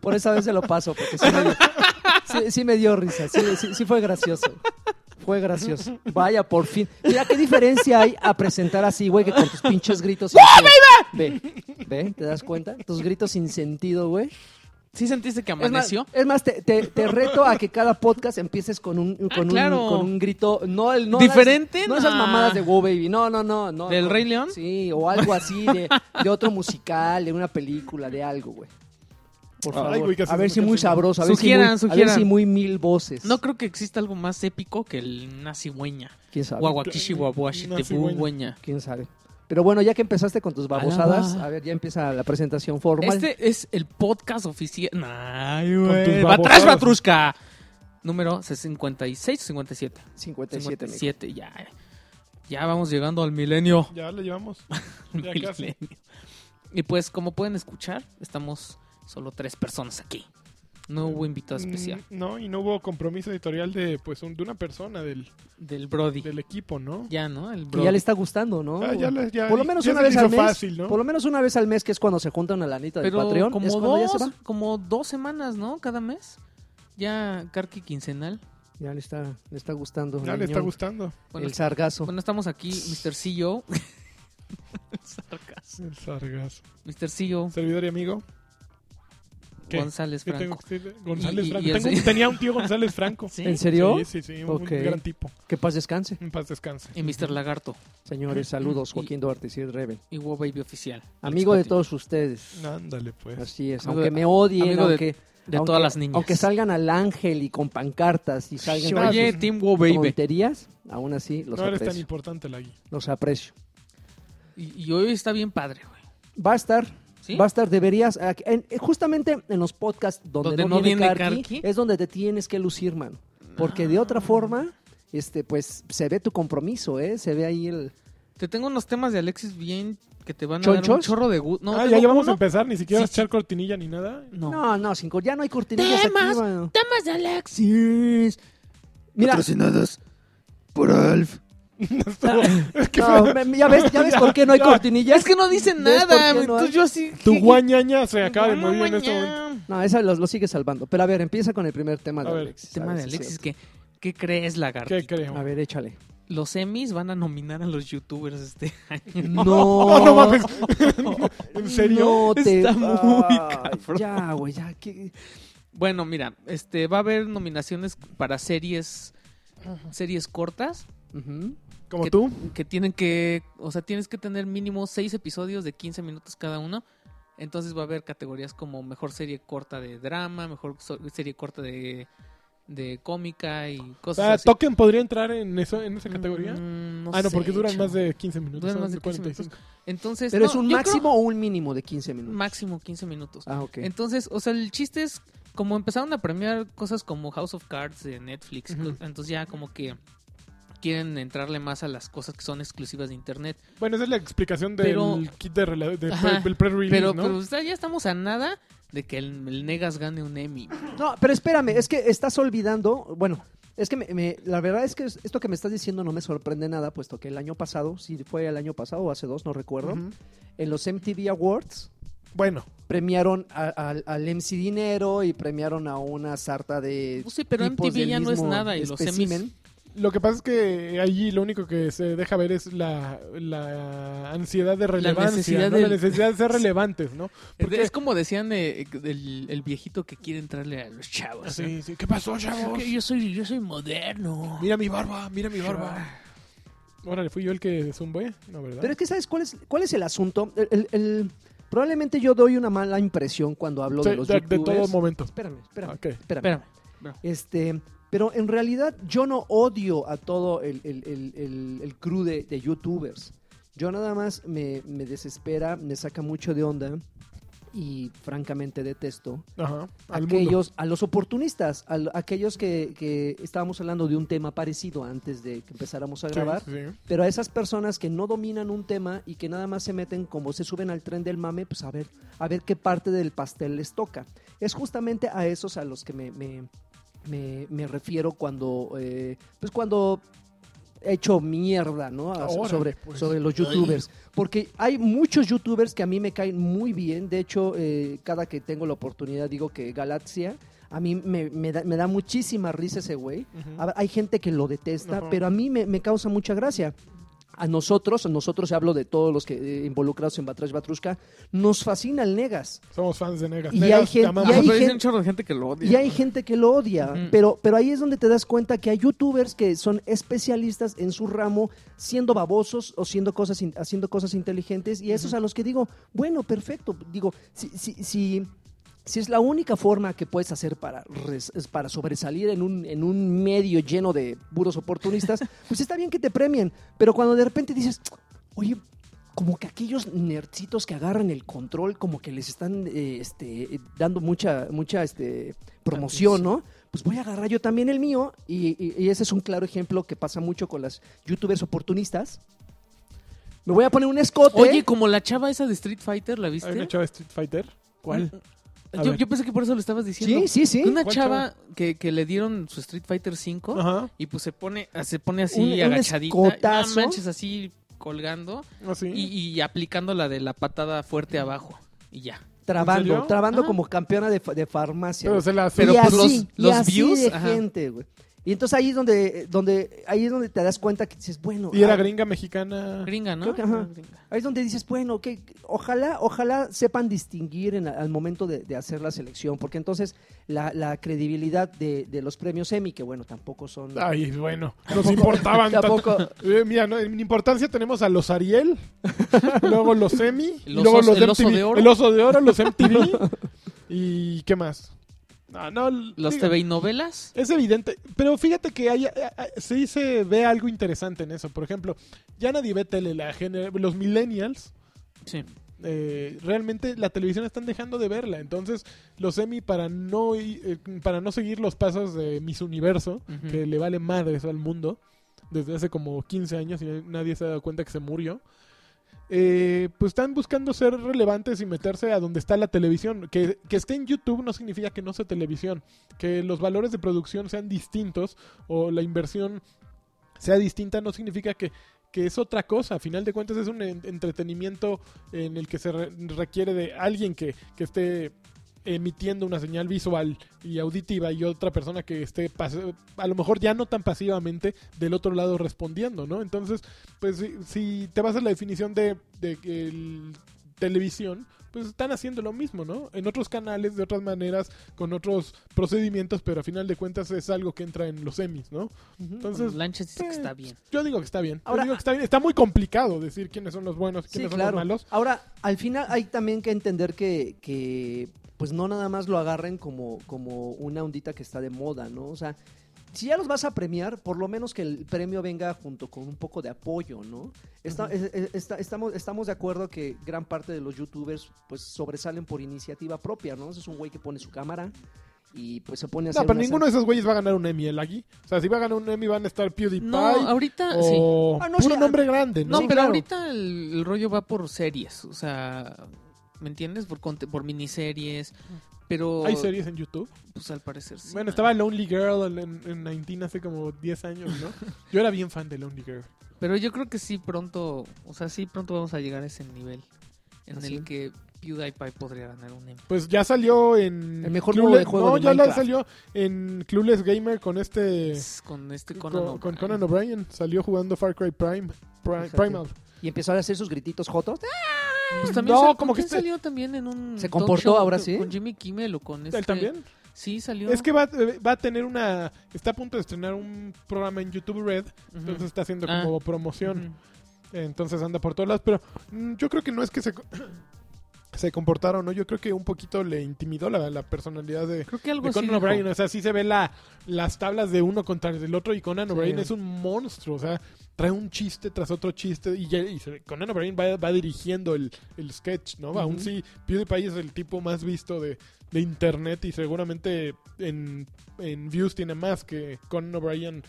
Por esa vez se lo paso, porque sí me dio, sí- sí me dio risa. Sí, fue gracioso. Fue gracioso. Vaya, por fin. Mira qué diferencia hay a presentar así, güey, que con tus pinches gritos. sin sen- Ve, ve, ¿te das cuenta? Tus gritos sin sentido, güey. ¿Sí sentiste que Es más, amaneció? es más, te, te- te reto a que cada podcast empieces con un, con Ah, un, claro. con un grito. No, el- no ¿Diferente? las- no esas Nah. mamadas de Wow Baby. No, no, no. no ¿Del no. Rey León? Sí, o algo así de, de otro musical, de una película, de algo, güey. Por Ay, favor. güey, a ver si muy sabroso. A ver, Sugieran, si muy, a ver sugieran. si muy mil voces. No creo que exista algo más épico que el, una cigüeña. ¿Quién sabe? Guaguaquishi, güeña. ¿Quién sabe? Pero bueno, ya que empezaste con tus babosadas, a ver, ya empieza la presentación formal. Este es el podcast oficial. Ay, güey. ¡Atrás, Batrushka! Número 56 o 57. 57. amigo. 57, ya. Ya vamos llegando al milenio. Ya le llevamos. Ya casi. Y pues, como pueden escuchar, estamos solo tres personas aquí. No hubo invitado especial. Mm, No, y no hubo compromiso editorial de pues un- de una persona del, Del Brody. del equipo, ¿no? Ya, ¿no? El Que Brody. ya le está gustando, ¿no? Ah, ya le- ya- por lo menos ya una vez al mes. fácil, ¿no? Por lo menos una vez al mes, que es cuando se junta una lanita del Pero Patreon. como es cuando ya se dos, va. como dos semanas, ¿no? Cada mes. Ya Carqui quincenal. Ya le está, le está gustando. Ya el le está gustando. Bueno, el sargazo. bueno, estamos aquí, Mr. CEO. Sargazo. El sargazo. Mr. CEO Servidor y amigo. ¿Qué? González ¿Qué tengo Franco. decir? González Y- Franco. y Tengo- tenía un tío González Franco. ¿Sí? ¿En serio? Sí, sí, sí. Un, Ok. un gran tipo. Que paz descanse. En paz descanse. Y Mr. Lagarto. Señores, saludos, Y- Joaquín Duarte y Rebel. Y Wow Baby Oficial. Amigo de todos ustedes. Ándale, pues. Así es. Amigo Aunque me odien, amigo de- aunque, De aunque- todas las niñas. aunque salgan al ángel y con pancartas y salgan con Oye, Team Wow Baby. tonterías, aún así los no eres tan aprecio. importante, Lagui. Los aprecio. Y, y hoy está bien padre, güey. Va a estar, ¿Sí? va a estar, deberías, ah, en- eh, justamente en los podcasts donde, Donde no, no viene, viene Karki, Karki. es donde te tienes que lucir, mano. Porque de otra forma, este, pues se ve tu compromiso, ¿eh? Se ve ahí el... Te tengo unos temas de Alexis bien que te van a dar un chorro de gusto. No, ah, ya, ya vamos a empezar. Ni siquiera Sí, vas a echar cortinilla ni nada. No. No, no, sin, ya no hay cortinillas Temas. aquí. Temas de Alexis. Mira, Patrocinadas por Alf. no, me- ya ves, ya ves por qué no hay Ya. cortinillas. Es que no dicen ¿Ves por nada. qué no Entonces yo así. Tu guañaña se acaba de morir en este momento. No, esa lo, lo sigue salvando. Pero a ver, empieza con el primer tema de Alexis. Tema A de Alexis. es que ¿Qué crees, lagarto? ¿Qué creo? cierto. A ver, échale. Los Emmys van a nominar a los youtubers este año. No, No, no mames. ¿En serio? No te... Está muy cabrón. Ya, güey, ya. que- Bueno, mira, este va a haber nominaciones para series series cortas Ujú. Como que, tú. que tienen que, o sea, tienes que tener mínimo seis episodios de 15 minutos cada uno. Entonces va a haber categorías como mejor serie corta de drama, mejor so- serie corta de, de cómica y O cosas sea, así. ¿Token podría entrar en, eso, en esa categoría? Mm, ah, no, sé, porque duran chavo. más de 15 minutos. Duran más de de 15 45. Entonces, ¿Pero no, es un máximo o un mínimo de 15 creo minutos? máximo 15 minutos. Ah, ok. Entonces, o sea, el chiste es como empezaron a premiar cosas como House of Cards de Netflix, entonces ya como que quieren entrarle más a las cosas que son exclusivas de internet. Bueno, esa es la explicación del Pero- kit de, rela- de Ajá. pre- del pre-release, Pero, ¿no? pero ya estamos a nada de que el, el Negas gane un Emmy. No, pero espérame, es que estás olvidando, bueno, es que me- me- la verdad es que es- esto que me estás diciendo no me sorprende nada, puesto que el año pasado, si fue el año pasado o hace dos, no recuerdo, en los MTV Awards Bueno, premiaron a- al- al MC Dinero y premiaron a una sarta de... Pues sí, pero tipos MTV ya no es nada y los Emmys... lo que pasa es que allí lo único que se deja ver es la, la ansiedad de relevancia, necesidad ¿no? la necesidad de ser relevantes, ¿no? Porque Es como decían eh, el, el viejito que quiere entrarle a los chavos. ¿no? Sí, sí. ¿Qué pasó, chavos? Que yo soy yo soy moderno. Mira mi barba, mira mi barba. Órale, fui yo el que zumbé, ¿no, verdad? Pero es que, ¿sabes cuál es, cuál es el asunto? El- el- el- probablemente yo doy una mala impresión cuando hablo Sí, de los de, de youtubers. todo momento. Espérame, espérame, espérame. Espérame. Este, pero en realidad yo no odio a todo el, el, el, el- crew de, de youtubers. Yo nada más me, me desespera, me saca mucho de onda y francamente detesto Ajá. Al mundo. aquellos, a los oportunistas, a lo- aquellos que, que estábamos hablando de un tema parecido antes de que empezáramos a grabar. sí, sí. Pero a esas personas que no dominan un tema y que nada más se meten como se suben al tren del mame, pues a ver, a ver qué parte del pastel les toca. Es justamente a esos a los que me, me, me- me refiero cuando, eh, pues cuando hecho mierda, ¿no? Sobre, pues. sobre los youtubers. Porque hay muchos youtubers que a mí me caen muy bien. De hecho, eh, cada que tengo la oportunidad digo que Galaxia, a mí me, me da, me da muchísima risa ese güey. Hay gente que lo detesta, pero a mí me, me causa mucha gracia. A nosotros, a nosotros hablo de todos los que eh, involucrados en Batrash Batrushka, nos fascina el Negas. Somos fans de Negas. Y Negas, hay te gente- y hay pero gente que lo odia. Y hay gente que lo odia, pero, pero ahí es donde te das cuenta que hay youtubers que son especialistas en su ramo, siendo babosos o siendo cosas, haciendo cosas inteligentes, y esos a los que digo, bueno, perfecto, digo, si, si, si, si es la única forma que puedes hacer para, res- para sobresalir en un, en un medio lleno de puros oportunistas, pues está bien que te premien, pero cuando de repente dices, oye, como que aquellos nerdcitos que agarran el control, como que les están eh, este, dando mucha, mucha este, promoción, ¿no? Pues voy a agarrar yo también el mío, y, y- y ese es un claro ejemplo que pasa mucho con las youtubers oportunistas. Me voy a poner un escote. Oye, como la chava esa de Street Fighter, ¿la ¿Hay viste? una chava de Street Fighter? ¿Cuál? Yo, yo pensé que por eso lo estabas diciendo. sí, sí, sí. Una ¿Cuál chava que, que le dieron su Street Fighter 5 Ajá. y pues se pone, se pone así Un- un agachadita. No manches, así colgando ¿Ah, sí? y, y aplicando la de la patada fuerte abajo. Y ya. ¿En Trabando, trabando Ajá. como campeona de, fa- de farmacia. Pero se la Pero y pues, así, los- y los así views, de ajá. gente, güey. Y entonces ahí es donde, donde, ahí es donde te das cuenta que dices, bueno. ¿Y era ah, gringa mexicana? Gringa, ¿no? Creo que, ajá. Ah, gringa. Ahí es donde dices, bueno, que ojalá, ojalá sepan distinguir en- al momento de, de hacer la selección, porque entonces la, la credibilidad de, de los premios Emmy, que bueno, tampoco son... Ay, bueno, nos importaban tampoco, Eh, mira, no, en importancia tenemos a los Ariel, luego los Emmy, Los luego os- los el oso de oro. el oso de oro, los MTV y qué más. No, no, Los digo, TV y novelas. Es evidente, pero fíjate que hay, sí se ve algo interesante en eso. Por ejemplo, ya nadie ve tele, la los millennials Sí. eh, realmente la televisión están dejando de verla. Entonces, los Emmy para no eh, para no seguir los pasos de Miss Universo, que le vale madres al mundo desde hace como 15 años y nadie se ha dado cuenta que se murió. Eh, pues están buscando ser relevantes y meterse a donde está la televisión. Que, que esté en YouTube no significa que no sea televisión. Que los valores de producción sean distintos o la inversión sea distinta no significa que, que es otra cosa. A final de cuentas es un en- entretenimiento en el que se re- requiere de alguien que, que esté emitiendo una señal visual y auditiva y otra persona que esté a lo mejor ya no tan pasivamente del otro lado respondiendo, ¿no? Entonces, pues si, si te vas a la definición de, de el- televisión, pues están haciendo lo mismo, ¿no? En otros canales, de otras maneras, con otros procedimientos, pero a final de cuentas es algo que entra en los Emmys, ¿no? Entonces, Lanchas dice que eh, está bien. yo digo que está bien. Yo Ahora- digo que está bien. Está muy complicado decir quiénes son los buenos y Sí, quiénes son claro. los malos. Ahora, al final hay también que entender que, que, pues no nada más lo agarren como, como una ondita que está de moda, ¿no? O sea, si ya los vas a premiar, por lo menos que el premio venga junto con un poco de apoyo, ¿no? Está- Ujú. es- es- está- estamos, estamos de acuerdo que gran parte de los youtubers pues sobresalen por iniciativa propia, ¿no? Es un güey que pone su cámara y pues se pone a No, pero ninguno de esos güeyes va a ganar un Emmy, el Agui. O sea, si va a ganar un Emmy van a estar PewDiePie No, ahorita sí. o Ah, no, puro sí, nombre grande, ¿no? No, Sí, pero claro. ahorita el, el rollo va por series, o sea, ¿me entiendes? Por, conte- por miniseries, pero... Hay series en YouTube. Pues al parecer sí. bueno, estaba Lonely Girl en, en 19 hace como 10 años, ¿no? Yo era bien fan de Lonely Girl. Pero yo creo que sí pronto, o sea, sí pronto vamos a llegar a ese nivel en ¿Ah, el que PewDiePie podría ganar un Emmy. Pues ya salió en... El mejor Clueless- modo de juego No, de ya la Minecraft. salió en Clueless Gamer con este... Con este Conan Con, con O'Brien. Conan O'Brien. Salió jugando Far Cry Prime. Pri- Fíjate. Primal. Y empezó a hacer sus grititos jotos. Pues también No, sal- como ¿con que quién este- salió también en un ¿Se comportó show ahora con- sí? Con Jimmy Kimmel o con este... ¿Él también? Sí, salió. Es que va, eh, va a tener una... Está a punto de estrenar un programa en YouTube Red. Entonces está haciendo Ah. como promoción. Entonces anda por todas lados. Pero mm, yo creo que no es que se, se comportaron, ¿no? Yo creo que un poquito le intimidó la, la personalidad de, Creo que algo de así Conan. O'Brien. O sea, sí se ve la, las tablas de uno contra el otro. Y Conan Sí. O'Brien es un monstruo. O sea, trae un chiste tras otro chiste. Y, ya- y se- Conan O'Brien va, va dirigiendo el, el sketch, ¿no? Aún Ujú. sí, PewDiePie es el tipo más visto de, de internet. Y seguramente en, en views tiene más que Conan O'Brien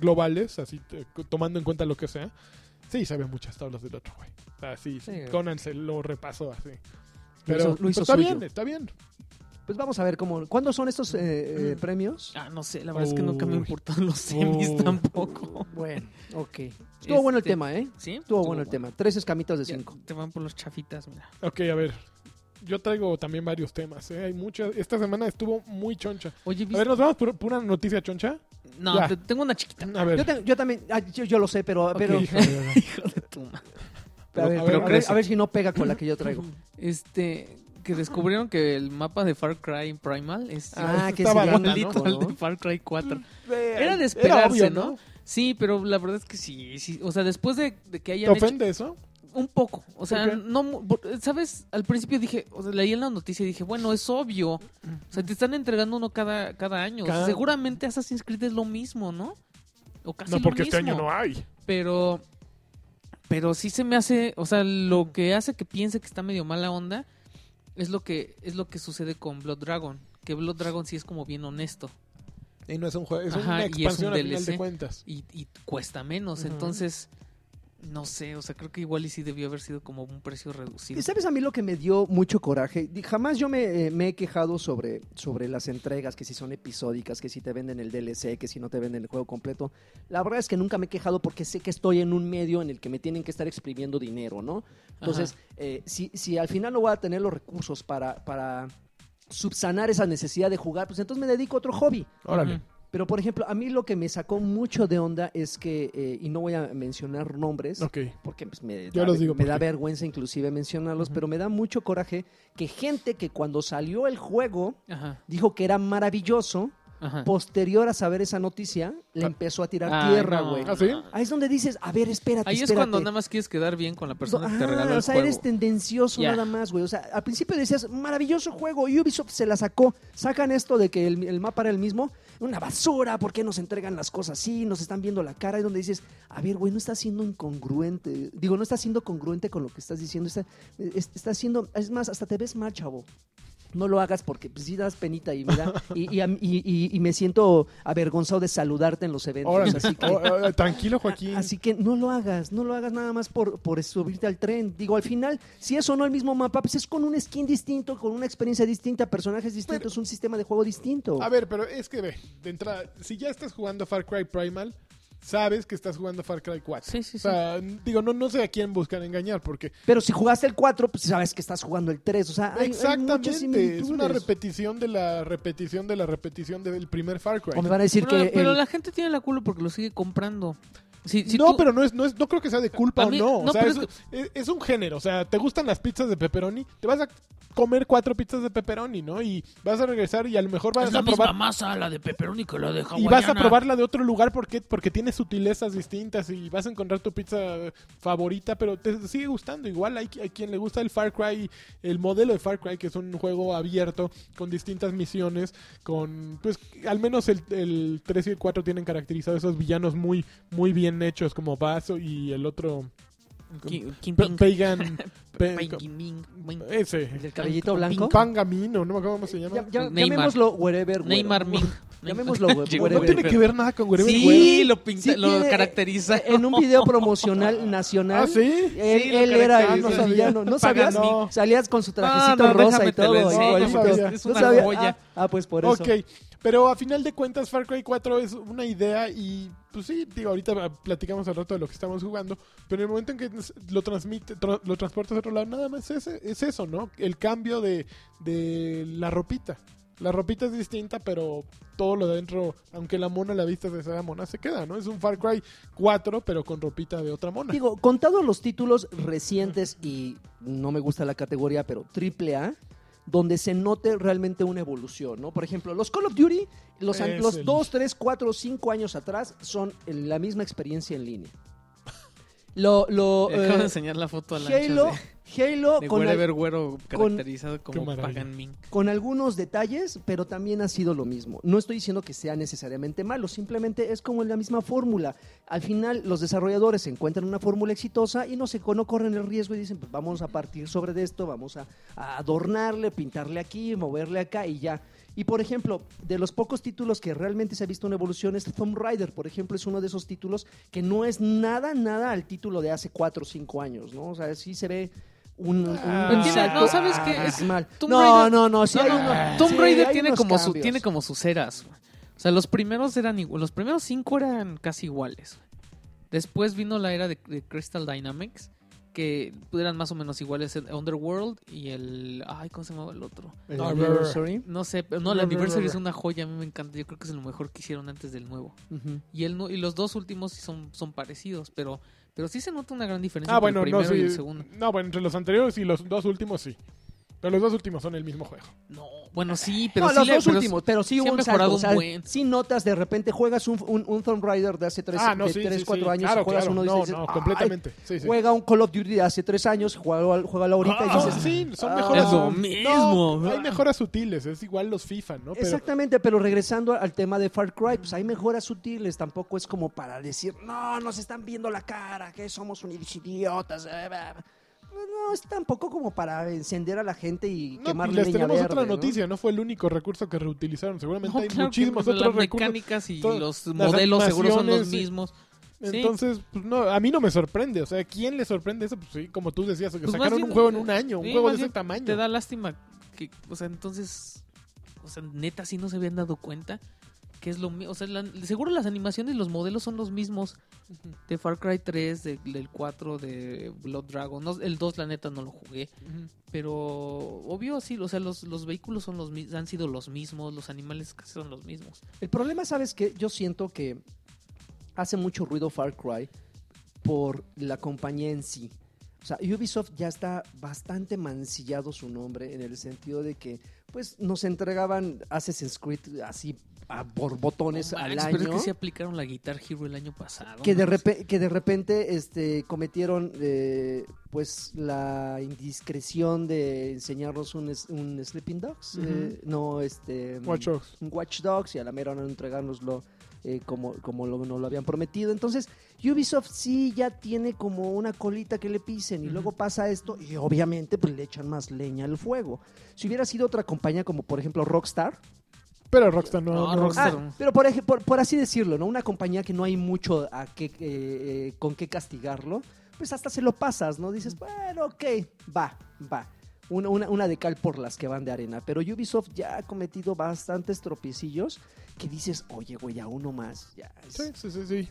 globales. Así, tomando en cuenta lo que sea. Sí, sabe muchas tablas del otro, güey. O sea, sí, Sí. Conan se lo repasó así. Lo Pero hizo- lo hizo está suyo. bien, está bien. Pues vamos a ver cómo. ¿Cuándo son estos eh, eh, premios? Ah, no sé, la verdad es que nunca me importan los semis Uy. tampoco. Bueno, ok. Estuvo bueno el Este, tema, ¿eh? ¿Sí? Estuvo bueno el tema. Tres escamitas de Ya, cinco. Te van por los chafitas, mira. Ok, a ver. Yo traigo también varios temas. ¿eh? Hay muchas. Esta semana estuvo muy choncha. Oye, A ¿viste? ver, nos vamos por pura noticia choncha. No, te- tengo una chiquita. A ver. Yo, te- yo también, ah, yo, yo lo sé, pero, pero, a. Hijo de tu madre. a, ver, pero a ver- a ver si no pega con la que yo traigo. Este, que descubrieron que el mapa de Far Cry Primal es Ah, que está es barata, idéntico, igualito al ¿no? de Far Cry 4. Eh, Era de esperarse, obvio, ¿no? Sí, pero la verdad es que sí, sí. O sea, después de, de que ¿Te hayan hecho ofende eso? un poco, o sea, no, ¿sabes? Al principio dije, o sea, leí en la noticia y dije, bueno, es obvio. O sea, te están entregando uno cada, cada año. Cada- Seguramente Assassin's Creed es lo mismo, ¿no? O casi No, lo porque este año no hay. Pero, pero sí se me hace, o sea, lo que hace que piense que está medio mala onda es lo que es lo que sucede con Blood Dragon, que Blood Dragon sí es como bien honesto Y no es un juego, es Ajá, una y es un expansión final DLC. de cuentas. y, y cuesta menos, entonces no sé, o sea, creo que igual y sí debió haber sido como un precio reducido. ¿Y sabes a mí lo que me dio mucho coraje? Di- Jamás yo me, eh, me he quejado sobre, sobre las entregas, que si son episódicas, que si te venden el DLC, que si no te venden el juego completo. La verdad es que nunca me he quejado porque sé que estoy en un medio en el que me tienen que estar exprimiendo dinero, ¿no? Entonces, eh, si, si al final no voy a tener los recursos para, para subsanar esa necesidad de jugar, pues entonces me dedico a otro hobby. Órale. Pero, por ejemplo, a mí lo que me sacó mucho de onda es que, eh, y no voy a mencionar nombres, porque pues, me, da, digo me por da vergüenza inclusive mencionarlos, pero me da mucho coraje que gente que cuando salió el juego Ajá, dijo que era maravilloso, ajá. posterior a saber esa noticia, le Ah. empezó a tirar tierra, no, güey. ¿Ah, sí? Ahí es donde dices, a ver, espérate, Ahí es espérate. cuando nada más quieres quedar bien con la persona que te Ah, regaló el o sea, juego. eres tendencioso nada más, güey. O sea, al principio decías, maravilloso juego, Ubisoft se la sacó. Sacan esto de que el, el mapa era el mismo. Una basura, ¿por qué nos entregan las cosas así? Nos están viendo la cara. Y donde dices, a ver, güey, no está siendo incongruente. Digo, no está siendo congruente con lo que estás diciendo. Está, es- está siendo, es más, hasta te ves mal, chavo. No lo hagas porque pues, sí das penita y mira, y, me siento avergonzado de saludarte en los eventos. Órale. Así que, tranquilo, Joaquín. Así que no lo hagas, no lo hagas nada más por, por subirte al tren. Digo, al final, si es o no el mismo mapa, pues es con un skin distinto, con una experiencia distinta, personajes distintos, un sistema de juego distinto. A ver, pero es que ve, de entrada, si ya estás jugando Far Cry Primal, sabes que estás jugando Far Cry 4. Sí, sí, O sea, digo, no, no sé a quién buscar engañar, porque Pero si jugaste el 4, pues sabes que estás jugando el 3. O sea, hay, hay muchas exactamente es una repetición de la repetición de la repetición del primer Far Cry. O me van a decir Pero, que pero el- la gente tiene la culo porque lo sigue comprando. Si, si no, tú- pero no es, no es, no creo que sea de culpa A o no. no, o sea, es, es- es un género. O sea, te gustan las pizzas de pepperoni, te vas a comer cuatro pizzas de pepperoni, ¿no? Y vas a regresar y a lo mejor vas es la a probar misma masa la de pepperoni que la de y vas a probarla de otro lugar porque, porque tiene sutilezas distintas y vas a encontrar tu pizza favorita, pero te sigue gustando. Igual hay, hay quien le gusta el Far Cry, el modelo de Far Cry, que es un juego abierto con distintas misiones, con, pues, al menos el, el 3 y el 4 tienen caracterizados esos villanos muy, muy bien hechos, como Basso y el otro. Pagan, ese, el cabellito blanco. Pangamino, no me acuerdo cómo se llama. Llamémoslo wherever. Neymar Ming. Llamémoslo wherever. No tiene que ver nada con Wherever Sí, lo pinta, lo tiene- caracteriza. En un video promocional nacional. ¿Ah, sí? Él, era No sabía. ¿No sabías? Salías con su trajecito no, rosa y todo. no sabía. Es ¿No una sabías? joya. Ah, ah, pues por eso. Ok, pero a final de cuentas Far Cry 4 es una idea y pues sí, digo, ahorita platicamos al rato de lo que estamos jugando, pero en el momento en que lo transmite, tra- lo transportas a otro lado, nada más es, es eso, ¿no? El cambio de, de la ropita. La ropita es distinta, pero todo lo de adentro, aunque la mona la vista de esa mona, se queda, ¿no? Es un Far Cry 4, pero con ropita de otra mona. Digo, contados los títulos recientes y no me gusta la categoría, pero triple A, donde se note realmente una evolución, ¿no? Por ejemplo, los Call of Duty, los, Es los el- 2, 3, 4, 5 años atrás son la misma experiencia en línea. Lo, lo, de eh, enseñar la foto a la Halo, Halo de, con, al- Güero caracterizado Qué como. Pagan Ming. con algunos detalles, pero también ha sido lo mismo. No estoy diciendo que sea necesariamente malo, simplemente es como la misma fórmula. Al final, los desarrolladores encuentran una fórmula exitosa y no se no corren el riesgo y dicen, pues vamos a partir sobre de esto, vamos a, a adornarle, pintarle aquí, moverle acá y ya. Y por ejemplo, de los pocos títulos que realmente se ha visto una evolución es Tomb Raider, por ejemplo, es uno de esos títulos que no es nada, nada al título de hace 4 o 5 años, ¿no? O sea, sí se ve un, un Ah. No, ¿sabes qué? Es- abismal. Tomb no, Raider- no, no, sí No, hay no, uno- Tomb sí, Raider hay tiene como, su, tiene como sus eras. güey. O sea, los primeros eran igual, los primeros cinco eran casi iguales. Después vino la era de, de Crystal Dynamics, que eran más o menos iguales el Underworld y el... Ay, ¿cómo se llamaba el otro? El Anniversary. No sé, pero no, el Anniversary es una joya, a mí me encanta. Yo creo que es lo mejor que hicieron antes del nuevo. Y el y los dos últimos sí son, son parecidos, pero, pero sí se nota una gran diferencia Ah, entre bueno, el no, primero y el sí. segundo. No, bueno, entre los anteriores y los dos últimos sí. Pero los dos últimos son el mismo juego. No, bueno, sí, pero no, sí los le- dos pero- últimos, pero sí sí hubo ha un salto. un o sea, buen. sí notas de repente, juegas un, un, un Tomb Raider de hace 3, ah, no, de sí, tres, sí, 4 sí. años, Claro, y juegas claro. uno y no, dices, no, "Ay", completamente. Sí, sí. Juega un Call of Duty de hace 3 años, juega, juega ahorita y Ah, dices, sí, son ah, mejoras. Es lo no, mismo. hay mejoras sutiles, es igual los FIFA, ¿no? Pero Exactamente, pero regresando al tema de Far Cry, pues hay mejoras sutiles, tampoco es como para decir, no, nos están viendo la cara, que somos unos idiotas. eh, bla, bla". No, es tampoco como para encender a la gente y no, quemarle y les leña tenemos verde, otra ¿no? noticia, ¿no? fue el único recurso que reutilizaron. Seguramente No, hay claro muchísimos no, otros las recursos. mecánicas y Todas los modelos seguro son los mismos. Sí. Entonces, pues no, a mí no me sorprende. O sea, ¿quién le sorprende eso? Pues sí, como tú decías, que Pues sacaron un juego en eh, un año, un sí, juego más de ese tamaño. Te da lástima que, o sea, entonces, o sea, neta, sí no se habían dado cuenta que es lo mismo. O sea, la- seguro las animaciones y los modelos son los mismos de Far Cry 3, de- del 4, de Blood Dragon. No, el 2, la neta, no lo jugué. Pero, obvio, sí, o sea, los, los vehículos son los han sido los mismos, los animales casi son los mismos. El problema, ¿sabes qué? Yo siento que hace mucho ruido Far Cry por la compañía en sí. O sea, Ubisoft ya está bastante mancillado su nombre en el sentido de que pues nos entregaban Assassin's Creed así a borbotones al manches, Pero es año. que sí aplicaron la Guitar Hero el año pasado. que de, repe- que de repente este, cometieron eh, pues la indiscreción de enseñarnos un, un Sleeping Dogs, eh, no este Watch Dogs. un Watch Dogs y a la mera hora no entregárnoslo eh, como, como lo, nos lo habían prometido. Entonces, Ubisoft sí ya tiene como una colita que le pisen y luego pasa esto y obviamente pues le echan más leña al fuego. Si hubiera sido otra compañía como por ejemplo Rockstar, Pero Rockstar no. No, no- Rockstar. Ah, pero por, ej- por, por así decirlo, ¿no? Una compañía que no hay mucho a qué, eh, eh, con qué castigarlo, pues hasta se lo pasas, ¿no? Dices, bueno, ok, va, va. Una, una, una de cal por las que van de arena. Pero Ubisoft ya ha cometido bastantes tropiecillos que dices, oye, güey, ya uno más. Ya es- Sí, sí, sí, sí.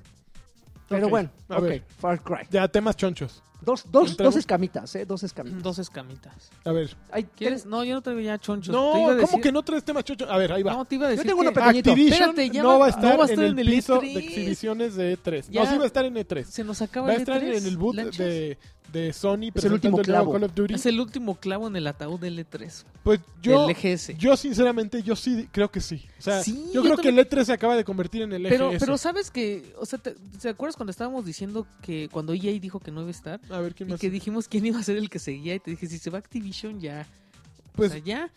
Pero Ok, bueno, a ok, ver. Far Cry. Ya, temas chonchos. Dos, dos, dos escamitas, ¿eh? Dos escamitas. Dos escamitas. A ver. Hay ¿Quieres? No, yo no traigo ya chonchos. No, Te iba a ¿cómo decir- que no traes temas chonchos? A ver, ahí va. No, te iba a decir tengo uno que- pequeñito. Activision Espérate, ya no va- va a estar, no va a estar en en el el piso E3. de exhibiciones de E3. Ya. No, sí va a estar en E3. se nos acaba Va a el estar E3, en el boot lanchas. de, de Sony Es el presentando último el nuevo clavo. Call of Duty. Es el último clavo en el ataúd del E3. Pues yo, del EGS. yo sinceramente, yo sí creo que sí. O sea, Sí, yo yo creo que el E3 se acaba de convertir en el E Pero, EGS. pero sabes que, o sea, te, ¿te acuerdas cuando estábamos diciendo que cuando EA dijo que no iba a estar? A ver, ¿quién Y más? que dijimos quién iba a ser el que seguía y te dije, si se va Activision ya. Pues o sea, ya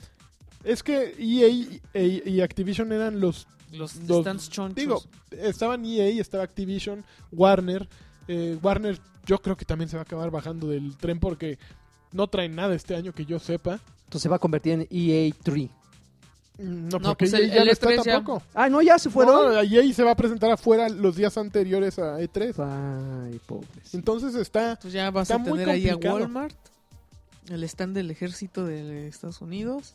es que EA y, y Activision eran los... los, los- stands chonchos. Digo, estaban EA, estaba Activision, Warner. Eh, Warner yo creo que también se va a acabar bajando del tren porque no traen nada este año que yo sepa. Entonces se va a convertir en E EA3. No, No, porque pues el- ya el no está E3 ya- tampoco. Ah, no, ya se fueron. No, EA se va a presentar afuera los días anteriores a E3. Ay, pobres. Entonces está... Entonces ya vas Está a muy tener ahí a complicado. Walmart, el stand del ejército de Estados Unidos.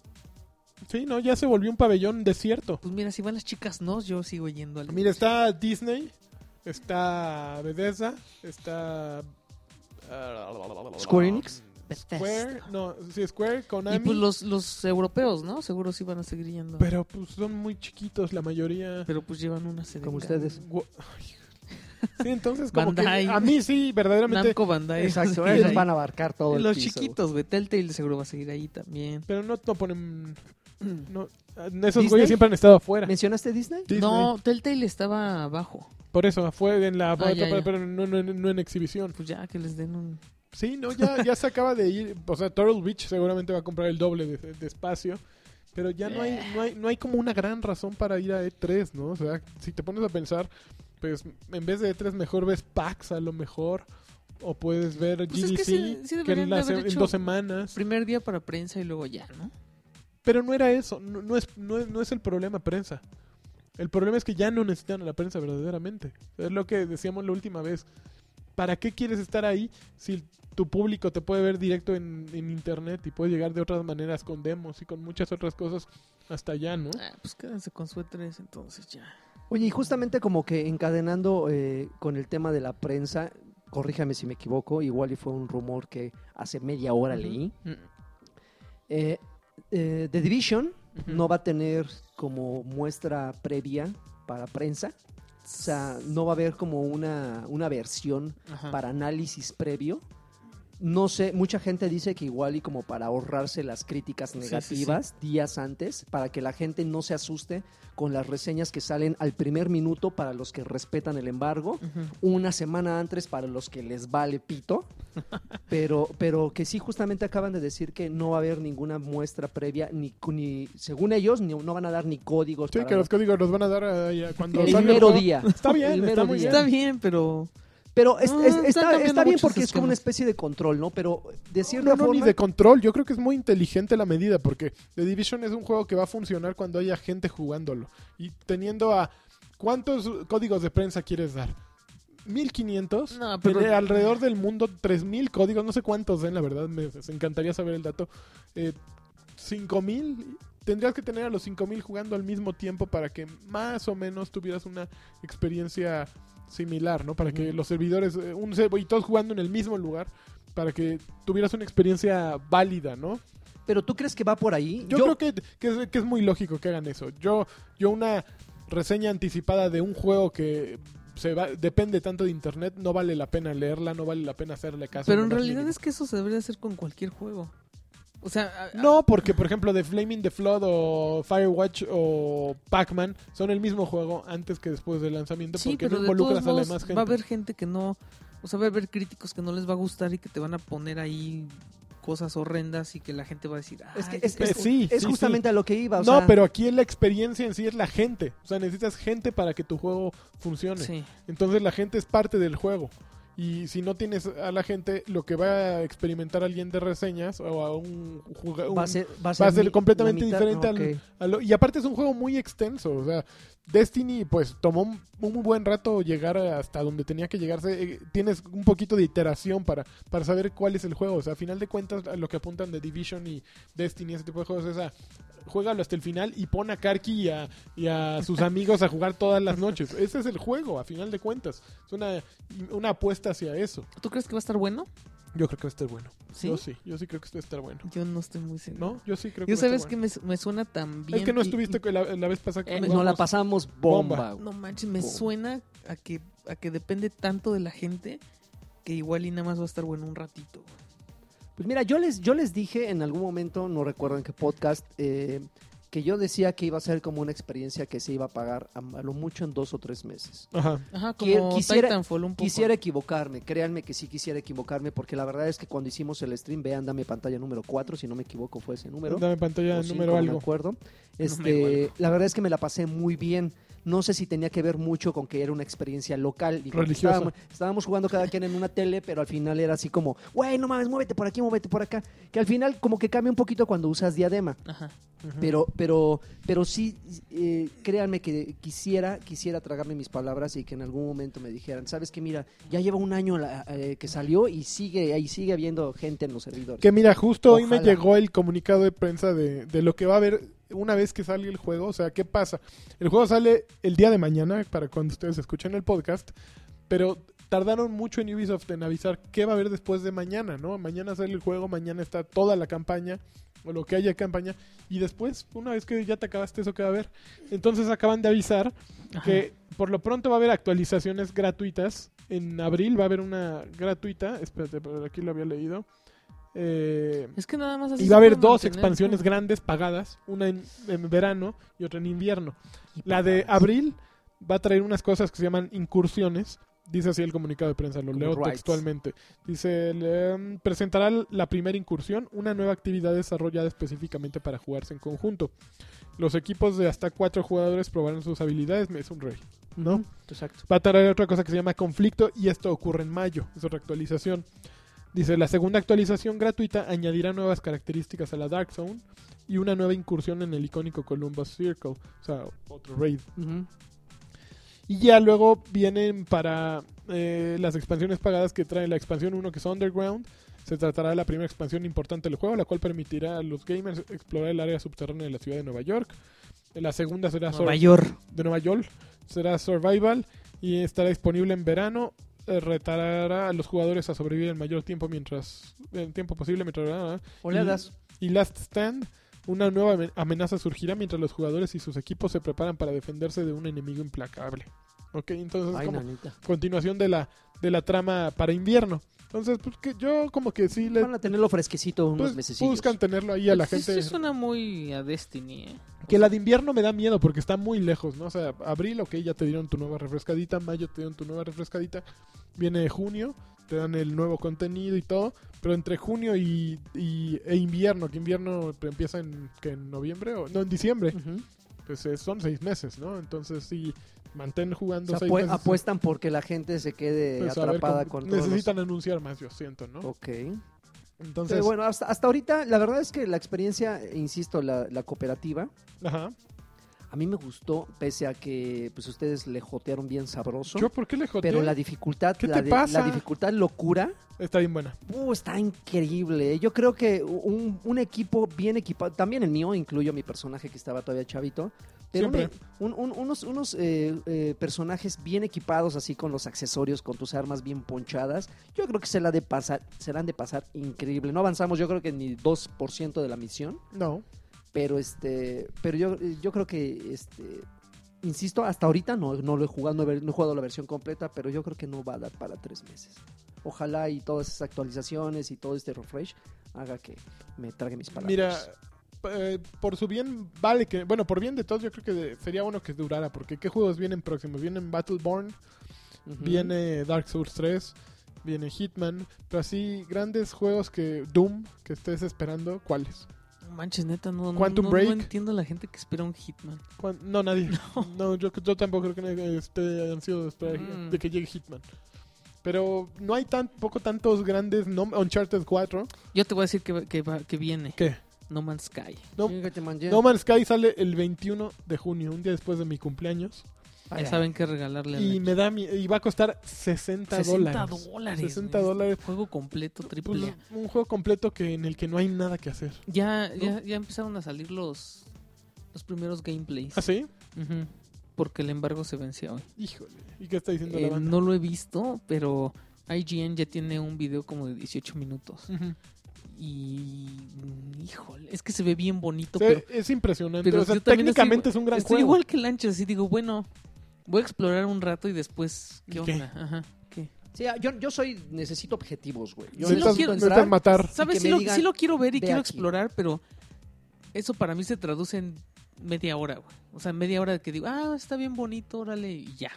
Sí, no, ya se volvió un pabellón desierto. Pues mira, si van las chicas no, yo sigo yendo al. Mira, está Disney, está Bethesda, está... Square Enix. Square, no, sí, Square, Konami. Y pues los, los europeos, ¿no? Seguro sí van a seguir yendo. Pero pues son muy chiquitos la mayoría. Pero pues llevan una serie. Como ustedes. Sí, entonces como Bandai. que a mí sí, verdaderamente... Namco Bandai. Exacto, ellos van a abarcar todo el Los piso. chiquitos, güey. Telltale seguro va a seguir ahí también. Pero no, no ponen... No, esos ¿Disney? güeyes siempre han estado afuera. ¿Mencionaste Disney? Disney. No, Telltale estaba abajo. Por eso, fue en la... Ah, ya, pero ya. pero no, no- no en exhibición. Pues ya que les den un. Sí, no, ya, ya se acaba de ir. O sea, Turtle Beach seguramente va a comprar el doble de, de espacio. Pero ya no hay, no hay, no hay como una gran razón para ir a E3, ¿no? O sea, si te pones a pensar, pues en vez de E3 mejor ves PAX a lo mejor. O puedes ver Pues es GDC, que sí- sí que en, la dos semanas. Primer día para prensa y luego ya, ¿no? Pero no era eso, no, no es, no, es, no es el problema prensa. El problema es que ya no necesitan a la prensa verdaderamente. Es lo que decíamos la última vez. ¿Para qué quieres estar ahí si tu público te puede ver directo en, en internet y puede llegar de otras maneras con demos y con muchas otras cosas hasta allá, ¿no? Ah, pues quédense con su E3 entonces ya. Oye, y justamente como que encadenando eh, con el tema de la prensa, corríjame si me equivoco, igual y fue un rumor que hace media hora leí. Mm, Eh, eh, The Division no va a tener como muestra previa para prensa. O sea, no va a haber como una, una versión Ajá. para análisis previo. No sé, mucha gente dice que igual y como para ahorrarse las críticas sí, sí. negativas días antes, para que la gente no se asuste con las reseñas que salen al primer minuto para los que respetan el embargo, una semana antes para los que les vale pito, pero, pero que sí justamente acaban de decir que no va a haber ninguna muestra previa, ni, ni según ellos, ni, no van a dar ni códigos. Sí, para que los códigos los van a dar eh, cuando el mero día. Está bien, El está mero muy día. bien. Está bien, pero Pero es- No, es- están está, bien porque es como una especie de control, ¿no? Pero de cierta No, no, forma... ni de control. Yo creo que es muy inteligente la medida porque The Division es un juego que va a funcionar cuando haya gente jugándolo. Y teniendo a... ¿Cuántos códigos de prensa quieres dar? 1500. No, pero- Tiene alrededor del mundo 3000 códigos. No sé cuántos den, la verdad. Me, me encantaría saber el dato. Eh, 5000. Tendrías que tener a los 5000 jugando al mismo tiempo para que más o menos tuvieras una experiencia similar, ¿no? Para que los servidores, eh, un y todos jugando en el mismo lugar, para que tuvieras una experiencia válida, ¿no? Pero tú crees que va por ahí? Yo, creo que, que es, que es muy lógico que hagan eso. Yo, yo una reseña anticipada de un juego que se va, depende tanto de internet, no vale la pena leerla, no vale la pena hacerle caso. pero en realidad mínimo. es que eso se debería hacer con cualquier juego. O sea, No, porque por ejemplo de Flaming the Flood o Firewatch o Pac-Man son el mismo juego antes que después del lanzamiento sí, porque pero no de todos involucras a la gente. va a haber gente que no, o sea, va a haber críticos que no les va a gustar y que te van a poner ahí cosas horrendas y que la gente va a decir, Es que "Ay, es, es- sí, es sí, justamente a lo que iba. o no, sea, pero aquí la experiencia en sí es la gente. O sea, necesitas gente para que tu juego funcione. sí. Entonces la gente es parte del juego. Y si no tienes a la gente, lo que va a experimentar alguien de reseñas o a un jugador... va a ser, va a va a ser ser mi- completamente mitad- diferente al- ok. a lo- y aparte es un juego muy extenso. O sea, Destiny pues tomó un, un muy buen rato llegar hasta donde tenía que llegarse. Eh, tienes un poquito de iteración para, para saber cuál es el juego. O sea, a final de cuentas lo que apuntan de Division y Destiny, ese tipo de juegos es a... Juégalo hasta el final y pon a Karki y a, y a sus amigos a jugar todas las noches. Ese es el juego, a final de cuentas. Es una, una apuesta hacia eso. ¿Tú crees que va a estar bueno? Yo creo que va a estar bueno. Sí. Yo sí, yo sí creo que va a estar bueno. Yo no estoy muy seguro. ¿No? Yo sí creo que Yo va a estar sabes que bueno. me, me suena tan bien. Es que no estuviste y- la, la vez pasada Eh, Nos la pasamos bomba. No manches, me suena a que a que depende tanto de la gente que igual y nada más va a estar bueno un ratito. Pues mira, yo les, yo les dije en algún momento, no recuerdo en qué podcast, eh, que yo decía que iba a ser como una experiencia que se iba a pagar a, a lo mucho en dos o tres meses. Ajá. Ajá, como quisiera- Titanfall un poco. Quisiera equivocarme, créanme que sí quisiera equivocarme, porque la verdad es que cuando hicimos el stream, vean, dame pantalla número 4, si no me equivoco fue ese número. Dame pantalla cinco, número no me algo. acuerdo. Este, acuerdo. la verdad es que me la pasé muy bien. No sé si tenía que ver mucho con que era una experiencia local. Digo, Religiosa. Estábamos, estábamos jugando cada quien en una tele, pero al final era así como, güey, no mames, muévete por aquí, muévete por acá. Que al final como que cambia un poquito cuando usas diadema. Ajá. Pero, pero, pero sí, eh, créanme que quisiera, quisiera tragarme mis palabras y que en algún momento me dijeran, sabes que mira, ya lleva un año la- eh, que salió y sigue, ahí sigue habiendo gente en los servidores. Que mira, justo hoy me llegó el comunicado de prensa de, de lo que va a haber una vez que salga el juego. O sea, ¿qué pasa? El juego sale el día de mañana, para cuando ustedes escuchen el podcast, pero tardaron mucho en Ubisoft en avisar qué va a haber después de mañana, ¿no? Mañana sale el juego, mañana está toda la campaña, o lo que haya campaña, y después, una vez que ya te acabaste eso, ¿qué va a haber? Entonces acaban de avisar Ajá. que por lo pronto va a haber actualizaciones gratuitas. En abril va a haber una gratuita. Espérate, por aquí lo había leído. Eh, Es que nada más así y va a haber dos expansiones ¿no? grandes pagadas. Una en, en verano y otra en invierno. La de abril va a traer unas cosas que se llaman incursiones. Dice así el comunicado de prensa, lo Como leo rights. textualmente. Dice, em, presentará la primera incursión, una nueva actividad desarrollada específicamente para jugarse en conjunto. Los equipos de hasta cuatro jugadores probarán sus habilidades. Es un rey. ¿no? Exacto. Va a traer otra cosa que se llama conflicto y esto ocurre en mayo. Es otra actualización. Dice, la segunda actualización gratuita añadirá nuevas características a la Dark Zone y una nueva incursión en el icónico Columbus Circle. O sea, otro raid. Y ya luego vienen para eh, las expansiones pagadas que trae la expansión 1 que es Underground. Se tratará de la primera expansión importante del juego, la cual permitirá a los gamers explorar el área subterránea de la ciudad de Nueva York. La segunda será Nueva Sur- York. de Nueva York será Survival y estará disponible en verano. Eh, retará a los jugadores a sobrevivir el mayor tiempo mientras el tiempo posible mientras Oleadas. y Last Stand una nueva amen- amenaza surgirá mientras los jugadores y sus equipos se preparan para defenderse de un enemigo implacable. Ok, entonces es Ay, como nanita. continuación de la de la trama para invierno. Entonces, pues que yo como que sí le Van a tenerlo fresquecito unos pues, meses. buscan tenerlo ahí a la Pues, gente. Sí suena muy a Destiny, ¿eh? Que la de invierno me da miedo porque está muy lejos, ¿no? O sea, abril, ok, ya te dieron tu nueva refrescadita, mayo te dieron tu nueva refrescadita, viene junio, te dan el nuevo contenido y todo, pero entre junio y, y- e invierno, que invierno empieza en, que en noviembre o no, en diciembre, pues eh, son seis meses, ¿no? Entonces sí, mantén O jugando sea, seis apuestan porque la gente se quede pues, ver atrapada cómo- con todos los- Necesitan anunciar más, yo siento, ¿no? Ok. Entonces, Pero bueno, hasta, hasta ahorita, la verdad es que la experiencia, insisto, la, la cooperativa, ajá. a mí me gustó, pese a que pues ustedes le jotearon bien sabroso. ¿Yo por qué le joteé? pero la dificultad, ¿Qué la, te de- pasa? la dificultad locura, Está bien buena. uh, está increíble. Yo creo que un, un equipo bien equipado, también el mío, incluyo mi personaje que estaba todavía chavito, pero un- Siempre. un- un- unos, unos eh, eh, personajes bien equipados, así con los accesorios, con tus armas bien ponchadas, yo creo que se la de pasar, se la han de pasar increíble. No avanzamos, yo creo que ni 2% de la misión. No. Pero este, pero yo, yo creo que este, insisto, hasta ahorita no, no lo he jugado, no he, no he jugado la versión completa, pero yo creo que no va a dar para tres meses. Ojalá y todas esas actualizaciones y todo este refresh haga que me trague mis palabras. Mira, eh, por su bien, vale que. Bueno, por bien de todos, yo creo que sería bueno que durara. Porque ¿qué juegos vienen próximos? Vienen Battleborn, Ujú. viene Dark Souls 3, viene Hitman. Pero así, grandes juegos que. Doom, que estés esperando, ¿cuáles? No manches, neta, no, no, Quantum no- Break. no entiendo a la gente que espera un Hitman. ¿Cuán- No, nadie. No, yo, yo tampoco creo que nadie esté ansioso de esperar Mm. de que llegue Hitman. Pero no hay tan poco tantos grandes. No, Uncharted 4. Yo te voy a decir que, que, que viene ¿Qué? No Man's Sky. No, Man's Sky sale el 21 de junio, un día después de mi cumpleaños. Ay, Ya saben qué regalarle a Y la- me da mi- y va a costar 60, 60 dólares. dólares. 60 güey. dólares. Juego completo, triple. Pues, A. un juego completo que en el que no hay nada que hacer. Ya, ya, ya empezaron a salir los, los primeros gameplays. ¿Ah, sí? Porque el embargo se venció hoy. Híjole. ¿Y qué está diciendo Eh, la banda? no lo he visto, pero IGN ya tiene un video como de 18 minutos. Ujú. Y. mm, Híjole, es que se ve bien bonito, Sí, pero. es impresionante. pero o sea, técnicamente estoy- es un gran Estoy juego. igual que Lancho, así digo, bueno, voy a explorar un rato y después. ¿Qué ¿Qué? onda? Ajá. ¿Qué? Sí, yo, yo soy, necesito objetivos, güey. Yo Sí, lo necesitas- quiero- necesitas matar. ¿Sabes? Sí lo, sí lo quiero ver y "Ve quiero aquí". explorar, pero eso para mí se traduce en media hora, güey. O sea, media hora que digo, ah, está bien bonito, órale, y ya.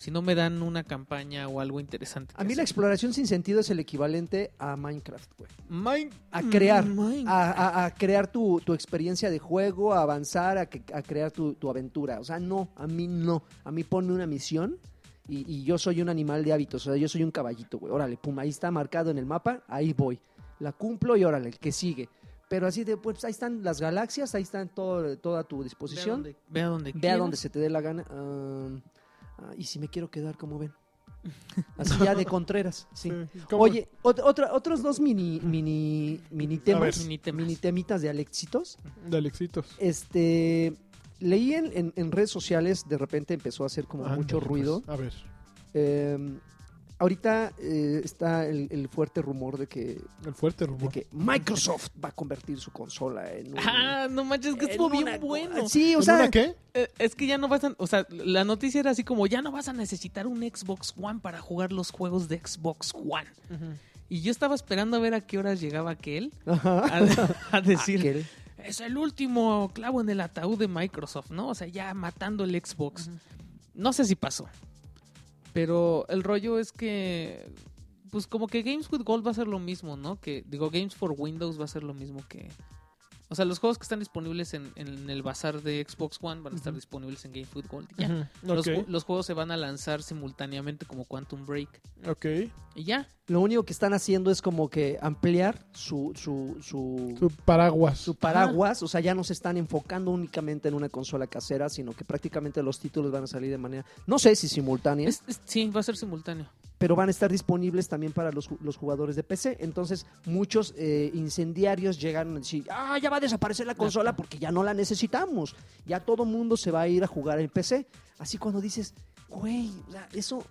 Si no me dan una campaña o algo interesante. A mí la exploración sin sentido es el equivalente a Minecraft, güey. Mine- A crear. Mm, A, a- a crear tu, tu experiencia de juego, a avanzar, a, que- a crear tu, tu aventura. O sea, no, a mí no. A mí ponme una misión y, y yo soy un animal de hábitos. O sea, yo soy un caballito, güey. Órale, pum, ahí está marcado en el mapa, ahí voy. La cumplo y órale, el que sigue. Pero así de, pues ahí están las galaxias, ahí están todo, toda tu Ve a disposición. donde, ve a donde Ve a donde se te dé la gana. Ah, ah, y si me quiero quedar, como ven. Así ya de Contreras, sí. Oye, ot- otra, otros dos mini, mini, mini temas, ver. Mini temas. mini temitas de Alexitos. De Alexitos. Este, leí en, en- en redes sociales, de repente empezó a hacer como Ándale, mucho pues, ruido. a ver, Eh, ahorita eh, está el, el fuerte rumor de que, el fuerte de rumor. que Microsoft va a convertir su consola en un... Ah, no manches, que estuvo bien una- bueno. Sí, o ¿En sea, una qué? Eh, es que ya no vas a. O sea, la noticia era así como: ya no vas a necesitar un Xbox One para jugar los juegos de Xbox One. Y yo estaba esperando a ver a qué horas llegaba aquel Ajá. a, a decir: Aquel. es el último clavo en el ataúd de Microsoft, ¿no? O sea, ya matando el Xbox. No sé si pasó. Pero el rollo es que. Pues como que Games with Gold va a ser lo mismo, ¿no? Que digo, Games for Windows va a ser lo mismo que, O sea, los juegos que están disponibles en, en el bazar de Xbox One van a estar disponibles en Game Food Gold. Ya. Los, juegos se van a lanzar simultáneamente como Quantum Break. ok. Y ya. Lo único que están haciendo es como que ampliar su, su, su, Su paraguas. su paraguas, o sea, ya no se están enfocando únicamente en una consola casera, sino que prácticamente los títulos van a salir de manera, no sé si simultánea, Es- es- sí, va a ser simultáneo. Pero van a estar disponibles también para los, los jugadores de PC. Entonces, muchos eh, incendiarios llegan a decir, ah, ya va a desaparecer la consola porque ya no la necesitamos. Ya todo mundo se va a ir a jugar en PC. Así cuando dices, güey, o sea, eso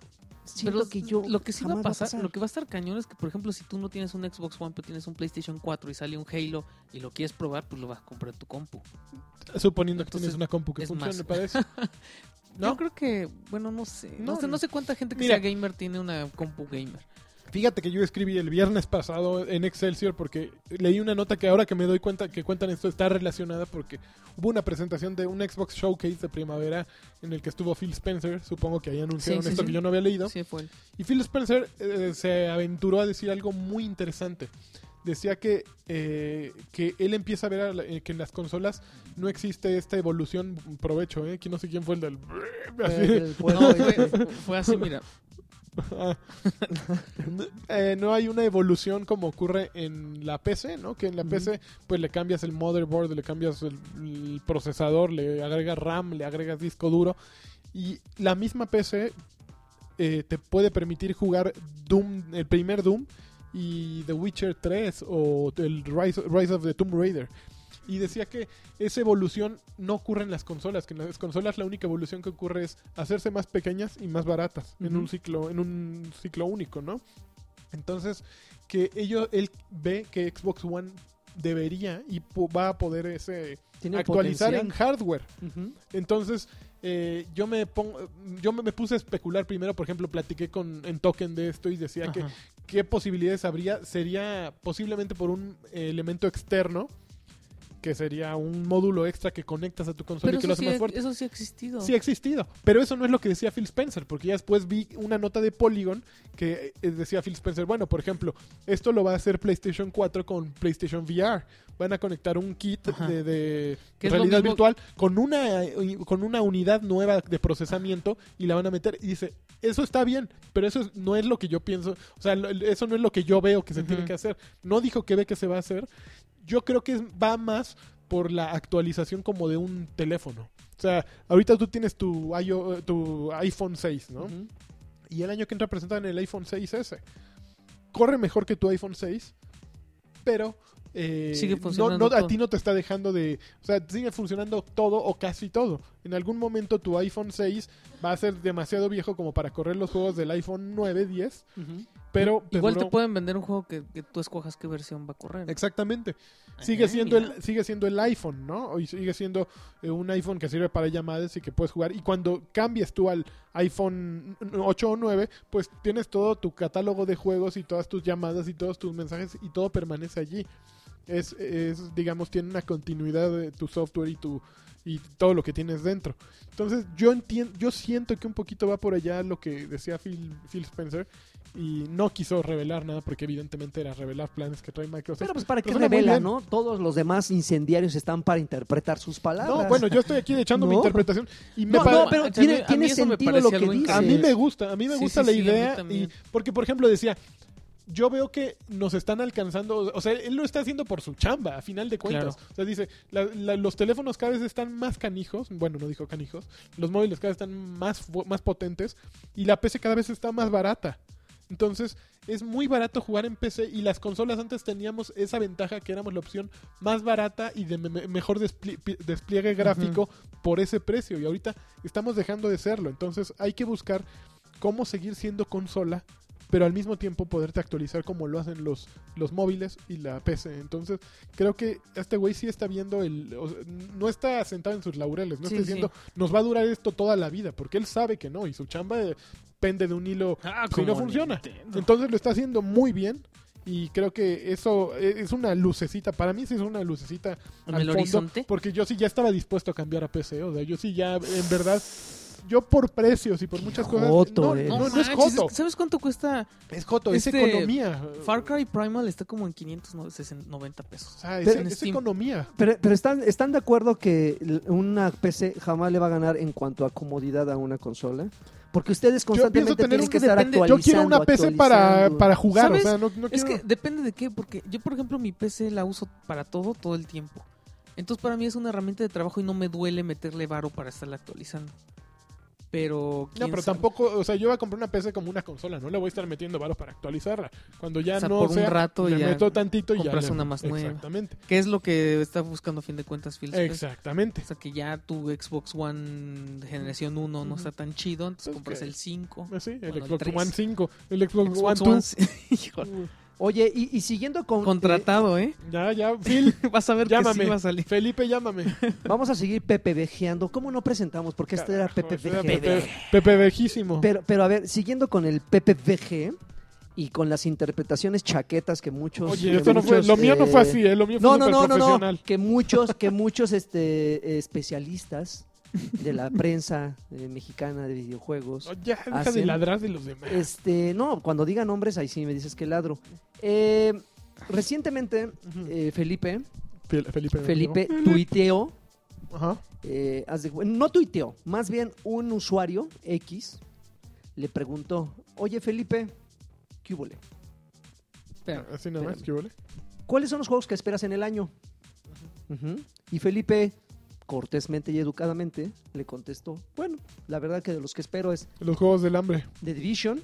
siento Pero que yo lo que sí va a pasar, lo que va a estar cañón es que, por ejemplo, si tú no tienes un Xbox One, pero tienes un PlayStation 4 y sale un Halo y lo quieres probar, pues lo vas a comprar en tu compu. Suponiendo que Entonces, tienes una compu que funcione más. para eso. Yo ¿No? creo que, bueno, no sé. No, No, sé, no sé cuánta gente que Mira. sea gamer tiene una compu gamer. Fíjate que yo escribí el viernes pasado en Excelsior porque leí una nota que ahora que me doy cuenta que cuentan esto está relacionada porque hubo una presentación de un Xbox Showcase de primavera en el que estuvo Phil Spencer, supongo que ahí anunciaron Sí, sí, esto sí. que yo no había leído. Sí, fue. Y Phil Spencer eh, se aventuró a decir algo muy interesante. Decía que, eh, que él empieza a ver a la- eh, que en las consolas no existe esta evolución, provecho, ¿eh? Que no sé quién fue el del... así. Eh, el juego No, fue, fue así, mira. Ah. Eh, no hay una evolución como ocurre en la PC, ¿no? Que en la. PC pues le cambias el motherboard, le cambias el, el procesador, le agregas RAM, le agregas disco duro y la misma PC eh, te puede permitir jugar Doom, el primer Doom y The Witcher 3 o el Rise, Rise of the Tomb Raider. Y decía que esa evolución no ocurre en las consolas, que en las consolas la única evolución que ocurre es hacerse más pequeñas y más baratas en un ciclo, en un ciclo único, ¿no? Entonces, que ellos, él ve que Xbox One debería y va a poder ese actualizar en hardware. Entonces, eh, yo me pongo, yo me, me puse a especular primero, por ejemplo, platiqué con en Token de esto y decía que qué posibilidades habría. Sería posiblemente por un elemento externo, que sería un módulo extra que conectas a tu consola Pero y que lo hace sí, más fuerte. eso sí ha existido. Sí ha existido, pero eso no es lo que decía Phil Spencer, porque ya después vi una nota de Polygon que eh, decía Phil Spencer, bueno, por ejemplo, esto lo va a hacer PlayStation 4 con PlayStation VR. Van a conectar un kit Ajá. de, de realidad virtual con una eh, con una unidad nueva de procesamiento y la van a meter y dice, eso está bien, pero eso es- no es lo que yo pienso, o sea, eso no es lo que yo veo que se tiene que hacer. No dijo que ve que se va a hacer. Yo creo que va más por la actualización como de un teléfono. O sea, ahorita tú tienes tu, iO- tu iPhone 6, ¿no? Y el año que entra presentan el iPhone 6S. Corre mejor que tu iPhone 6, pero eh, Sigue funcionando no, a ti no te está dejando de... O sea, sigue funcionando todo o casi todo. En algún momento tu iPhone 6 va a ser demasiado viejo como para correr los juegos del iPhone 9, 10, Ujú. Pero... Igual duró- te pueden vender un juego que, que tú escojas qué versión va a correr. Exactamente. Sigue Eh, siendo mira. el sigue siendo el iPhone, ¿no? Y sigue siendo eh, un iPhone que sirve para llamadas y que puedes jugar. Y cuando cambies tú al iPhone 8 o 9, pues tienes todo tu catálogo de juegos y todas tus llamadas y todos tus mensajes y todo permanece allí. Es, es digamos, tiene una continuidad de tu software y tu y todo lo que tienes dentro. Entonces, yo entiendo, yo siento que un poquito va por allá lo que decía Phil, Phil Spencer y no quiso revelar nada porque evidentemente era revelar planes que trae Microsoft. Pero pues para qué revela. ¿no? Todos los demás incendiarios están para interpretar sus palabras. No, bueno, yo estoy aquí echando mi interpretación y me No, no, pero tiene, tiene sentido lo que dice. a mí me gusta, a mí me Sí, gusta sí, la sí, idea y porque por ejemplo decía, yo veo que nos están alcanzando, o sea, él lo está haciendo por su chamba, a final de cuentas. O sea, dice, la- la- los teléfonos cada vez están más canijos, bueno, no dijo canijos, los móviles cada vez están más, más potentes y la PC cada vez está más barata. Entonces, es muy barato jugar en PC y las consolas antes teníamos esa ventaja que éramos la opción más barata y de me- me- mejor despliegue gráfico por ese precio y ahorita estamos dejando de serlo. Entonces, hay que buscar cómo seguir siendo consola pero al mismo tiempo poderte actualizar como lo hacen los, los móviles y la PC. Entonces, creo que este güey sí está viendo el... o sea, no está sentado en sus laureles, no Sí, está sí. diciendo, nos va a durar esto toda la vida, porque él sabe que no, y su chamba pende de un hilo Ah, si no como funciona. Nintendo. Entonces lo está haciendo muy bien. Y creo que eso eh, es una lucecita. Para mí sí es una lucecita ¿En al el fondo, horizonte? Porque yo sí ya estaba dispuesto a cambiar a PC. O sea, yo sí ya, en verdad, yo por precios y por muchas cosas. joto, no, eh. no, no es joto. es- ¿Sabes cuánto cuesta? Es joto, es Este, economía. Far Cry Primal está como en 590 pesos. O sea, es, Pero- es Steam. economía. Pero, pero están, están de acuerdo que una PC jamás le va a ganar en cuanto a comodidad a una consola. Porque ustedes constantemente tienen que es que estar depende- Yo actualizando. quiero una PC para, para jugar, ¿Sabes? o sea, no, no Es quiero... que depende de qué, porque yo, por ejemplo, mi PC la uso para todo, todo el tiempo. Entonces, para mí es una herramienta de trabajo y no me duele meterle varo para estarla actualizando. Pero. No, ¿quién pero sabe? tampoco, o sea, yo voy a comprar una PC como una consola, no le voy a estar metiendo varos para actualizarla. Cuando ya O sea, no por un sea, rato le ya meto tantito y ya compras le- una más nueva. Exactamente. ¿Qué es lo que está buscando a fin de cuentas Phil Spencer? Exactamente. O sea, que ya tu Xbox One generación 1 no está tan chido, entonces compras que- el 5. Eh, Sí, el Bueno, el Xbox tres. One 5, el Xbox, Xbox One One, 2. sí. Oye, y, y siguiendo con... Contratado, ¿eh? Ya, ya, Phil, Vas a ver llámame. que sí va a salir. Felipe, llámame. eh, vamos a seguir PPVGeando. ¿Cómo no presentamos? Porque este era Carajo, era PPVG. Pepe, Pepe Vejísimo. Pero, pero a ver, siguiendo con el PPVG y con las interpretaciones chaquetas que muchos... Oye, que esto no fue, lo mío no fue eh, así, ¿eh? lo mío fue No, no, no, no, no, superprofesional. que muchos, que muchos este, eh, especialistas de la prensa eh, mexicana de videojuegos, ya, deja de hacen- ladrar de los demás. este, no, cuando digan nombres ahí sí me dices que ladro. Eh, recientemente eh, Felipe, Fel- Felipe. Felipe tuiteó, Ajá. eh, de no tuiteó, más bien un usuario X le preguntó, oye Felipe, ¿qué hubo? Así nada más. ¿qué huele? ¿Cuáles son los juegos que esperas en el año? Y Felipe, cortésmente y educadamente, le contestó, bueno, la verdad que de los que espero es Los juegos del hambre. The Division,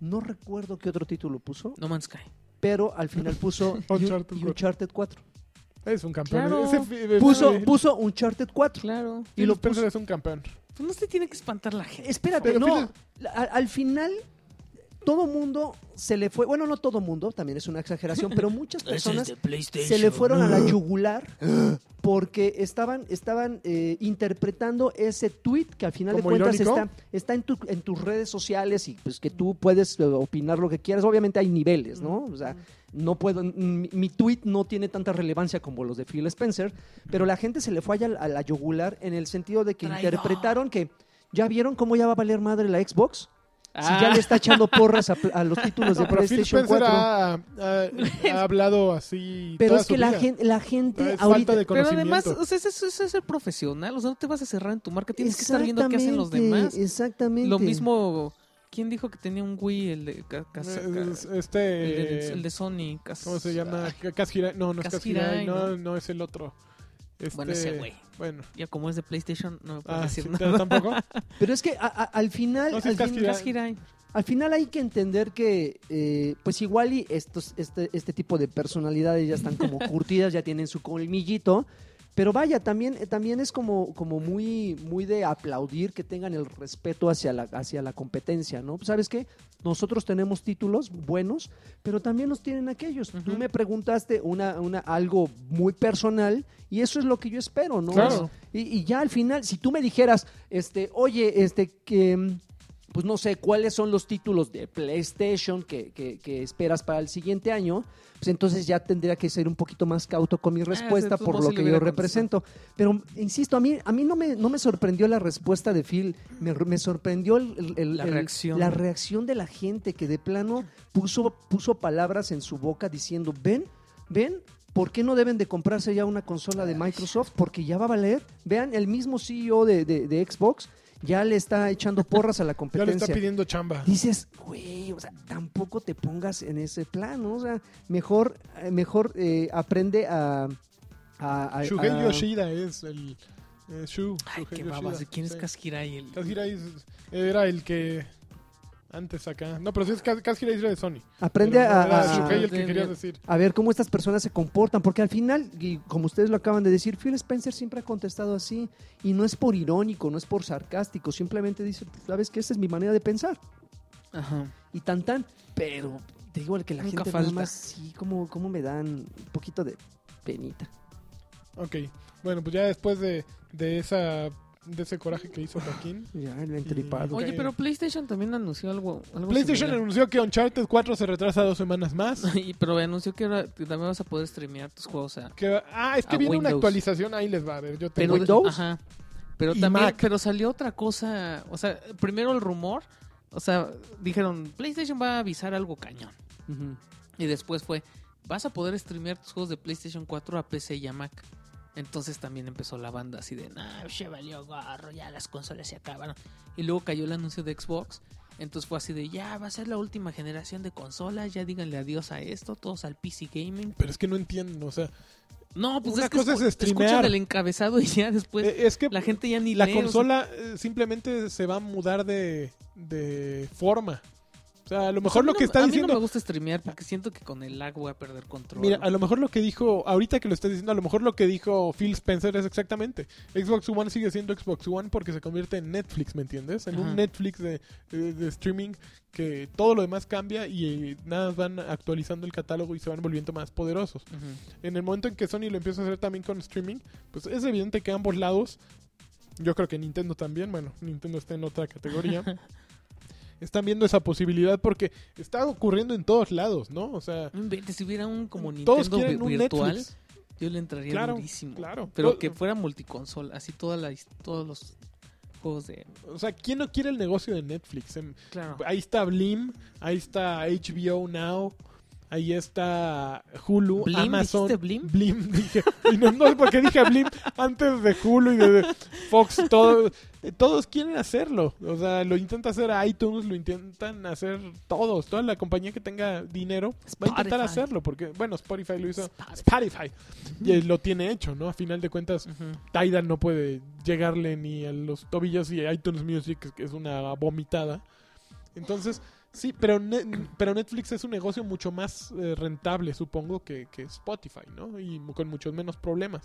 no recuerdo qué otro título puso, No Man's Sky. pero al final puso Un- Uncharted y Uncharted 4. Es un campeón. Claro. Ese fi- Puso, ese- puso Uncharted 4. Claro. Y lo Spencer puso... es un campeón. Pues no se tiene que espantar la gente. Espérate, Pero no. Al final, todo mundo se le fue... Bueno, no todo mundo, también es una exageración, pero muchas personas se le fueron a la yugular porque estaban, estaban eh, interpretando ese tweet que al final de ¿Como cuentas irónico? está, está en, tu- en tus redes sociales y pues que tú puedes eh, opinar lo que quieras. Obviamente hay niveles, ¿no? O sea, no puedo, mi, mi tweet no tiene tanta relevancia como los de Phil Spencer, pero la gente se le fue a la, a la yugular en el sentido de que interpretaron que ya vieron cómo ya va a valer madre la Xbox. Si Ah. ya le está echando porras a, a los títulos de No, PlayStation Spencer 4. ha, ha- ha hablado así. Pero toda es que su la vida. gente, la gente es ahorita falta de Pero además, o sea, eso, eso- eso es ser profesional. O sea, no te vas a cerrar en tu marca. Tienes que estar viendo qué hacen los demás. Exactamente. Lo mismo. ¿Quién dijo que tenía un Wii? El de, este. el de, el de Sony. Cas- ¿Cómo se llama? Kaz Hirai. No, no es Kaz Kaz Hirai, Hirai, No, ¿no? no es el otro. Este... Bueno, ese güey. Bueno. Ya como es de PlayStation, no me puedo Ah, decir sí, nada. tampoco. Pero es que a- a- al final, No, sí al, fin- final hay que entender que, eh, pues igual y estos, este, este tipo de personalidades ya están como curtidas, ya tienen su colmillito. Pero vaya, también, eh, también es como, como muy, muy de aplaudir que tengan el respeto hacia la, hacia la competencia, ¿no? ¿Sabes qué? Nosotros tenemos títulos buenos, pero también los tienen aquellos. Tú me preguntaste una, una, algo muy personal y eso es lo que yo espero, ¿no? Claro. Y, y ya al final, si tú me dijeras, este, oye, este, que, mm, pues no sé, cuáles son los títulos de PlayStation que, que- que esperas para el siguiente año, pues entonces ya tendría que ser un poquito más cauto con mi respuesta Ah, todos por lo que yo represento. Pero, insisto, a mí, a mí no, me, no me sorprendió la respuesta de Phil, me, me sorprendió el- el- el- La el- reacción. la reacción de la gente que de plano puso, puso palabras en su boca diciendo, ven, ven, ¿Por qué no deben de comprarse ya una consola de Microsoft? Porque ya va a valer. Vean, el mismo CEO de, de- de Xbox ya le está echando porras a la Ya le competencia. está pidiendo chamba. Dices, güey, o sea, tampoco te pongas en ese plan, ¿no? O sea, mejor, eh, mejor eh, aprende a... a, a- Shuhei a- Yoshida es el. eh, Shu. Ay, Shuhei qué Yoshida, babas. ¿Quién es sí. Kaz Hirai? El... Kaz Hirai es- era el que. Antes acá. No, pero sí es Kaz Hirai era de Sony. aprende Pero a, a- el que decir. a ver cómo estas personas se comportan, porque al final, y como ustedes lo acaban de decir, Phil Spencer siempre ha contestado así, y no es por irónico, no es por sarcástico, simplemente dice, ¿sabes qué? Esa es mi manera de pensar. Ajá. y tan tan, pero te digo que la Nunca gente nada falta. más sí como, como me dan un poquito de penita. Ok. Bueno, pues ya después de, de esa de ese coraje que hizo Joaquín. Ya, el entripado. Oye, pero PlayStation también anunció algo. algo PlayStation similar. anunció que Uncharted 4 se retrasa dos semanas más. Y- pero anunció que, ahora que también vas a poder streamear tus juegos a. Que, ah, es que A viene una actualización. Ahí les va a ver. Yo Pero, tengo. Windows? Ajá. Pero y también, Mac. pero salió otra cosa, o sea, primero el rumor, o sea, dijeron, PlayStation va a avisar algo cañón. Y después fue, vas a poder streamear tus juegos de PlayStation 4 a PC y a Mac. Entonces también empezó la banda así de, nah, se valió gorro, ya las consolas se acabaron. Y luego cayó el anuncio de Xbox. Entonces fue así de, ya va a ser la última generación de consolas, ya díganle adiós a esto, todos al PC Gaming. Pero es que no entiendo, o sea, No, pues Una es que cosa es streamear. escuchan el encabezado y ya después eh, es que la gente ya ni la lee, o sea, consola eh, simplemente se va a mudar de, de forma. Sea, a lo mejor a lo no- que está a mí diciendo... no me gusta streamear porque siento que con el lag voy a perder control. Mira, a lo mejor lo que dijo, ahorita que lo estás diciendo, a lo mejor lo que dijo Phil Spencer es exactamente. Xbox One sigue siendo Xbox One porque se convierte en Netflix, ¿me entiendes? En Ajá. un Netflix de, de- de streaming que todo lo demás cambia y eh, nada más van actualizando el catálogo y se van volviendo más poderosos. En el momento en que Sony lo empieza a hacer también con streaming, pues es evidente que ambos lados, yo creo que Nintendo también, bueno, Nintendo está en otra categoría, están viendo esa posibilidad porque está ocurriendo en todos lados, ¿no? O sea, si hubiera un como Nintendo un virtual, Netflix. yo le entraría Claro, durísimo. claro. Pero que fuera multiconsola, así toda la, todos los juegos de... O sea, ¿quién no quiere el negocio de Netflix? Claro. Ahí está Blim, ahí está HBO Now, ahí está Hulu, ¿Blim? Amazon. ¿Dijiste Blim? Blim, dije. Y no, no sé por qué dije Blim antes de Hulu y de, Fox. Todo, todos quieren hacerlo. O sea, lo intenta hacer iTunes, lo intentan hacer todos. Toda la compañía que tenga dinero va a intentar hacerlo. Porque, bueno, Spotify lo hizo. Spotify. Spotify. Y lo tiene hecho, ¿no? A final de cuentas. Tidal no puede llegarle ni a los tobillos y iTunes Music que es una vomitada. Entonces, sí, pero, Ne- pero Netflix es un negocio mucho más eh, rentable, supongo, que, que Spotify, ¿no? Y con muchos menos problemas.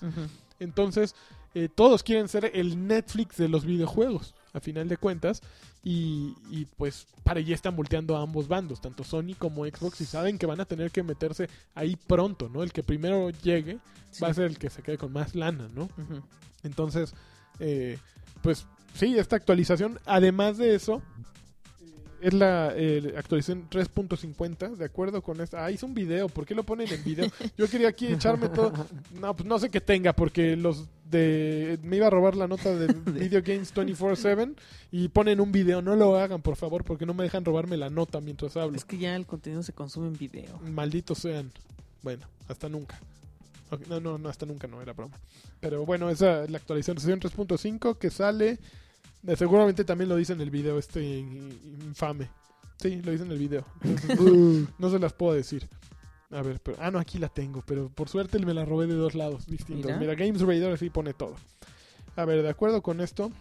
Entonces, eh, todos quieren ser el Netflix de los videojuegos, a final de cuentas. Y, y, pues para allí están volteando a ambos bandos, tanto Sony como Xbox, y saben que van a tener que meterse ahí pronto, ¿no? El que primero llegue va a ser el que se quede con más lana, ¿no? Entonces, eh, pues sí, esta actualización, además de eso, es la eh, actualización 3.50, de acuerdo con esta. Ah, hice un video, ¿por qué lo ponen en video? Yo quería aquí echarme todo. No, pues no sé qué tenga, porque los de. Me iba a robar la nota de Video Games 24-7 y ponen un video. No lo hagan, por favor, porque no me dejan robarme la nota mientras hablo. Es que ya el contenido se consume en video. Malditos sean. Bueno, hasta nunca. Ok, No, no, no, hasta nunca no era broma. Pero bueno, esa es la actualización 3.5 que sale. Eh, seguramente también lo dice en el video este in- infame. Sí, lo dice en el video. No se las puedo decir. A ver, pero. Ah, no, aquí la tengo. Pero por suerte me la robé de dos lados distintos. Mira. Mira, Games Radar así pone todo. A ver, de acuerdo con esto.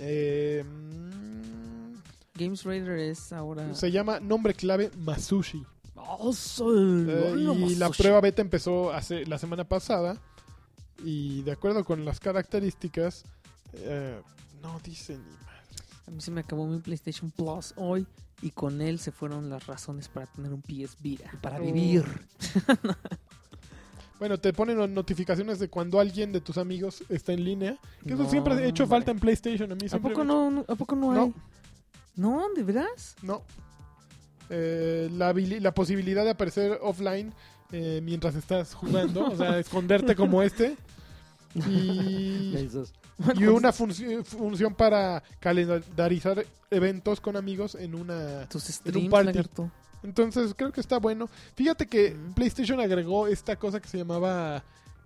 eh, mm, Games Raider es ahora... se llama nombre clave Masushi. Oh. Eh, y la prueba beta empezó hace la semana pasada. Y de acuerdo con las características, eh, no dice ni madre. A mí se me acabó mi PlayStation Plus hoy y con él se fueron las razones para tener un PS Vita. Para Oh. vivir. Bueno, te ponen notificaciones de cuando alguien de tus amigos está en línea. Que eso siempre ha hecho hombre. falta en PlayStation. A mí ¿A poco me- no, no- ¿A poco no hay? No. No, ¿de veras? No. Eh, la posibilidad de aparecer offline eh, mientras estás jugando, o sea, esconderte como este. Y, Y una funci- función para calendarizar eventos con amigos en una Tus un party. lagarto. Entonces creo que está bueno. Fíjate que Mm. PlayStation agregó esta cosa que se llamaba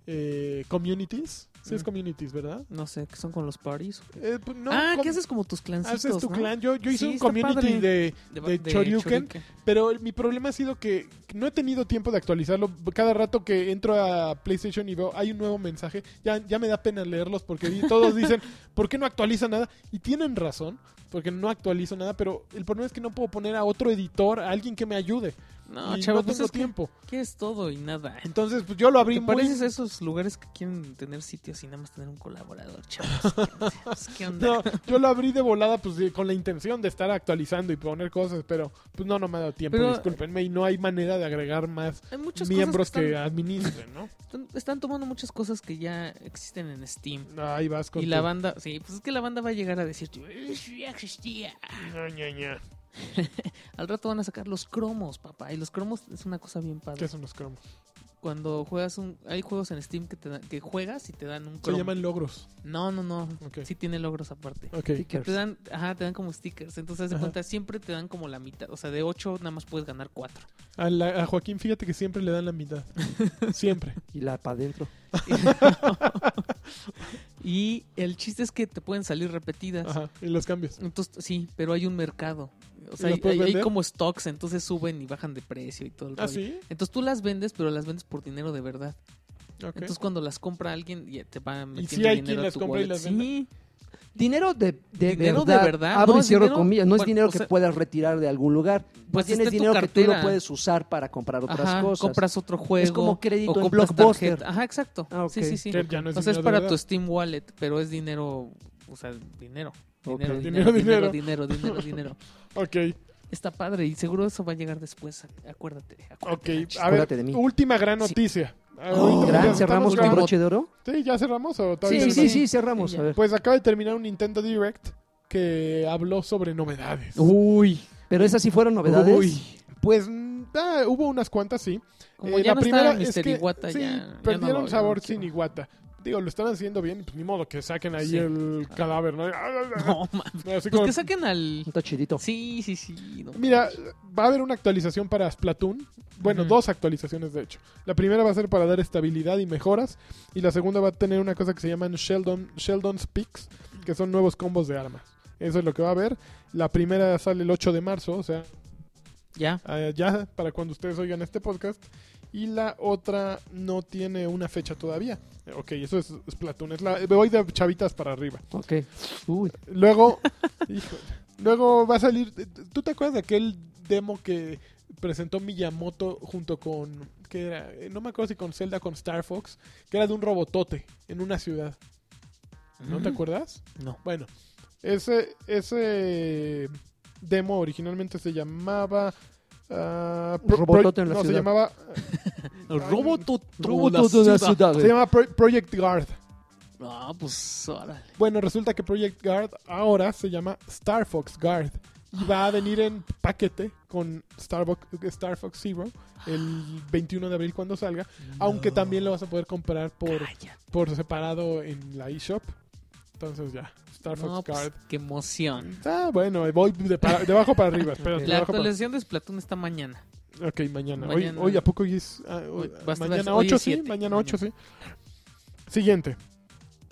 eh, Communities. Sí es Mm. Communities, ¿verdad? No sé, ¿qué son con los parties? Eh, pues, no, ah, ¿qué haces como tus clancitos, Haces tu no? clan. Yo, yo hice Sí, un community de, De, de de Choryuken, pero mi problema ha sido que no he tenido tiempo de actualizarlo. Cada rato que entro a PlayStation y veo hay un nuevo mensaje, ya, ya me da pena leerlos porque todos dicen, ¿por qué no actualiza nada? Y tienen razón, porque no actualizo nada, pero el problema es que no puedo poner a otro editor, a alguien que me ayude. No, y chavo, no pues tengo es que tiempo. ¿qué es todo y nada? Entonces, pues yo lo abrí ¿Te muy... pareces a esos lugares que quieren tener sitios y nada más tener un colaborador, chavos? Pues, ¿Qué onda? No, yo lo abrí de volada pues de- con la intención de estar actualizando y poner cosas, pero pues no, no me ha dado tiempo, Pero- discúlpenme, y no hay manera de agregar más miembros que, que están, administren, ¿no? están, están tomando muchas cosas que ya existen en Steam. Ahí vas con Y la banda, sí, pues es que la banda va a llegar a decir, "Eso ya existía. Ña, Ña, Ña. Al rato van a sacar los cromos, papá. Y los cromos es una cosa bien padre. ¿Qué son los cromos? cuando juegas un hay juegos en Steam que te dan- que juegas y te dan un Se Chrome. llaman logros. No, no, no. Ok. Sí tiene logros aparte. Ok. Stickers. Te dan, ajá, te dan como stickers. Entonces, de Ajá. cuenta, siempre te dan como la mitad. O sea, de 8 nada más puedes ganar 4. A, la- a Joaquín, fíjate que siempre le dan la mitad. siempre. Y la para adentro. y el chiste es que te pueden salir repetidas. Ajá. Y los cambios. Entonces, sí, pero hay un mercado. O sea, ¿Y hay, como stocks, entonces suben y bajan de precio y todo el ¿Ah, rollo. sí? Entonces tú las vendes, pero las vendes por dinero de verdad. Entonces cuando las compra alguien, ya te va metiendo sí hay dinero quien a las compra y las vende? Sí, Dinero de, de Dinero de verdad. verdad, Abro no, y es cierro dinero- comillas. No es dinero que sea- puedas retirar de algún lugar. Pues es en tu dinero que tú lo puedes usar para comprar otras Ajá, cosas. compras otro juego. como crédito o en Blockbuster. tarjeta. Ajá, exacto. Ah. Sí, sí, sí. No es o sea, es de para verdad. tu Steam Wallet, pero es dinero, o sea, dinero. Ok. Dinero, Dinero, dinero, dinero, dinero, dinero, dinero. Ok. Está padre y seguro eso va a llegar después. Acuérdate. Ok. acuérdate Nachi. A ver, Acuérdate de mí. última gran noticia. Oh, Gran, estamos cerramos con broche de oro. Sí, ¿ya cerramos o Sí, todavía sí, no? sí, sí, cerramos. Sí, a ver. Pues acaba de terminar un Nintendo Direct que habló sobre novedades. Uy. Pero esas sí fueron novedades. Uy. Pues mm, ah, hubo unas cuantas, sí. Como Eh, ya la no primera está es que Iwata, sí, ya, ya no perdieron sabor sin quiero. Digo, lo están haciendo bien, pues ni modo que saquen ahí Sí. el cadáver, ¿no? No, man. Así Pues como- que saquen al... Está chidito. Sí, sí, sí. no Mira, va a haber una actualización para Splatoon. Bueno, Ujú. dos actualizaciones de hecho. La primera va a ser para dar estabilidad y mejoras. Y la segunda va a tener una cosa que se llaman Sheldon, Sheldon's Picks, que son nuevos combos de armas. Eso es lo que va a haber. La primera sale el 8 de marzo, o sea, Ya. ah, ya para cuando ustedes oigan este podcast. Y la otra no tiene una fecha todavía. Ok, eso es Splatoon. Es la, voy de chavitas para arriba. Ok. Uy. Luego, luego va a salir. ¿Tú te acuerdas de aquel demo que presentó Miyamoto junto con. que era? Eh, No me acuerdo si con Zelda, con Star Fox, que era de un robotote en una ciudad. ¿No te Ujú. acuerdas? No. Bueno, ese, ese demo originalmente se llamaba. Pro- en la no, se llamaba. Roboto. Roboto de la ciudad. Se llama Pro- Project Guard. Ah, pues, órale. Bueno, resulta que Project Guard ahora se llama Star Fox Guard. Y va a venir en paquete con Starbucks, Star Fox Zero el 21 de abril cuando salga. Aunque también lo vas a poder comprar por, Cállate. por separado en la eShop. Entonces ya, Star Fox No, pues, Guard. qué emoción. Ah, bueno, voy de, para- de abajo para arriba. espérate, de La abajo para- actualización de Splatoon está mañana. Ok, mañana. Mañana. Hoy, ¿a poco hoy es? ah, hoy- Hoy- basta ver- mañana hoy 8, es sí. siete. Mañana 8, sí. Siguiente.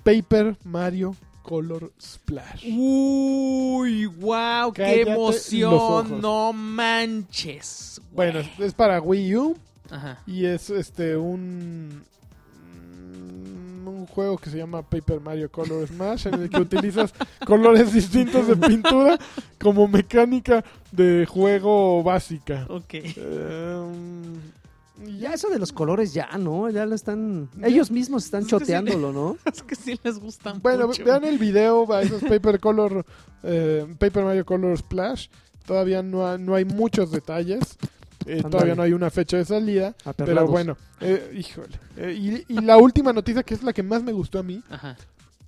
Paper Mario Color Splash. Uy, wow, qué emoción. No manches. Bueno, es, es para Wii U Ajá. y es este un un juego que se llama Paper Mario Color Smash en el que utilizas colores distintos de pintura como mecánica de juego básica. Ok. Em, Ya eso de los colores ya, ¿no? Ya lo están... Ellos mismos están Es que sí. choteándolo, ¿no? Es que sí les gustan Bueno, mucho. vean el video, esos Paper Color, eh, Paper Mario Color Splash. Todavía no, ha- no hay muchos detalles. Eh, todavía no hay una fecha de salida. Pero bueno, eh, híjole. Eh, y, y la última noticia, que es la que más me gustó a mí, Ajá.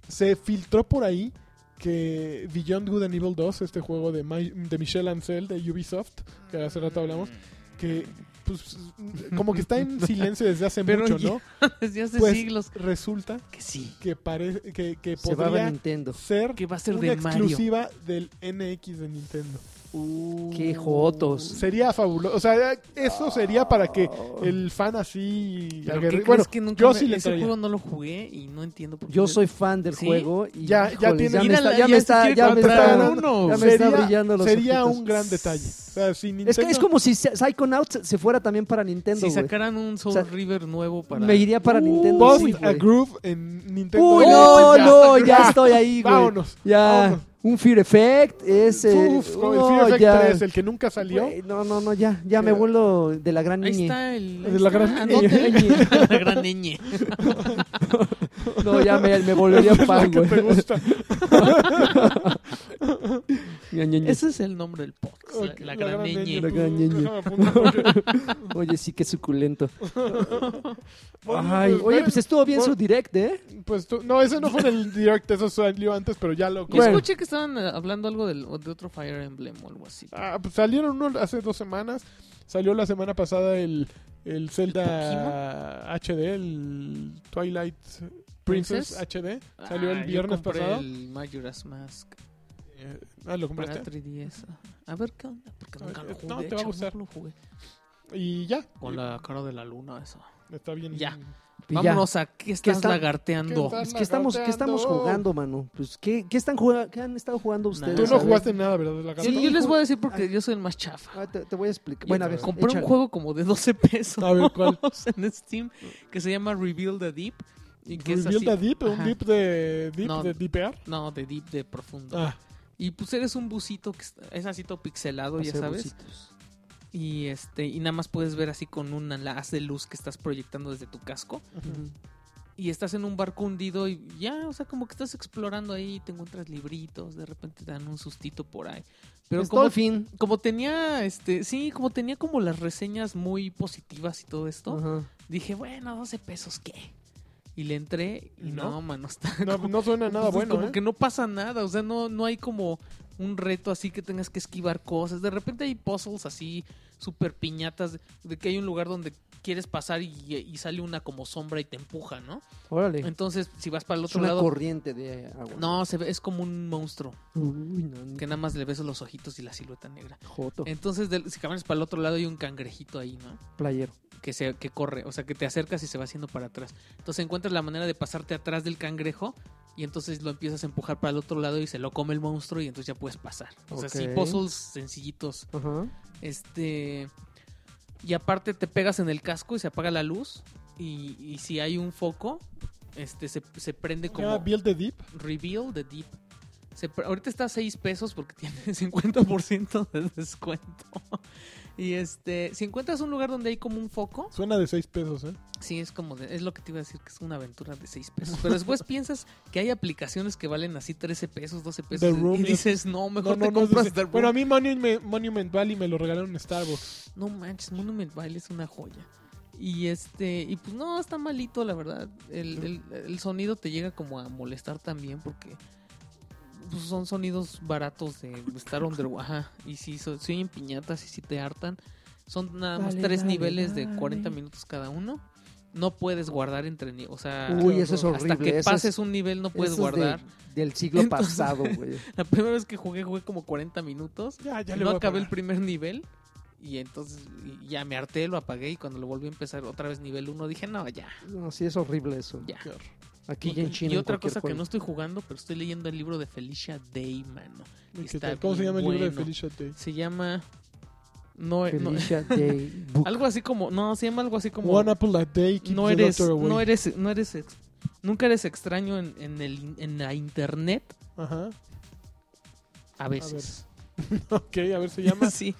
se filtró por ahí que Beyond Good and Evil 2, este juego de, Mi- de Michel Ancel de Ubisoft, que hace rato hablamos, que pues como que está en silencio desde hace Pero mucho, ya- ¿no? Desde hace Pues siglos. resulta Que sí. que parece que, que Se va a ver podría Nintendo. ser Que va a ser una de Mario. exclusiva del NX de Nintendo. Qué jotos. Sería fabuloso. O sea, eso sería para que el fan así ¿qué Bueno, que nunca yo me- sí le ese juego no lo jugué y no entiendo por qué. Yo soy fan del ¿Sí? juego y Ya- ya me está, ya ya me se está, quiere ya me comprar está, uno. ya me está brillando los sería ojitos. un gran detalle. O sea, si Es Nintendo... que es como si Psychonauts se fuera también para Nintendo, Si sacaran un Soul O sea, River nuevo para. Me iría para Nintendo. Post sí, a. Groove en Nintendo. Uy, NX, no, ya. no, ya estoy ahí, güey. Vámonos. Ya, vámonos. Un Fear Effect, ese... Uf, con el Fear Effect ya. 3, el que nunca salió. Güey, no, no, no, ya, ya me vuelvo de la gran Ahí niña. está el. De ahí la gran niña. la gran niña. No, ya me, me volvería fan, güey. gusta. Ña, ña, ña. Ese es el nombre del podcast. la- Ok, la, gran. La gran Déjame ñeñe. apuntar porque- Oye, sí, qué suculento. Ay, pues, oye, pues estuvo bien su direct, ¿eh? Pues tú- no, ese no fue en el direct, eso salió antes, pero ya lo... Yo Bueno. escuché que estaban eh, hablando algo del, de otro Fire Emblem o algo así. Ah, pues salieron uno hace dos semanas. Salió la semana pasada el, el Zelda HD, el Twilight Princess, Princess? HD. Salió Ah, el yo viernes compré pasado. el Majora's Mask Eh, ah, lo para compraste. 3DS. A ver qué onda, porque nunca ver, lo eh, jugué. no, te va a gustar. no lo jugué. Y ya. Con la cara de la luna, eso. Está bien. Ya. Y ya. Vámonos a qué estás está- lagarteando. ¿Qué ¿Qué estamos, ¿Qué estamos jugando, mano? Pues, ¿qué, qué, están jugando, ¿Qué han estado jugando ustedes? Tú no jugaste nada, ¿verdad? Sí, yo les voy a decir porque yo soy el más chafa. Ah, te, te voy a explicar. Bueno, a ver, Compré échale. un juego como de 12 pesos A ver, ¿cuál? en Steam que se llama Reveal the Deep. Y que es Reveal así- the Deep, un Ajá. deep de deep No. de deepear. No, de Deep, de profundo. Ah, Y pues eres un busito que está- es así todo pixelado, ya sabes. busitos. Y este y nada más puedes ver así con una haz de luz que estás proyectando desde tu casco. Y estás en un barco hundido y ya, o sea, como que estás explorando ahí, te encuentras libritos, de repente te dan un sustito por ahí. Pero Es como, todo el fin. como tenía, este, sí, como tenía como las reseñas muy positivas y todo esto, Ajá. dije, bueno, 12 pesos, ¿qué? Y le entré y ¿No? no, mano, está no, como, no suena nada pues, bueno, como ¿eh? que no pasa nada, o sea, no, no hay como un reto así que tengas que esquivar cosas. De repente hay puzzles así, súper piñatas, de que hay un lugar donde quieres pasar y, y sale una como sombra y te empuja, ¿no? Órale. Entonces, si vas para el Es otro una lado... corriente de agua. No, se ve, es como un monstruo, Uy, no, que nada más le ves los ojitos y la silueta negra. Joto. Entonces, si caminas para el otro lado hay un cangrejito ahí, ¿no? Playero. que se que corre, o sea, que te acercas y se va haciendo para atrás. Entonces encuentras la manera de pasarte atrás del cangrejo y entonces lo empiezas a empujar para el otro lado y se lo come el monstruo y entonces ya puedes pasar. O sea, sí, puzzles sencillitos. Ajá. Este y aparte te pegas en el casco y se apaga la luz y, y si hay un foco, este se, se prende como Build the Deep. Reveal the Deep. Se ahorita está a 6 pesos porque tiene 50% de descuento. Y este, si encuentras un lugar donde hay como un foco, Suena de 6 pesos, ¿eh? Sí, es como de- es lo que te iba a decir, que es una aventura de 6 pesos. Pero después piensas que hay aplicaciones que valen así 13 pesos, 12 pesos. The y- Room y es- dices, no, mejor No, te no, compras de- The Room. Bueno, a mí Monument, Monument Valley me lo regalaron en Starbucks. No manches, Monument Valley es una joya. Y este, y pues no, está malito, la verdad. El, el- el sonido te llega como a molestar también porque pues, son sonidos baratos de estar underwater. Ajá. Y si so, se oyen piñatas y si te hartan. Son nada más Dale, tres dale, niveles de dale. 40 minutos cada uno. No puedes guardar entre ni, o sea, Uy, eso es hasta que eso pases es- un nivel no puedes eso es de- guardar. del siglo Entonces- pasado, güey. La primera vez que jugué jugué como 40 minutos. Ya, ya le no acabé el primer nivel y entonces y ya me harté, lo apagué y cuando lo volví a empezar otra vez nivel 1 dije, "No, ya, No, sí, es horrible eso. ya." Aquí Y, ya en China. y otra cosa que no estoy jugando, pero estoy leyendo el libro de Felicia Day, mano. ¿Cómo se llama el libro de. Felicia Day? Se llama no, no- Felicia Day Book. algo así como, no, se llama algo así como One apple a day keeps no the eres doctor away. no eres no eres ex- nunca eres extraño en, en el en la internet Ajá. a veces. Ok, a ver, se llama... sí.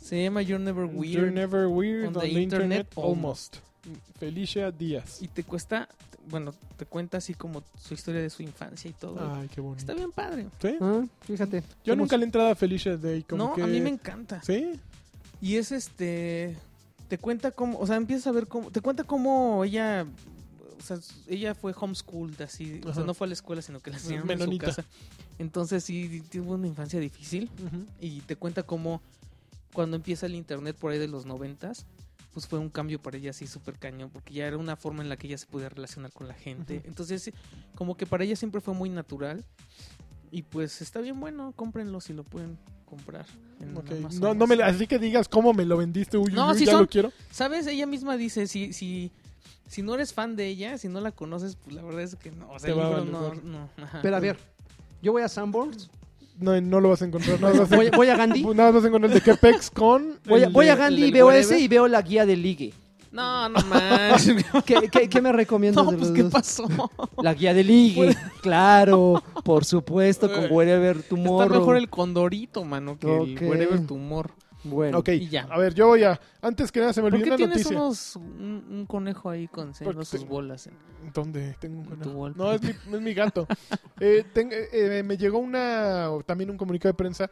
Se llama You're Never Weird. You're never weird on on, the the internet, internet, almost. Felicia Díaz. Y te cuesta, bueno, te cuenta así como su historia de su infancia y todo. Ay, qué bonito. Está bien padre. ¿Sí? Ah, fíjate. Yo Somos- nunca le he entrado a Felicia Day. Como no, que... a mí me encanta. ¿Sí? Y es este, te cuenta cómo, o sea, empiezas a ver cómo, te cuenta cómo ella, o sea, ella fue homeschooled así, o sea, no fue a la escuela, sino que la enseñaron en su casa. Entonces sí, tuvo una infancia difícil y te cuenta cómo cuando empieza el internet por ahí de los noventas, pues fue un cambio para ella así súper cañón, porque ya era una forma en la que ella se podía relacionar con la gente. Entonces, como que para ella siempre fue muy natural. Y pues está bien bueno, cómprenlo si lo pueden comprar. en. No, no me, así que digas cómo me lo vendiste, uy, No, uy, sí ya son- lo quiero. ¿Sabes? Ella misma dice, si, si, si no eres fan de ella, si no la conoces, pues la verdad es que no. O sea, Te el va a libro no, no. Pero a ver, yo voy a Sanborns, No, no lo vas a encontrar. Nada más vas a, voy, voy a Gandhi, nada más vas a encontrar el de Kepex con... voy a, el voy a de- Gandhi y veo ese y veo la guía de ligue. No, no manches. ¿Qué, qué, qué me recomiendas no, de pues los ¿qué dos? pasó? La guía de ligue, claro, por supuesto, con Wherever Está Tomorrow. mejor el condorito, mano, que Ok. el wherever tumor. Bueno, Ok, Y ya. a ver, yo voy a... Antes que nada se me ¿Por olvidó qué una tienes noticia. unos, un, un conejo ahí con Porque sus te- bolas? en- ¿Dónde? Tengo un En tu conejo. No, es mi, es mi gato. Eh, ten- eh, me llegó una también un comunicado de prensa.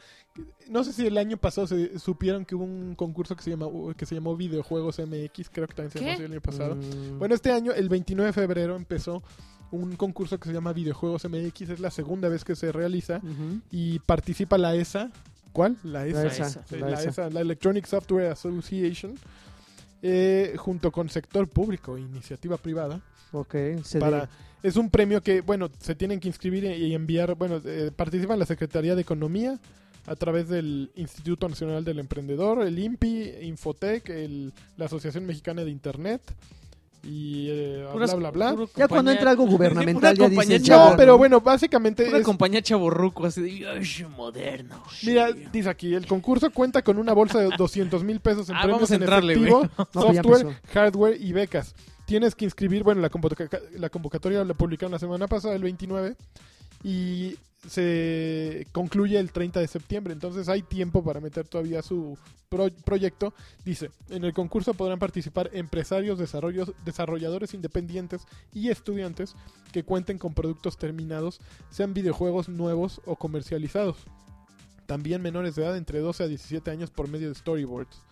No sé si el año pasado se supieron que hubo un concurso que se llama que se llamó Videojuegos MX, creo que también se ¿Qué? el año pasado. mm, Bueno, este año, el 29 de febrero, empezó un concurso que se llama Videojuegos MX. Es la segunda vez que se realiza ujú. y participa la ESA. ¿Cuál? La ESA. La ESA, esa, Sí, la la, ESA. ESA, la Electronic Software Association. eh, junto con sector público e iniciativa privada. Ok, se para Es un premio que, bueno, se tienen que inscribir y enviar, bueno, eh, participa en la Secretaría de Economía a través del Instituto Nacional del Emprendedor, el INPI, Infotec, el- la Asociación Mexicana de Internet y eh, Puras- bla, bla, bla. puro Ya cuando entra algo Pura gubernamental ya compañía dices... chavo, No, pero bueno, básicamente Una es- compañía chaborruco así de "Ay, moderno. Mira, sí". dice aquí, el concurso cuenta con una bolsa de 200 mil pesos en Ah, premios vamos a en entrarle, efectivo. No, pues ya software, empezó. hardware y becas. Tienes que inscribir, bueno, la, convoca- la convocatoria la publicaron la semana pasada, el 29, y se concluye el 30 de septiembre. Entonces hay tiempo para meter todavía su pro- proyecto. Dice, en el concurso podrán participar empresarios, desarrollos, desarrolladores independientes y estudiantes que cuenten con productos terminados, sean videojuegos nuevos o comercializados. También menores de edad entre 12 a 17 años por medio de storyboards.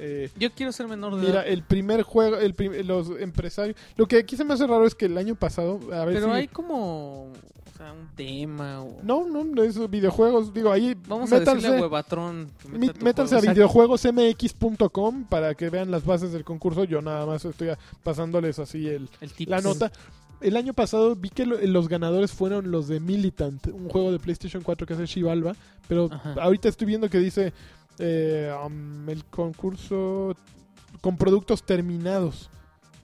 Eh, Yo quiero ser menor de Mira, edad. el primer juego, el prim- los empresarios. Lo que aquí se me hace raro es que el año pasado. A ver Pero si- hay como o sea, un tema o... No, no, no, esos videojuegos. Digo, ahí. Vamos a decirle a tu métanse a juego. videojuegosmx.com para que vean las bases del concurso. Yo nada más estoy pasándoles así el, la nota. El año pasado vi que lo- los ganadores fueron los de Militant, un juego de PlayStation 4 que es el Shivalba. Pero Ajá. ahorita estoy viendo que dice eh, um, el concurso con productos terminados.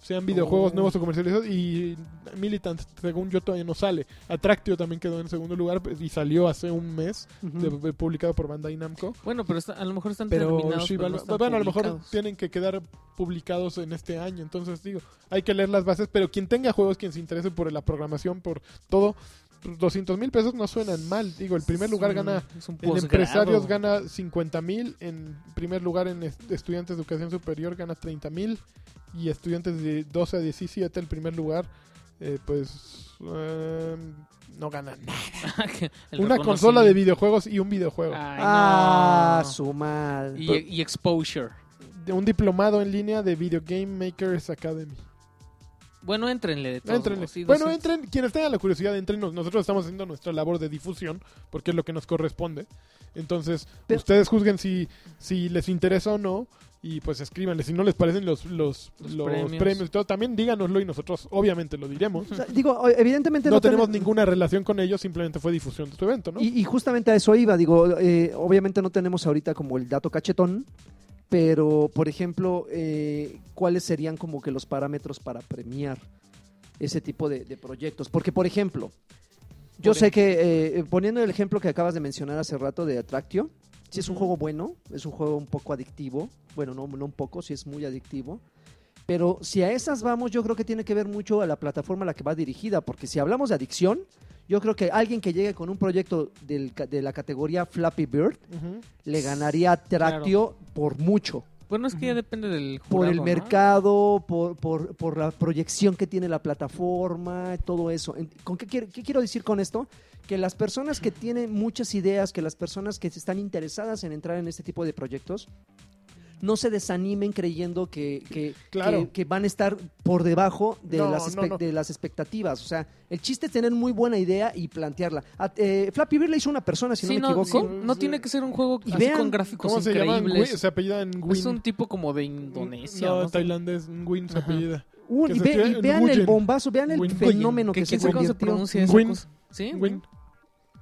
Sean videojuegos Oh. nuevos o comercializados. Y Militant, según yo, todavía no sale. Atractio también quedó en segundo lugar pues, y salió hace un mes, de- de- publicado por Bandai Namco. Bueno, pero está- a lo mejor están Pero terminados, pero Shivalba- no están bueno, a lo mejor tienen que quedar publicados en este año. Entonces, digo, hay que leer las bases. Pero quien tenga juegos, quien se interese por la programación, por todo, 200 mil pesos no suenan mal. Digo, el primer lugar un- gana es un en empresarios gana 50 mil, en primer lugar en est- estudiantes de educación superior gana 30 mil y estudiantes de 12 a 17 el primer lugar eh, pues eh, no ganan nada. Una consola de videojuegos y un videojuego. Ay, Ah, no. su mal. y, y exposure. De un diplomado en línea de Video Game Makers Academy. Bueno, entrenle de todos Entrenle. modos, sí, bueno, 200. entren, quienes tengan la curiosidad, entren. Nos- Nosotros estamos haciendo nuestra labor de difusión, porque es lo que nos corresponde. Entonces, Pero- ustedes juzguen si, si les interesa o no. Y pues escríbanle. Si no les parecen los, los, Los los premios. premios. y todo, también díganoslo y nosotros obviamente lo diremos. O sea, digo, evidentemente No no, tenemos ten- ninguna relación con ellos, simplemente fue difusión de tu evento, ¿no? Y, y justamente a eso iba, digo, eh, obviamente no tenemos ahorita como el dato cachetón, pero por ejemplo, eh, ¿cuáles serían como que los parámetros para premiar ese tipo de, de proyectos? Porque, por ejemplo, yo Por sé que, eh, poniendo el ejemplo que acabas de mencionar hace rato de Attractio, sí es un juego bueno, es un juego un poco adictivo, bueno, no, no un poco, sí es muy adictivo. Pero si a esas vamos, yo creo que tiene que ver mucho a la plataforma a la que va dirigida, porque si hablamos de adicción, yo creo que alguien que llegue con un proyecto del ca- de la categoría Flappy Bird le ganaría a Tractio por mucho. Bueno, es que ya depende del Por jurado, el ¿no? mercado, por, por, por la proyección que tiene la plataforma, todo eso. En- ¿Con qué, quiero- qué quiero decir con esto? Que las personas que tienen muchas ideas, que las personas que están interesadas en entrar en este tipo de proyectos, no se desanimen creyendo que, que, Claro. que- que van a estar por debajo de, No, las no, espe- no. de las expectativas. O sea, el chiste es tener muy buena idea y plantearla. A- eh, Flappy Bird le hizo una persona, si Sí, no me no, equivoco. sí, no tiene que ser un juego Y así vean con gráficos ¿Cómo se increíbles. Se apellida en Win. es un tipo como de Indonesia. No, ¿no? tailandés. Win se apellida. Un- y, se ve- y vean el Nguyen. bombazo, vean el Nguyen. fenómeno ¿Qué- que se quién sabe cómo se convirtió. pronuncia? ¿Sí? Win.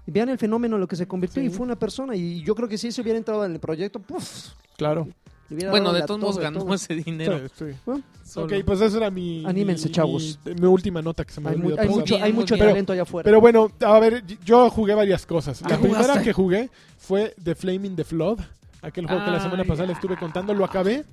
Vean el fenómeno en lo que se convirtió Sí. y fue una persona. Y yo creo que si se hubiera entrado en el proyecto, ¡puf! Claro. Bueno, de todos modos ganó todo. ese dinero. Sí, sí. Bueno. Ok, pues esa era mi. Anímense, mi- chavos. Mi, mi última nota que se me hay, olvidó hay mucho, hay mucho talento allá afuera. Pero bueno, a ver, yo jugué varias cosas. ¿Qué La primera que jugué fue The Flaming the Flood. Aquel juego que la semana pasada le estuve contando, lo acabé.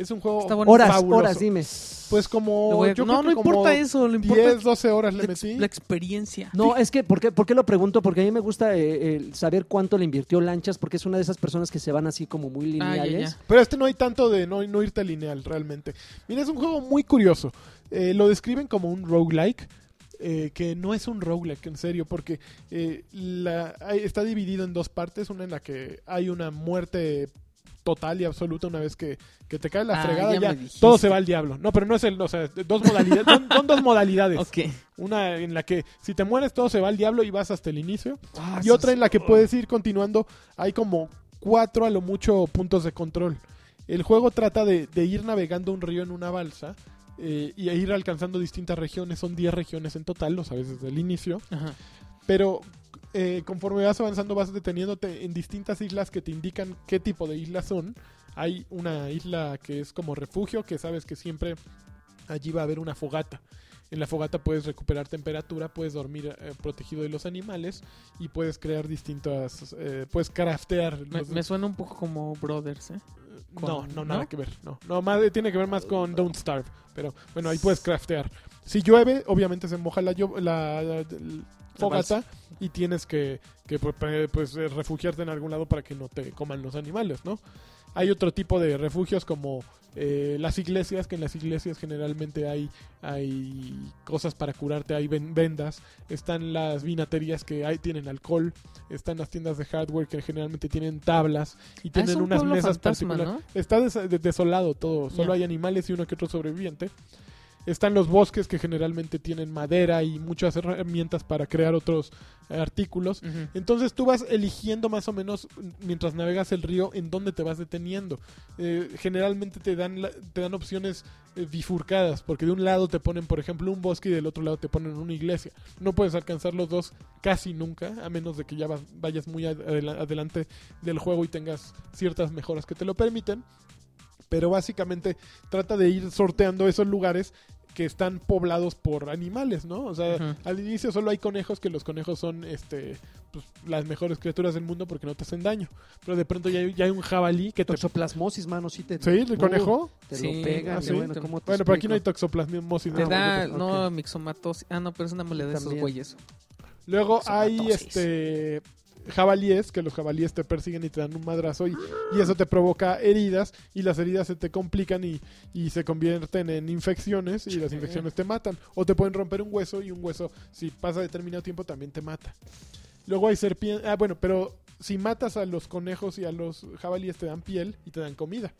Es un juego Está bueno. horas, fabuloso. horas, dime. Pues como. A- yo no, creo no que como importa eso, lo importa 10, es 12 horas le la, metí. la experiencia. No, es que, ¿por qué, por qué lo pregunto? Porque a mí me gusta eh, saber cuánto le invirtió Lanchas, porque es una de esas personas que se van así como muy Ah, ya, lineales. ya. Pero este no hay tanto de no, no irte lineal realmente. Mira, es un juego muy curioso. Eh, lo describen como un roguelike. eh, que no es un roguelike, en serio, porque eh, la- hay- está dividido en dos partes. Una en la que hay una muerte total y absoluta una vez que, que te cae la Ah, fregada, ya todo se va al diablo. No, pero no es el, o sea, dos modalidades, son, son dos modalidades. Una en la que si te mueres todo se va al diablo y vas hasta el inicio. Ah, Y otra en la que puedes ir continuando. Hay como cuatro a lo mucho puntos de control. El juego trata de, de ir navegando un río en una balsa eh, y ir alcanzando distintas regiones. Son 10 regiones en total, lo sabes desde el inicio. Ajá. Pero eh, conforme vas avanzando vas deteniéndote en distintas islas que te indican qué tipo de islas son. Hay una isla que es como refugio, que sabes que siempre allí va a haber una fogata. En la fogata puedes recuperar temperatura, puedes dormir eh, protegido de los animales y puedes crear distintas... eh, puedes craftear. Me, los- me suena un poco como Brothers, ¿eh? no, con- no, nada ¿no? que ver. No, no más, tiene que ver más con Don't Starve. Pero bueno, ahí puedes craftear. Si llueve, obviamente se moja la fogata y tienes que, que, pu- pe- pues, eh, refugiarte en algún lado para que no te coman los animales, ¿no? Hay otro tipo de refugios como eh, las iglesias, que en las iglesias generalmente hay, hay cosas para curarte, hay ven- vendas, están las vinaterías que hay, tienen alcohol, están las tiendas de hardware que generalmente tienen tablas y Ah, tienen un unas mesas fantasma, particulares. ¿no? Está des- de- desolado todo, solo hay animales y uno que otro sobreviviente. Están los bosques que generalmente tienen madera y muchas herramientas para crear otros artículos. Entonces tú vas eligiendo más o menos mientras navegas el río en dónde te vas deteniendo. Eh, generalmente te dan, la- te dan opciones eh, bifurcadas, porque de un lado te ponen, por ejemplo, un bosque y del otro lado te ponen una iglesia. No puedes alcanzar los dos casi nunca, a menos de que ya vas- vayas muy ad- adela- adelante del juego y tengas ciertas mejoras que te lo permiten. Pero básicamente trata de ir sorteando esos lugares que están poblados por animales, ¿no? O sea, al inicio solo hay conejos, que los conejos son este pues, las mejores criaturas del mundo porque no te hacen daño. Pero de pronto ya hay, ya hay un jabalí que te... Toxoplasmosis, mano, sí te... ¿Sí? ¿El Uh, conejo? Te Sí, lo pegan, ah, sí. bueno, Te- ¿cómo te Bueno, pero aquí no hay toxoplasmosis. Te no, da, no, mixomatosis. Ah, no, pero es una mole de esos güeyes. Luego hay este jabalíes, que los jabalíes te persiguen y te dan un madrazo y, y eso te provoca heridas y las heridas se te complican y, y se convierten en infecciones y las infecciones te matan. O te pueden romper un hueso y un hueso, si pasa determinado tiempo, también te mata. Luego hay serpientes. Ah, bueno, pero si matas a los conejos y a los jabalíes te dan piel y te dan comida.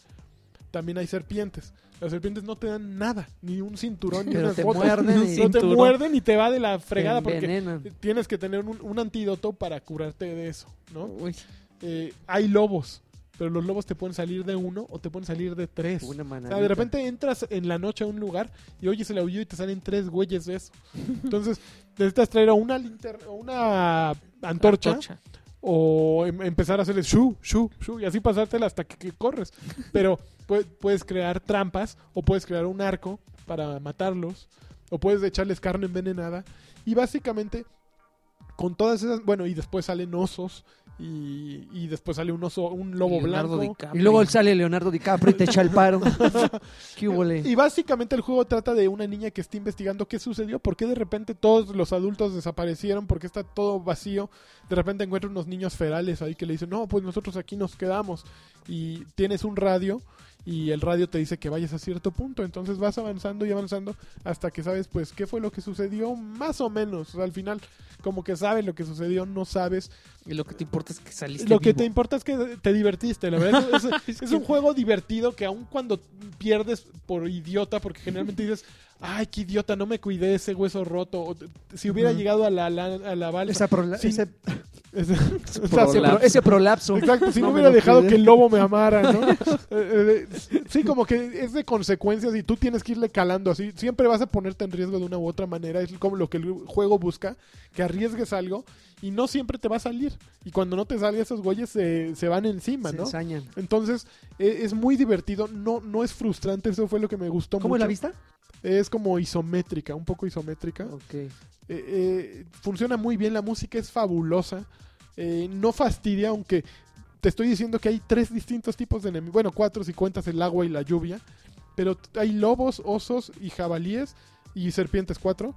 También hay serpientes. Las serpientes no te dan nada, ni un cinturón, ni Pero unas te botas. muerden No te muerden y te va de la fregada porque tienes que tener un, un antídoto para curarte de eso, ¿no? Uy, Eh, hay lobos, pero los lobos te pueden salir de uno o te pueden salir de tres. Una O sea, de repente entras en la noche a un lugar y oyes el aullido y te salen tres güeyes de eso. Entonces, necesitas traer una linterna, una antorcha, antorcha. o em- empezar a hacerle shu, shu, shu, y así pasártela hasta que, que corres. Pero pue- puedes crear trampas, o puedes crear un arco para matarlos, o puedes echarles carne envenenada. Y básicamente, con todas esas, bueno, y después salen osos, y, y después sale un oso, un lobo Leonardo blanco. DiCaprio. Y luego sale Leonardo DiCaprio y te echa el paro. ¿Qué? Y básicamente el juego trata de una niña que está investigando qué sucedió, por qué de repente todos los adultos desaparecieron, por qué está todo vacío. De repente encuentra unos niños ferales ahí que le dicen, no, pues nosotros aquí nos quedamos. Y tienes un radio y el radio te dice que vayas a cierto punto. Entonces vas avanzando y avanzando hasta que sabes pues qué fue lo que sucedió más o menos. O sea, al final como que sabes lo que sucedió, no sabes. Y lo que te importa es que saliste Lo que te importa es que te divertiste, la verdad. Es, es un juego divertido que aun cuando pierdes por idiota, porque generalmente dices, ay, qué idiota, no me cuidé ese hueso roto. O, si hubiera llegado a la, la- a la balsa. Esa prola- ese, ese- ese Prolapso. pro- ese prolapso. Exacto, si no, hubiera dejado cuidé. que el lobo me amara, ¿no? Eh, eh, sí, como que es de consecuencias y tú tienes que irle calando así. Siempre vas a ponerte en riesgo de una u otra manera. Es como lo que el juego busca, que arriesgues algo y no siempre te va a salir. Y cuando no te sale, esos güeyes se, se van encima, Se ¿no? ensañan. Entonces, eh, es muy divertido, no, no es frustrante, eso fue lo que me gustó ¿Cómo mucho. es la vista? Es como isométrica, un poco isométrica. Eh, eh, funciona muy bien, la música es fabulosa. Eh, no fastidia, aunque te estoy diciendo que hay tres distintos tipos de enemigos. Bueno, cuatro si cuentas el agua y la lluvia. Pero hay lobos, osos y jabalíes y serpientes cuatro.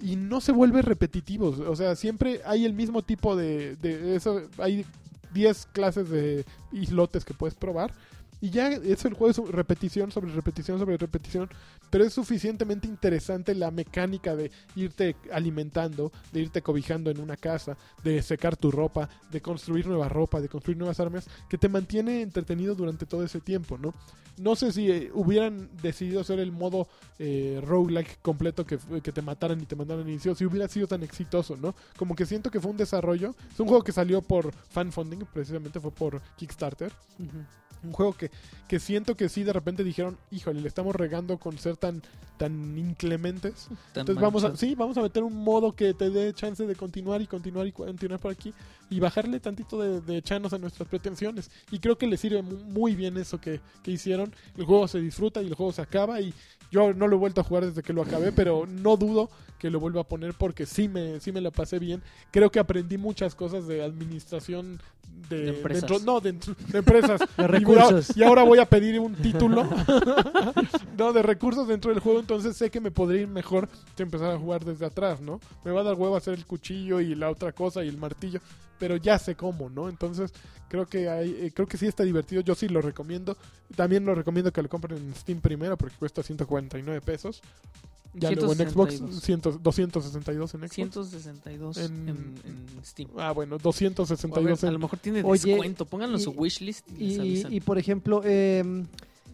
Y no se vuelve repetitivo. O sea, siempre hay el mismo tipo de... de eso, hay 10 clases de islotes que puedes probar. Y ya eso el juego es repetición sobre repetición sobre repetición. Pero es suficientemente interesante la mecánica de irte alimentando, de irte cobijando en una casa, de secar tu ropa, de construir nueva ropa, de construir nuevas armas, que te mantiene entretenido durante todo ese tiempo, ¿no? No sé si eh, hubieran decidido hacer el modo eh, roguelike completo que, que te mataran y te mandaran al inicio, si hubiera sido tan exitoso, ¿no? Como que siento que fue un desarrollo. Es un juego que salió por fan funding, precisamente fue por Kickstarter. Ujú. Un juego que, que siento que sí de repente dijeron, híjole, le estamos regando con ser tan, tan inclementes. Tan Entonces vamos a, sí, vamos a meter un modo que te dé chance de continuar y continuar y continuar por aquí y bajarle tantito de, de chanos a nuestras pretensiones. Y creo que le sirve mu- muy bien eso que, que hicieron. El juego se disfruta y el juego se acaba y yo no lo he vuelto a jugar desde que lo acabé, pero no dudo que lo vuelva a poner porque sí me, sí me la pasé bien. Creo que aprendí muchas cosas de administración de, De empresas. dentro- no, de, de empresas. De Y ahora- recursos. Y ahora voy a pedir un título no, de recursos dentro del juego, entonces sé que me podría ir mejor que empezar a jugar desde atrás, ¿no? Me va a dar huevo hacer el cuchillo y la otra cosa y el martillo, pero ya sé cómo, ¿no? Entonces creo que hay, eh, creo que sí está divertido, yo sí lo recomiendo. También lo recomiendo que lo compren en Steam primero porque cuesta 149 pesos. Ya luego en Xbox 162. 100 262 en Xbox. 162 En- en, en Steam. Ah, bueno, O a, ver, 262 a lo mejor tiene Oye, descuento. Pónganlo en su wishlist y, les Y, avisan. y, por ejemplo, eh,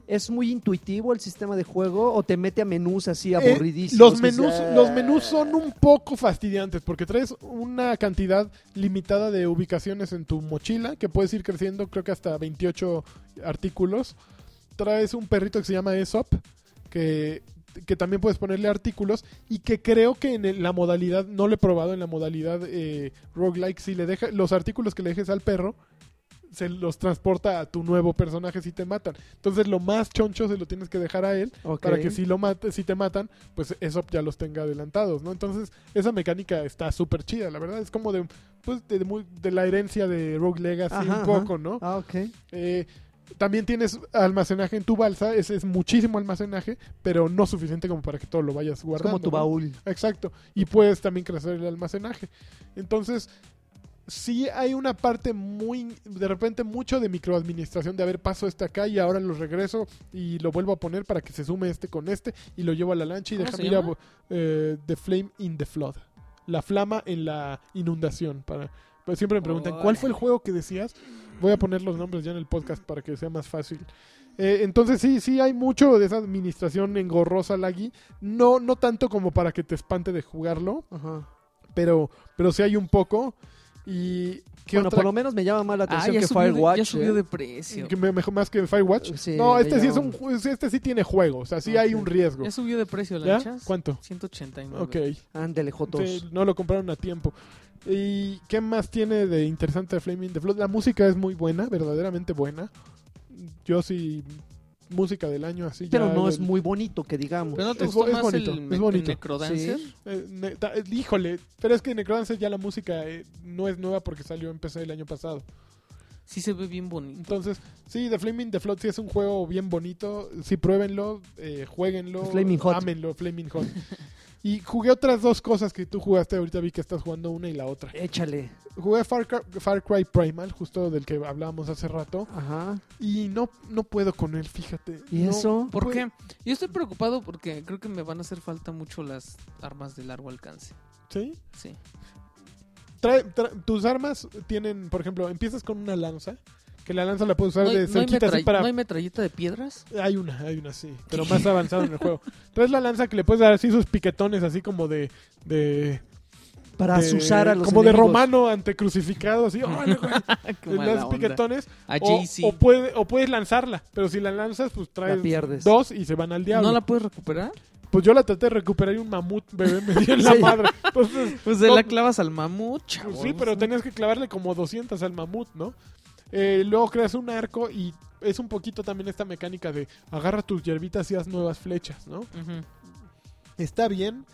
¿es muy intuitivo el sistema de juego o te mete a menús así Eh, aburridísimos? los menús, sea- los menús son un poco fastidiantes porque traes una cantidad limitada de ubicaciones en tu mochila que puedes ir creciendo, creo que hasta 28 artículos. Traes un perrito que se llama Aesop que, que también puedes ponerle artículos y que creo que en el- la modalidad, no lo he probado en la modalidad eh, roguelike, si le deja, los artículos que le dejes al perro se los transporta a tu nuevo personaje si te matan. Entonces lo más choncho se lo tienes que dejar a él para que si lo mate, si te matan, pues eso ya los tenga adelantados, ¿no? Entonces, esa mecánica está súper chida, la verdad, es como de pues de, muy- de la herencia de Rogue Legacy Ajá, un ajá. poco, ¿no? Ah, ok. Eh, también tienes almacenaje en tu balsa, ese es muchísimo almacenaje, pero no suficiente como para que todo lo vayas Es guardando. como tu ¿no? baúl. Exacto. Y puedes también crecer el almacenaje. Entonces, sí hay una parte muy, de repente, mucho de microadministración de a ver, paso este acá y ahora lo regreso y lo vuelvo a poner para que se sume este con este y lo llevo a la lancha y ¿Cómo déjame ir a eh, The Flame in the Flood. La flama en la inundación. Para, pues siempre me preguntan, ¿cuál fue el juego que decías? Voy a poner los nombres ya en el podcast para que sea más fácil. Eh, entonces sí, sí hay mucho de esa administración engorrosa, laggy. No, no tanto como para que te espante de jugarlo, Ajá. pero, pero sí hay un poco. Y ¿qué Bueno, otra- por lo menos me llama más la Ah, atención ya que subió, Firewatch. ya subió ¿eh? de precio. que me- mejor más que Firewatch. Sí, no, este sí es un este sí tiene juego, o sea, sí hay un riesgo. Ya subió de precio, ¿Ya? lanchas. ¿Cuánto? 189. Ok. Ándele, Jotos. Sí, no lo compraron a tiempo. ¿Y qué más tiene de interesante de Flaming the Flood? La música es muy buena, verdaderamente buena. Yo sí, música del año así. Pero ya no es muy bonito, que digamos. ¿Pero no te Es gustó bo- es más bonito, el, es me- el bonito. Necrodancer? Sí. Eh, ne- eh, híjole, pero es que Necrodancer ya la música eh, no es nueva porque salió en PC el año pasado. Sí se ve bien bonito. Entonces, sí, The Flaming the Flood sí es un juego bien bonito. Sí, pruébenlo, eh, jueguenlo, Flaming Hot. ámenlo, Flaming Hot. y jugué otras dos cosas que tú jugaste. Ahorita vi que estás jugando una y la otra. Échale. Jugué Far Cry, Far Cry Primal, justo del que hablábamos hace rato. Ajá. Y no, no puedo con él, fíjate. ¿Y No eso? ¿Por puedo- qué? Yo estoy preocupado porque creo que me van a hacer falta mucho las armas de largo alcance. ¿Sí? Sí. Trae- tus armas tienen, por ejemplo, empiezas con una lanza. Que la lanza la puedes usar ¿No hay, de no cerquita así metrall- para no hay metralleta de piedras? Hay una, hay una, sí. Pero más avanzado en el juego. Traes la lanza que le puedes dar así sus piquetones, así como de. de Para de- asusar a los Como de romano ante crucificado, así. onda. piquetones. A O, o, puede- o puedes lanzarla. Pero si la lanzas, pues traes La pierdes. dos y se van al diablo. ¿No la puedes recuperar? Pues yo la traté de recuperar y un mamut bebé me dio en la Sí. madre. Entonces, Pues no- la clavas al mamut, pues chavo. sí, pero tenías que clavarle como 200 al mamut, ¿no? Eh, luego creas un arco y es un poquito también esta mecánica de agarra tus hierbitas y haz nuevas flechas, ¿no? Está bien,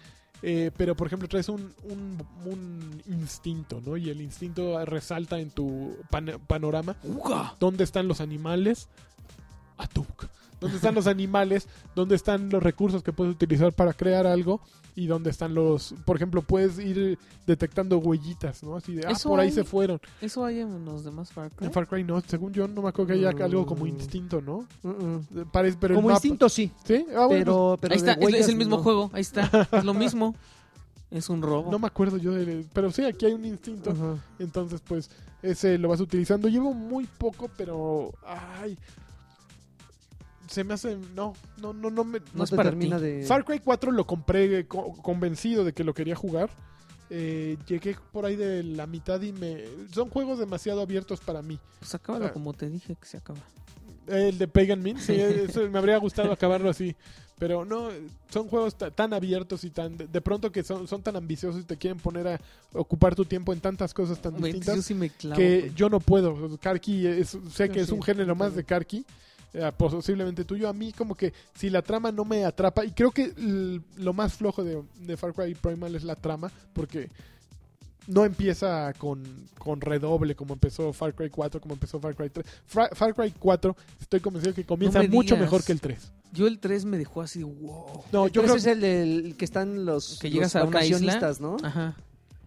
eh, pero por ejemplo traes un, un, un instinto, ¿no? Y el instinto resalta en tu pan- panorama. ¡Uga! ¿Dónde están los animales? Atuk. ¿Dónde están los animales? ¿Dónde están los recursos que puedes utilizar para crear algo? Y dónde están los... Por ejemplo, puedes ir detectando huellitas, ¿no? Así de, ah, Eso por ahí hay- se fueron. ¿Eso hay en los demás Far Cry? En Far Cry no, según yo no me acuerdo que haya Mm. algo como instinto, ¿no? Mm, mm. Parece, pero Como instinto sí, ¿Sí? Ah, bueno, pero, pero Ahí está, es, el mismo no. juego, ahí está, es lo mismo. Es un robo. no me acuerdo yo de... Pero sí, aquí hay un instinto. Ajá. Entonces, pues, ese lo vas utilizando. Llevo muy poco, pero. Ay. Se me hace. No, no, no, no me. No No es te para termina ti. de... Far Cry 4 lo compré co- convencido de que lo quería jugar. Eh, llegué por ahí de la mitad y me. Son juegos demasiado abiertos para mí. Pues acábalo Ah. como te dije que se acaba. El de Pagan Min, sí, eso me habría gustado acabarlo así. Pero no, son juegos ta- tan abiertos y tan. De, de pronto que son, son tan ambiciosos y te quieren poner a ocupar tu tiempo en tantas cosas tan Güey, distintas. yo sí me clavo. que güey. yo no puedo. Karki, es, sé que es sí, un género más de Karki, eh, posiblemente tuyo. A mí, como que si la trama no me atrapa, y creo que lo más flojo de, de Far Cry Primal es la trama, porque no empieza con, con redoble como empezó Far Cry 4, como empezó Far Cry 3. Fra- Far Cry 4, estoy convencido que comienza me mucho mejor que el 3. Yo el 3 me dejó así, wow. No, yo Ese creo es el del que están los, Que los llegas a una vacacionistas, ¿no? Ajá.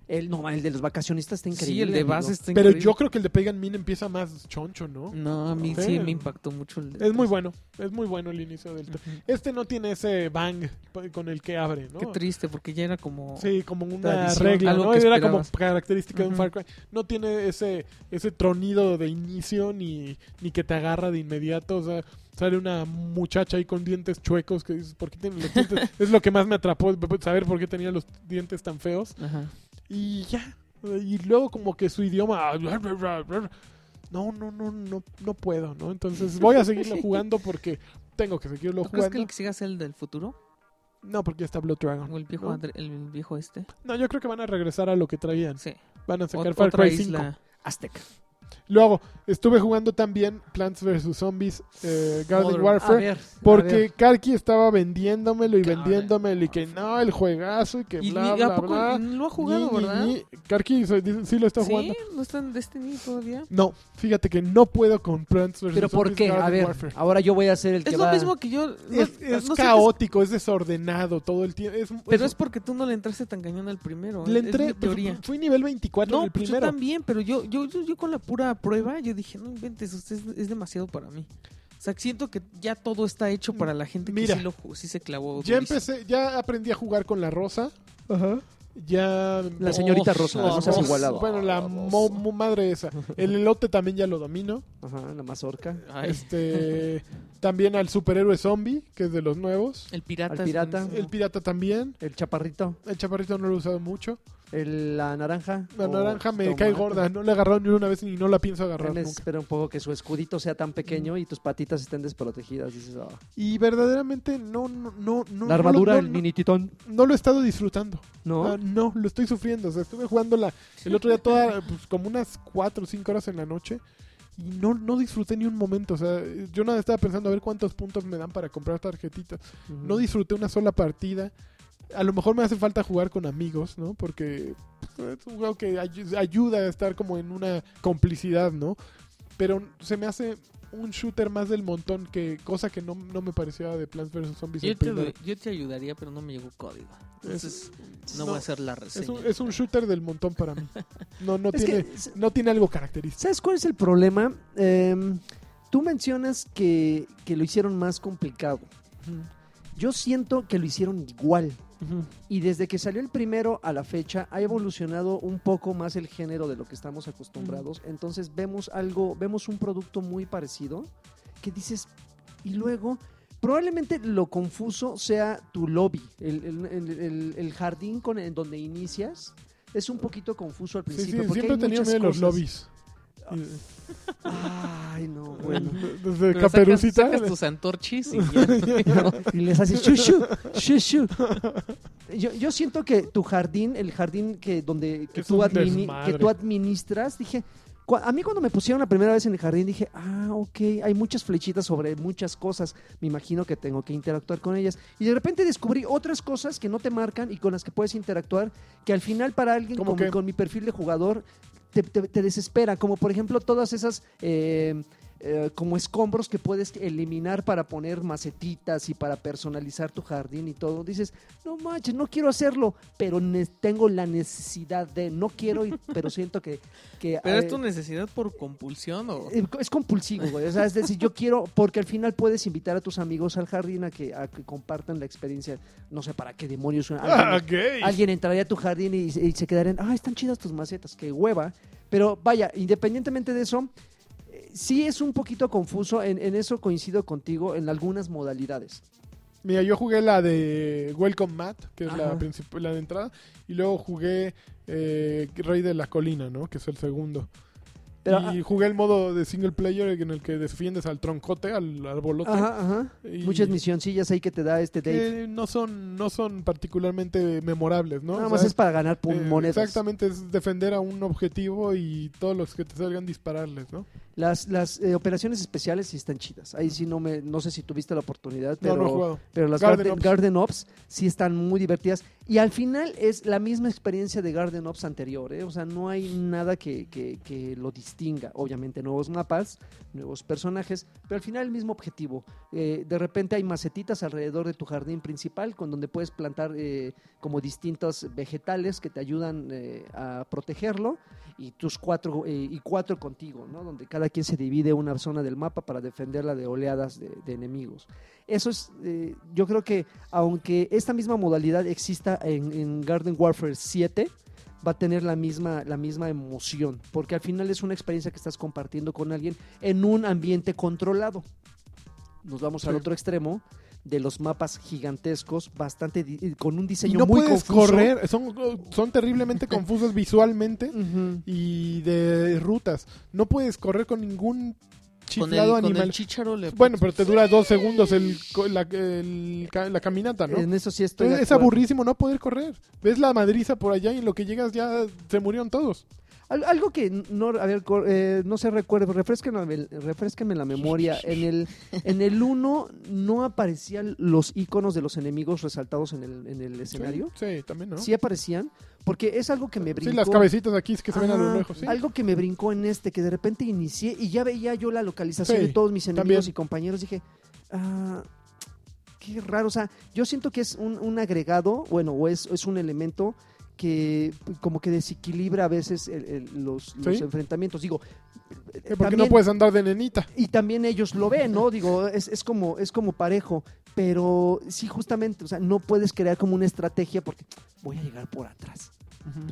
El, no, el de los vacacionistas está increíble. Sí, el de amigo. base está Pero increíble. yo creo que el de Pagan Min empieza más choncho, ¿no? No, a mí Sí. sí me impactó mucho el de Es muy bueno, es muy bueno el inicio del 3. Ujú. Este no tiene ese bang con el que abre, ¿no? Qué triste, porque ya era como... Sí, como una Tradición. regla, Algo ¿no? que Era como característica de un. Far Cry. No tiene ese ese tronido de inicio ni, ni que te agarra de inmediato. O sea, sale una muchacha ahí con dientes chuecos que dices, ¿por qué tiene los dientes? es lo que más me atrapó, saber por qué tenía los dientes tan feos. Ajá. Y ya. Y luego como que su idioma... No, no, no, no, no puedo, ¿no? Entonces voy a seguirlo jugando porque tengo que seguirlo ¿Tú crees que jugando. el que siga el del futuro? No, porque ya está Blood Dragon. ¿O el viejo, ¿no? Andre- el viejo este? No, yo creo que van a regresar a lo que traían. Sí. Van a sacar Ot- Far Cry 5. isla. Azteca. Luego, estuve jugando también Plants vs. Zombies eh, Garden Modern- Warfare. ver, Porque. Karki estaba vendiéndomelo y Garden vendiéndomelo y que no, el juegazo y que Y, bla, ni- ¿a bla, poco bla. lo ha jugado, verdad? Karki sí lo está ¿Sí? jugando. ¿No está en Destiny todavía? No, fíjate que no puedo con Plants vs. ¿Pero por Zombies qué? Garden A ver, Warfare. ahora yo voy a ser el que Es va... lo mismo que yo... no- Es, no caótico, es desordenado todo el tiempo. Es, Pero es porque tú no le entraste tan cañón al primero. le entré, teoría. fui nivel 24 en No, el pues yo primero. también, pero yo, yo, yo, yo con la pura prueba, yo dije, no inventes, usted es, es demasiado para mí. O sea, siento que ya todo está hecho para la gente Mira, que sí, lo, ju- sí se clavó. ya durísimo. empecé, ya aprendí a jugar con la rosa. Ya La señorita Oh, Rosa, oh, no seas oh, igualado. Bueno, la mo- mo- madre esa. El elote también ya lo domino. Ajá, la mazorca. Ay, Este, también al superhéroe zombie, que es de los nuevos. el pirata. es pirata. El pirata también. El chaparrito. El chaparrito no lo he usado mucho. El, la naranja. La naranja me tomate. cae gorda. No la he agarrado ni una vez y no la pienso agarrar Él nunca. espera un poco que su escudito sea tan pequeño y tus patitas estén desprotegidas. Dices, "Ah". Y verdaderamente no, no, no, no. la armadura, no, el mini titón. no lo he estado disfrutando. ¿No? Ah, no, lo estoy sufriendo. O sea, estuve jugando la, el otro día toda, pues, como unas 4 o 5 horas en la noche. Y no, no disfruté ni un momento. O sea, yo nada estaba pensando a ver cuántos puntos me dan para comprar tarjetitas. No disfruté una sola partida. A lo mejor me hace falta jugar con amigos, ¿no? Porque pues, es un juego que ay- ayuda a estar como en una complicidad, ¿no? Pero se me hace un shooter más del montón que cosa que no, no me parecía de Plants vs Zombies Yo el te, primero. yo te ayudaría, pero no me llegó código. Entonces, no, no, voy a hacer la Es reseña. un, es un shooter del montón para mí. No, no Es tiene, que, no tiene algo característico. ¿sabes cuál es el problema? Em, tú mencionas que, que lo hicieron más complicado. Yo siento que lo hicieron igual. Y desde que salió el primero a la fecha ha evolucionado un poco más el género de lo que estamos acostumbrados. Entonces vemos algo, vemos un producto muy parecido que dices, y luego probablemente lo confuso sea tu lobby, el, el- el- el- el jardín con en donde inicias. Es un poquito confuso al Sí, sí, principio. porque siempre he hay tenido muchas miedo de los lobbies. Ay, no, bueno. Desde Pero Caperucita. Sacas, sacas tus antorchis y ya. y les haces shushu, shushu. Yo, yo siento que tu jardín, el jardín que donde que tú, admini- que tú administras, dije, a mí cuando me pusieron la primera vez en el jardín dije, ah, ok, hay muchas flechitas sobre muchas cosas, me imagino que tengo que interactuar con ellas. Y de repente descubrí otras cosas que no te marcan y con las que puedes interactuar, que al final para alguien ¿Cómo con, con mi perfil de jugador te, te- desespera, como por ejemplo todas esas... eh, eh, como escombros que puedes eliminar para poner macetitas y para personalizar tu jardín y todo. Dices, no manches, no quiero hacerlo, pero tengo la necesidad de, no quiero, y- pero siento que... que Pero es eh, tu necesidad por compulsión o... eh, es compulsivo, güey. O sea, es decir, yo quiero, porque al final puedes invitar a tus amigos al jardín a que, a que compartan la experiencia. No sé para qué demonios. Ah, Alguien, alguien entraría a tu jardín y, y se quedarían, ah, están chidas tus macetas, qué hueva. Pero vaya, independientemente de eso, sí es un poquito confuso. En, en eso coincido contigo en algunas modalidades. Mira, yo jugué la de Welcome Matt, que es la, la de entrada, y luego jugué eh, Rey de la Colina, ¿no? Que es el segundo. Pero, y jugué el modo de single player en el que defiendes al troncote, al arbolote. Ajá, ajá. Y- Muchas misioncillas ahí que te da este Dave. que no son no son particularmente memorables, ¿no? Nada O más sea, es para ganar eh, monedas. Exactamente, es defender a un objetivo y todos los que te salgan dispararles, ¿no? Las, las eh, operaciones especiales sí están chidas. Ahí sí no me, no sé si tuviste la oportunidad, pero, no, no pero las Garden Garden, Ops. Garden Ops sí están muy divertidas. Y al final es la misma experiencia de Garden Ops anterior, ¿eh? O sea, no hay nada que, que- que lo distinga. Obviamente nuevos mapas, nuevos personajes, pero al final el mismo objetivo. Eh, de repente hay macetitas alrededor de tu jardín principal con donde puedes plantar eh, como distintos vegetales que te ayudan a protegerlo y tus cuatro y cuatro contigo, ¿no? Donde cada quien se divide una zona del mapa para defenderla de oleadas de, de enemigos. Eso es, eh, yo creo que aunque esta misma modalidad exista en, en Garden Warfare 7, va a tener la misma, la misma emoción, porque al final es una experiencia que estás compartiendo con alguien en un ambiente controlado. Nos vamos al otro extremo de los mapas gigantescos, bastante con un Y diseño no muy puedes confuso. correr, son, son terriblemente confusos visualmente y de rutas. No puedes correr con ningún Con el, chiflado con animal. el chícharo le Bueno, pero te dura dos segundos el, la, el ca- la caminata, ¿no? En eso sí estoy. es acuerdo. aburrísimo no poder correr. Ves la madriza por allá y en lo que llegas ya se murieron todos. Al- Algo que no, a ver, eh, no se recuerda, refresquenme, refresquenme la memoria. En el en el 1 no aparecían los iconos de los enemigos resaltados en el, en el escenario. Sí, sí, también, ¿no? Sí aparecían, porque es algo que me brincó. Sí, las cabecitas aquí es que se ven a lo lejos, sí. Algo que me brincó en este, que de repente inicié y ya veía yo la localización Sí, de todos mis enemigos también. y compañeros. Dije, ah, qué raro. O sea, yo siento que es un, un agregado, bueno, o es, es un elemento que como que desequilibra a veces el- el- los, los Sí. enfrentamientos. Digo, Eh, Porque no puedes andar de nenita. y también ellos lo ven, ¿no? Digo, es, es como es como parejo, pero sí justamente, o sea, no puedes crear como una estrategia porque voy a llegar por atrás.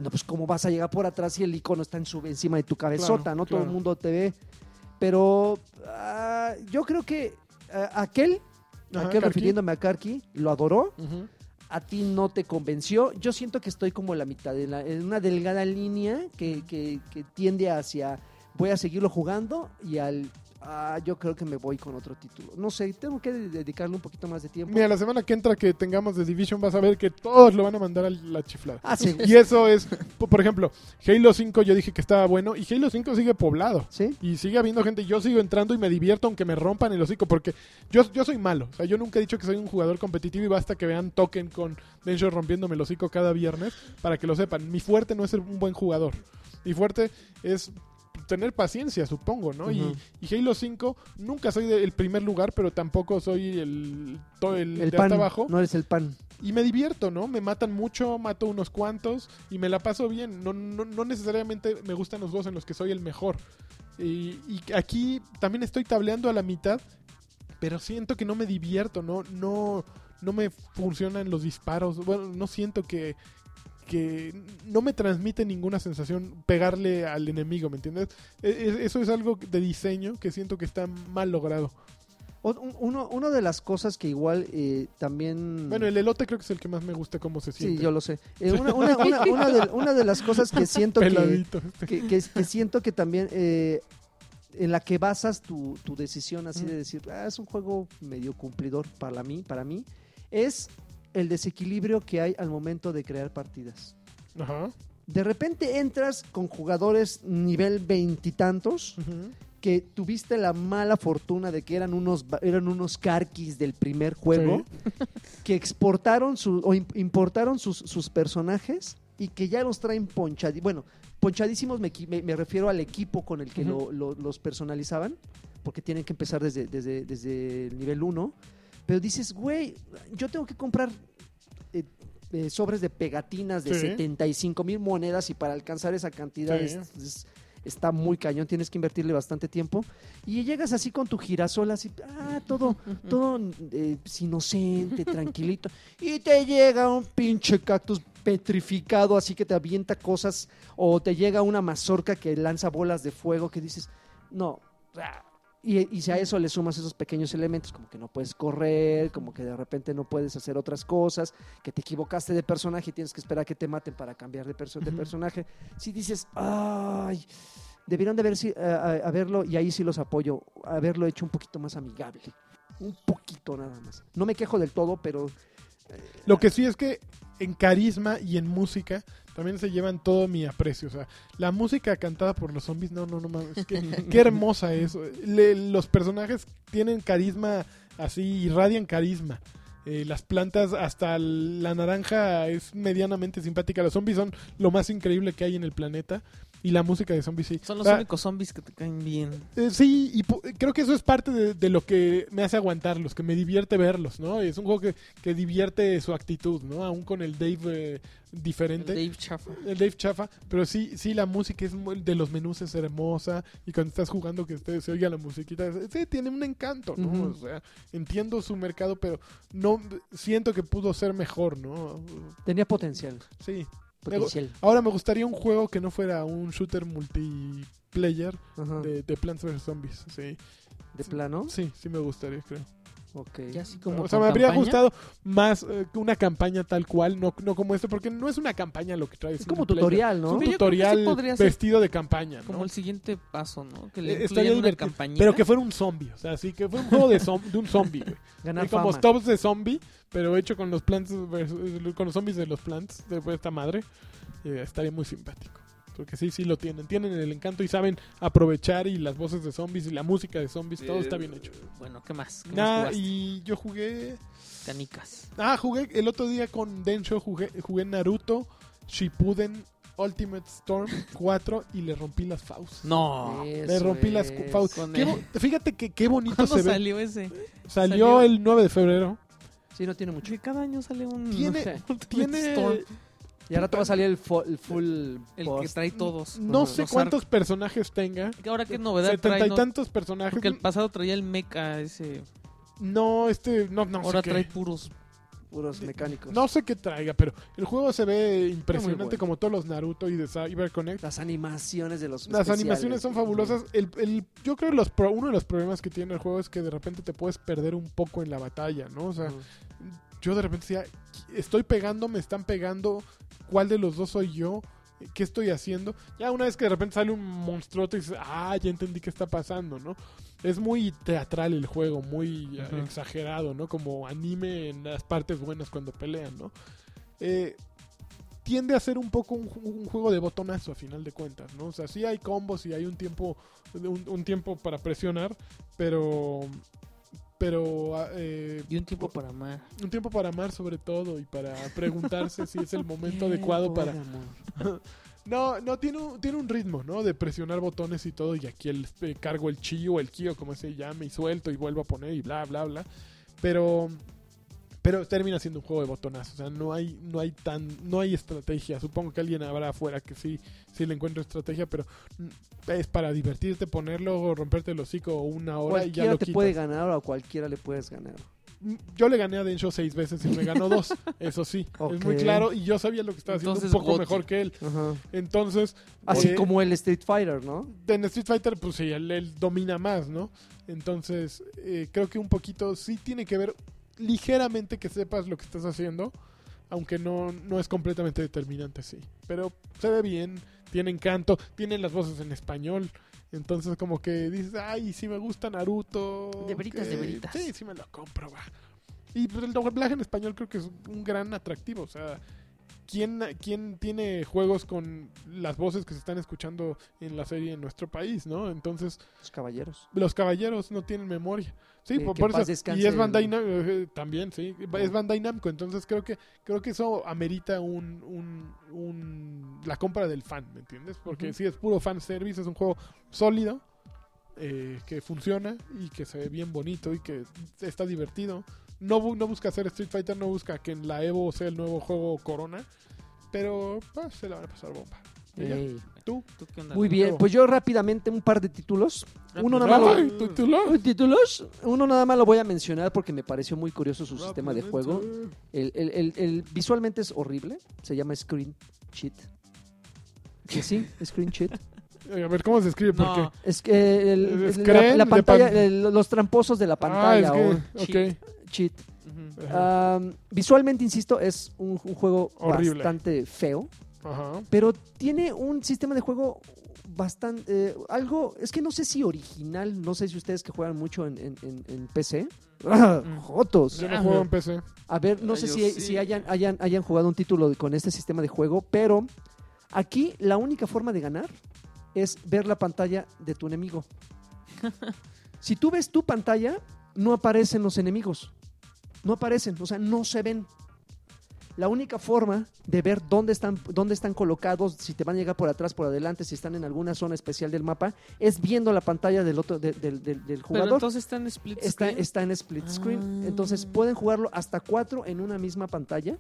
No, pues cómo vas a llegar por atrás si el icono está en su, encima de tu cabezota, Claro, ¿no? Todo el mundo te ve. Pero ah, yo creo que ah, aquel, Ajá, aquel Karki. refiriéndome a Karki, lo adoró. Ujú. A ti no te convenció. Yo siento que estoy como la mitad, en, la- en una delgada línea que, que- que tiende hacia voy a seguirlo jugando y al ah, yo creo que me voy con otro título. No sé, tengo que dedicarle un poquito más de tiempo. Mira, la semana que entra que tengamos The Division vas a ver que todos lo van a mandar a la chiflada. Ah, sí. Y eso es, po- por ejemplo, Halo 5 yo dije que estaba bueno y Halo 5 sigue poblado. ¿Sí? Y sigue habiendo gente, yo sigo entrando y me divierto aunque me rompan el hocico, porque yo, yo soy malo. O sea, yo nunca he dicho que soy un jugador competitivo y basta que vean Token con Densho rompiéndome el hocico cada viernes para que lo sepan. Mi fuerte no es ser un buen jugador. Mi fuerte es tener paciencia, supongo, ¿no? Y- Halo 5 nunca soy del primer lugar, pero tampoco soy el, to- el, El de pan, hasta abajo. no eres el pan. Y me divierto, ¿no? Me matan mucho, mato unos cuantos y me la paso bien. No, no, no necesariamente me gustan los juegos en los que soy el mejor. Y, y aquí también estoy tableando a la mitad, pero siento que no me divierto, ¿no? No, no me funcionan los disparos. Bueno, no siento que, que no me transmite ninguna sensación pegarle al enemigo, ¿me entiendes? E- e- Eso es algo de diseño que siento que está mal logrado. Uno, una de las cosas que igual eh, también... Bueno, el elote creo que es el que más me gusta cómo se siente. Sí, yo lo sé. Eh, una, una- una- una de, una de las cosas que siento que, que, que- que siento que también eh, en la que basas tu, tu decisión así de decir "Ah, es un juego medio cumplidor para mí para mí es el desequilibrio que hay al momento de crear partidas Ajá. de repente entras con jugadores nivel veintitantos que tuviste la mala fortuna de que eran unos eran unos carquis del primer juego que exportaron su, o im- importaron sus, sus personajes y que ya los traen ponchadísimos. Bueno, ponchadísimos me, me- me refiero al equipo con el que Ujú. lo- lo- los personalizaban, porque tienen que empezar desde, desde, desde el nivel 1. Pero dices, güey, yo tengo que comprar eh, eh, sobres de pegatinas de Sí. 75 mil monedas y para alcanzar esa cantidad Sí. es- es- está muy cañón, tienes que invertirle bastante tiempo. Y llegas así con tu girasol, así, ah, todo, todo eh, pues, inocente, tranquilito. Y te llega un pinche cactus petrificado, así que te avienta cosas, o te llega una mazorca que lanza bolas de fuego que dices, no. Y, y si a eso le sumas esos pequeños elementos, como que no puedes correr, como que de repente no puedes hacer otras cosas, que te equivocaste de personaje y tienes que esperar a que te maten para cambiar de, perso- de personaje, si dices, ay, deberían de haber, si- a- a- haberlo, y ahí sí los apoyo, haberlo hecho un poquito más amigable. Un poquito nada más. No me quejo del todo, pero Lo que sí es que en carisma y en música también se llevan todo mi aprecio. O sea, la música cantada por los zombies, no, no, no mames. Qué, qué hermosa es. Le- los personajes tienen carisma así, irradian carisma. Eh, las plantas, hasta la naranja es medianamente simpática. Los zombies son lo más increíble que hay en el planeta. Y la música de zombies sí. Son los únicos zombies que te caen bien. eh, sí, y creo que eso es parte de, de lo que me hace aguantarlos, que me divierte verlos, ¿no? Es un juego que, que divierte su actitud, ¿no? Aún con el Dave eh, El diferente. Dave Chafa. El Dave chafa, pero sí, sí la música es muy- de los menús es hermosa y cuando estás jugando que te- se oiga la musiquita, sí, tiene un encanto, ¿no? O sea, entiendo su mercado, pero no siento que pudo ser mejor, ¿no? tenía potencial. Sí. Potencial. Ahora me gustaría un juego que no fuera un shooter multiplayer Ajá. De, de, de Plants vs Zombies, sí. plano. Sí, sí me gustaría, creo. Ok. Ya así como o sea, me habría campaña. gustado más eh, que una campaña tal cual, no, no como esto, porque no es una campaña lo que trae. Es como tutorial, Es ¿no? un que sí tutorial vestido de campaña, ¿no? Como el siguiente paso, ¿no? Que Eh, le estaría incluyan una campañita. Pero que fuera un zombie, o sea, sí, que fuera un juego de, zom- de un zombie, güey. Ganar Eh, como fama. stops de zombie, pero hecho con los plants, con los zombies de los plants, de esta madre, eh, estaría muy simpático. Porque sí, sí lo tienen. Tienen el encanto y saben aprovechar y las voces de zombies y la música de zombies, todo está bien hecho. Bueno, ¿qué más? ¿Qué Nah, y yo jugué... Canicas. Ah, jugué el otro día con Densho, jugué, jugué Naruto, Shippuden, Ultimate Storm 4 y le rompí las fauces. No. Le rompí las es. fauces. Qué el- bo- Fíjate que qué bonito ¿Cuándo se ve. salió ese? Salió, salió? el 9 de febrero. Sí, no tiene mucho. Que cada año sale un... Tiene- Ultimate Tiene Storm. Y ahora te va a salir el, full El que trae todos. no Los sé cuántos personajes tenga. Ahora qué novedad Setenta trae, y ¿no? tantos personajes. Porque el pasado traía el mecha ese. No, este, no, no Ahora sé trae qué. puros. puros mecánicos. No sé qué traiga, pero el juego se ve impresionante bueno. como todos los Naruto y de CyberConnect. Las animaciones de los Las especiales. animaciones son fabulosas. El, el- yo creo que los pro- uno de los problemas que tiene el juego es que de repente te puedes perder un poco en la batalla, ¿no? O sea. Yo de repente decía, estoy pegando, me están pegando, ¿cuál de los dos soy yo? ¿Qué estoy haciendo? Ya una vez que de repente sale un monstruote y dices, ah, ya entendí qué está pasando, ¿no? Es muy teatral el juego, muy exagerado, ¿no? Como anime en las partes buenas cuando pelean, ¿no? Eh, tiende a ser un poco un, ju- un juego de botonazo a final de cuentas, ¿no? O sea, sí hay combos y hay un tiempo, un, un tiempo para presionar, pero... Pero... ah, eh, Y un tiempo para amar. un tiempo para amar sobre todo y para preguntarse si es el momento adecuado para... No, no, tiene un, tiene un ritmo, ¿no? De presionar botones y todo y aquí el, eh, cargo el chi o el ki o como se llame y suelto y vuelvo a poner y bla, bla, bla. Pero... Pero termina siendo un juego de botonazos, o sea, no hay, no hay tan, no hay estrategia. Supongo que alguien habrá afuera que sí, sí le encuentra estrategia, pero mm, es para divertirte, ponerlo, romperte el hocico una hora y ya Cualquiera lo te quitas. puede ganar o a cualquiera le puedes ganar. Mm, Yo le gané a Densho seis veces y me ganó dos, eso sí, es muy claro y yo sabía lo que estaba haciendo Entonces, un poco mejor que él. Ajá. Entonces, Así eh, como el Street Fighter, ¿no? en Street Fighter, pues sí, él, él domina más, ¿no? Entonces, eh, creo que un poquito sí tiene que ver ligeramente que sepas lo que estás haciendo, aunque no, no es completamente determinante, sí. Pero se ve bien, tiene encanto, tienen las voces en español. Entonces, como que dices, ay, sí me gusta Naruto. De veritas, ok, de veritas. Sí, sí me lo compro, va. Y pues, el doblaje en español creo que es un gran atractivo. O sea, ¿quién, ¿quién tiene juegos con las voces que se están escuchando en la serie en nuestro país, no? Entonces, Los caballeros. los caballeros no tienen memoria. Sí, Eh, por, que eso. Y es Bandai Namco eh, también, sí. Es Bandai Namco. Entonces creo que creo que eso amerita un, un, un- la compra del fan, ¿me entiendes? Porque Ujú. si es puro fan service, es un juego sólido, eh, que funciona y que se ve bien bonito y que está divertido. No, bu- no busca hacer Street Fighter, no busca que en la Evo sea el nuevo juego Corona, pero pues, se la van a pasar bomba. ¿Tú? ¿Tú qué onda? Muy bien, pues yo rápidamente un par de títulos. Uno nada más lo- ¿tú- tú lo- Uy, títulos. Uno nada más lo voy a mencionar porque me pareció muy curioso su sistema de juego. El, el- el- el- visualmente es horrible. Se llama Screen Cheat. Que sí, Screen Cheat. A ver, ¿cómo se escribe? No. Es que el- el- la, pantalla, pan- el- los tramposos de la Ah, pantalla es o que... cheat. ok. cheat. Um, visualmente, insisto, es un, un juego Horrible. bastante feo, Ajá. pero tiene un sistema de juego bastante... algo, es que no sé si original, no sé si ustedes que juegan mucho en, en- en- en PC. ¡Ah, Mm. ¡Jotos! Yo no juego en PC. A ver, no Ah, sé si, sí. si hayan, hayan, hayan jugado un título de- con este sistema de juego, pero aquí la única forma de ganar es ver la pantalla de tu enemigo. si tú ves tu pantalla, no aparecen los enemigos. No aparecen, o sea, no se ven. La única forma de ver dónde están, dónde están colocados, si te van a llegar por atrás, por adelante, si están en alguna zona especial del mapa, es viendo la pantalla del otro, de- del- del- del Pero jugador entonces está en split está, screen. está en split screen. Ah. Entonces pueden jugarlo hasta cuatro en una misma pantalla.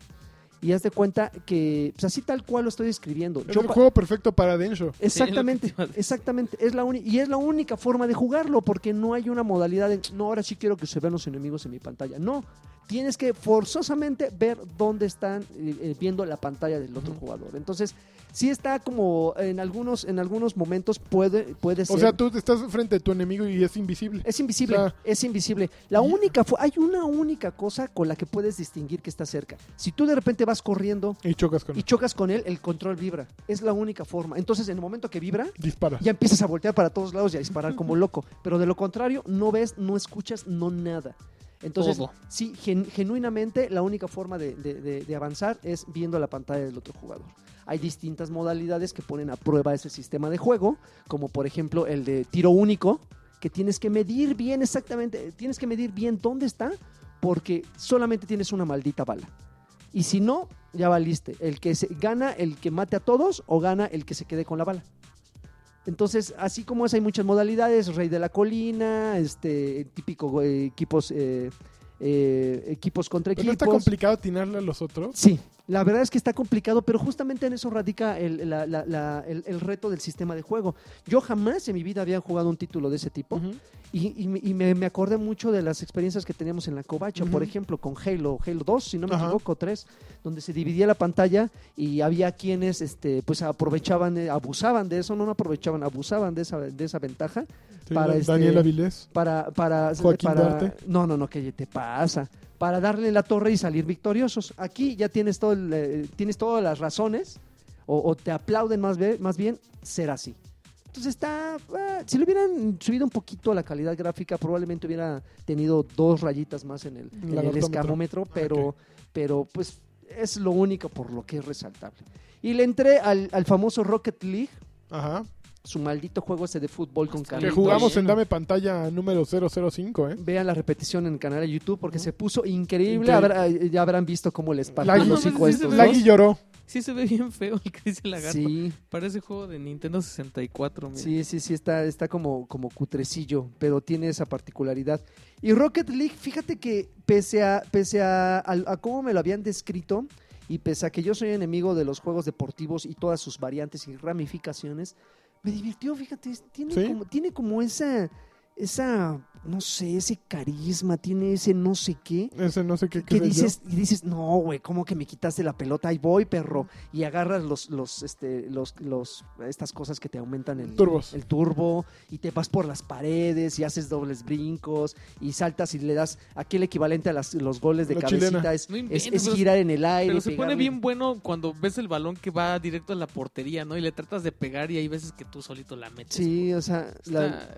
Y haz de cuenta que, pues así tal cual lo estoy describiendo. Es Yo el juego perfecto para Densho. Exactamente, Sí, exactamente. Es la uni- y es la única forma de jugarlo, porque no hay una modalidad de, no, ahora sí quiero que se vean los enemigos en mi pantalla. No, tienes que forzosamente ver dónde están eh, eh, viendo la pantalla del otro jugador. Entonces, sí está como en algunos, en algunos momentos puede, puede ser. O sea, tú estás frente a tu enemigo y es invisible. Es invisible, O sea- es invisible. La única, hay una única cosa con la que puedes distinguir que está cerca. Si tú de repente vas corriendo Y chocas con y chocas con él, el control vibra. Es la única forma. Entonces, en el momento que vibra, Disparas. ya empiezas a voltear para todos lados y a disparar como loco. Pero de lo contrario, no ves, no escuchas, no nada. Entonces, Todo. sí, gen- genuinamente la única forma de, de- de- de avanzar es viendo la pantalla del otro jugador. Hay distintas modalidades que ponen a prueba ese sistema de juego, como por ejemplo el de tiro único, que tienes que medir bien exactamente, tienes que medir bien dónde está, porque solamente tienes una maldita bala. Y si no, ya valiste. El que se, gana el que mate a todos o gana el que se quede con la bala. Entonces, así como es, hay muchas modalidades, Rey de la Colina, este típico eh, equipos eh, eh, equipos contra Pero no equipos. está complicado atinarle a los otros. Sí, la verdad es que está complicado, pero justamente en eso radica el, la- la- la- el- el reto del sistema de juego. Yo jamás en mi vida había jugado un título de ese tipo y, y me- y me, me acordé mucho de las experiencias que teníamos en la Covacha, por ejemplo, con Halo, Halo 2, si no me equivoco, 3, donde se dividía la pantalla y había quienes este, pues aprovechaban, eh, abusaban de eso, no, no aprovechaban, abusaban de esa, de esa ventaja Sí, Para Dan- este- Daniel Avilés. para para Joaquín para Duarte. no no no que te pasa para darle la torre y salir victoriosos. Aquí ya tienes todo el, eh, tienes todas las razones o, o te aplauden más bien más bien ser así. Entonces está eh, si le hubieran subido un poquito la calidad gráfica probablemente hubiera tenido dos rayitas más en el, en el escamómetro pero pero pues es lo único por lo que es resaltable. Y le entré al, al famoso Rocket League. Ajá. Su maldito juego ese de fútbol con Que Que jugamos en. Dame Pantalla número 005, ¿eh? Vean la repetición en el canal de YouTube porque se puso increíble. Increíble. Habrá- eh, ya habrán visto cómo les partió el Sí, sí, estos. Lagui lloró. Sí se ve bien feo el que dice lagarto. Sí, Parece juego de Nintendo 64, mira. sí, sí, sí, está, está como, como cutrecillo, pero tiene esa particularidad. Y Rocket League, fíjate que pese a, pese a, a- a cómo me lo habían descrito, y pese a que yo soy enemigo de los juegos deportivos y todas sus variantes y ramificaciones, me divirtió, fíjate, tiene, ¿Sí? como, tiene como esa, esa, no sé, ese carisma, tiene ese no sé qué. Ese no sé qué, que dices, y dices, no, güey, ¿cómo que me quitaste la pelota? Ahí voy, perro. Y agarras los, los, este, los, los, estas cosas que te aumentan el, Turbos. el turbo, y te vas por las paredes, y haces dobles brincos, y saltas y le das, aquí el equivalente a las- los goles de La cabecita chilena. es, No es, es girar en el aire. Pero se pone bien bueno cuando ves el balón que va directo a la portería, ¿no? Y le tratas de pegar y hay veces que tú solito la metes. Sí, o sea, la-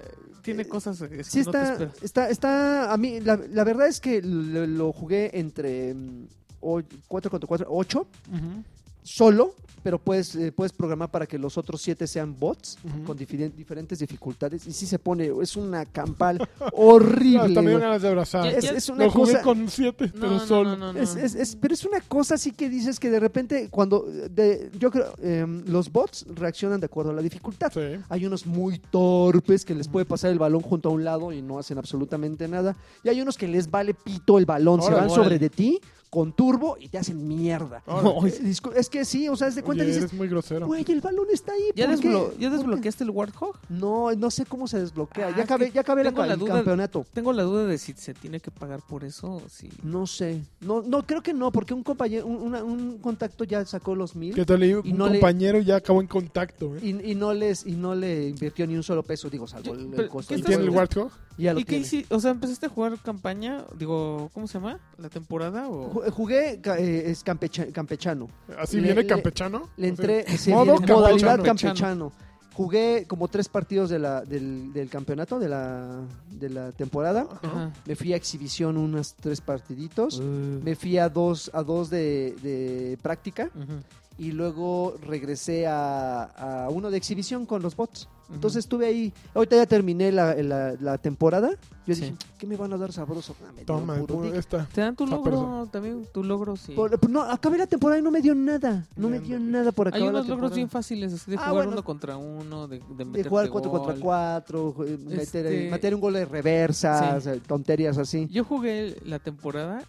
tiene eh, cosas que Sí, no te está, está, está, a mí, la, la verdad es que lo, lo jugué entre mm, o- 4 contra 4, 8, Ujú. solo, pero puedes, eh, puedes programar para que los otros 7 sean bots con diferen- diferentes dificultades. Y sí se pone, es una campal horrible. Dio güey. ganas de abrazar. Es, una Lo jugué cosa... con siete, No, pero no, solo. no, no, no. Es, es- es- pero es una cosa así que dices que de repente cuando de, yo creo em, los bots reaccionan de acuerdo a la dificultad. Sí. Hay unos muy torpes que les puede pasar el balón junto a un lado y no hacen absolutamente nada. Y hay unos que les vale pito el balón, se van sobre de ti con turbo y te hacen mierda. Es que sí, o sea, es de cuenta Oye, dices, eres muy grosero. güey, el balón está ahí. ¿Ya, ¿Ya desbloqueaste el Warthog? No, no sé cómo se desbloquea. Ah, ya acabé, ya acabé la la el duda- campeonato. Tengo la duda de si se tiene que pagar por eso o si... No sé. No, no, creo que no, porque un compañero, un, una- un contacto ya sacó los mil. ¿Qué tal? Y un no le- compañero ya acabó en contacto, ¿eh? Y, y no les y no le invirtió ni un solo peso, digo, salvo Yo- el, el costo. ¿qué ¿Y del estás- tiene el. Warthog? Ya lo ¿Y qué tiene. hiciste? O sea, ¿empezaste a jugar campaña? Digo, ¿cómo se llama? ¿La temporada? o Ju- Jugué ca- eh, es campecha- campechano. ¿Así Le- viene le- campechano? Le O sea, entré sí, modo viene modalidad campechano. campechano. Jugué como tres partidos de la, del, del campeonato de la, de la temporada. Ajá. Me fui a exhibición unos tres partiditos. Uh, Me fui a dos, a dos de, de práctica. ujú, Y luego regresé a, a uno de exhibición con los bots. Entonces estuve ahí. Ahorita ya terminé la, la, la temporada. Yo Sí. dije, ¿qué me van a dar sabroso? Ah, Toma, esta. Te dan tu logro, también tu logro, sí. Por- pues no, acabé la temporada y no me dio nada. No me dio bien. nada por acabar Hay la unos logros bien fáciles, así de Ah, jugar bueno. uno contra uno, de, de, de jugar 4 contra. 4, meter, Este- meter un gol de reversa, Sí. o sea, tonterías así. Yo jugué la temporada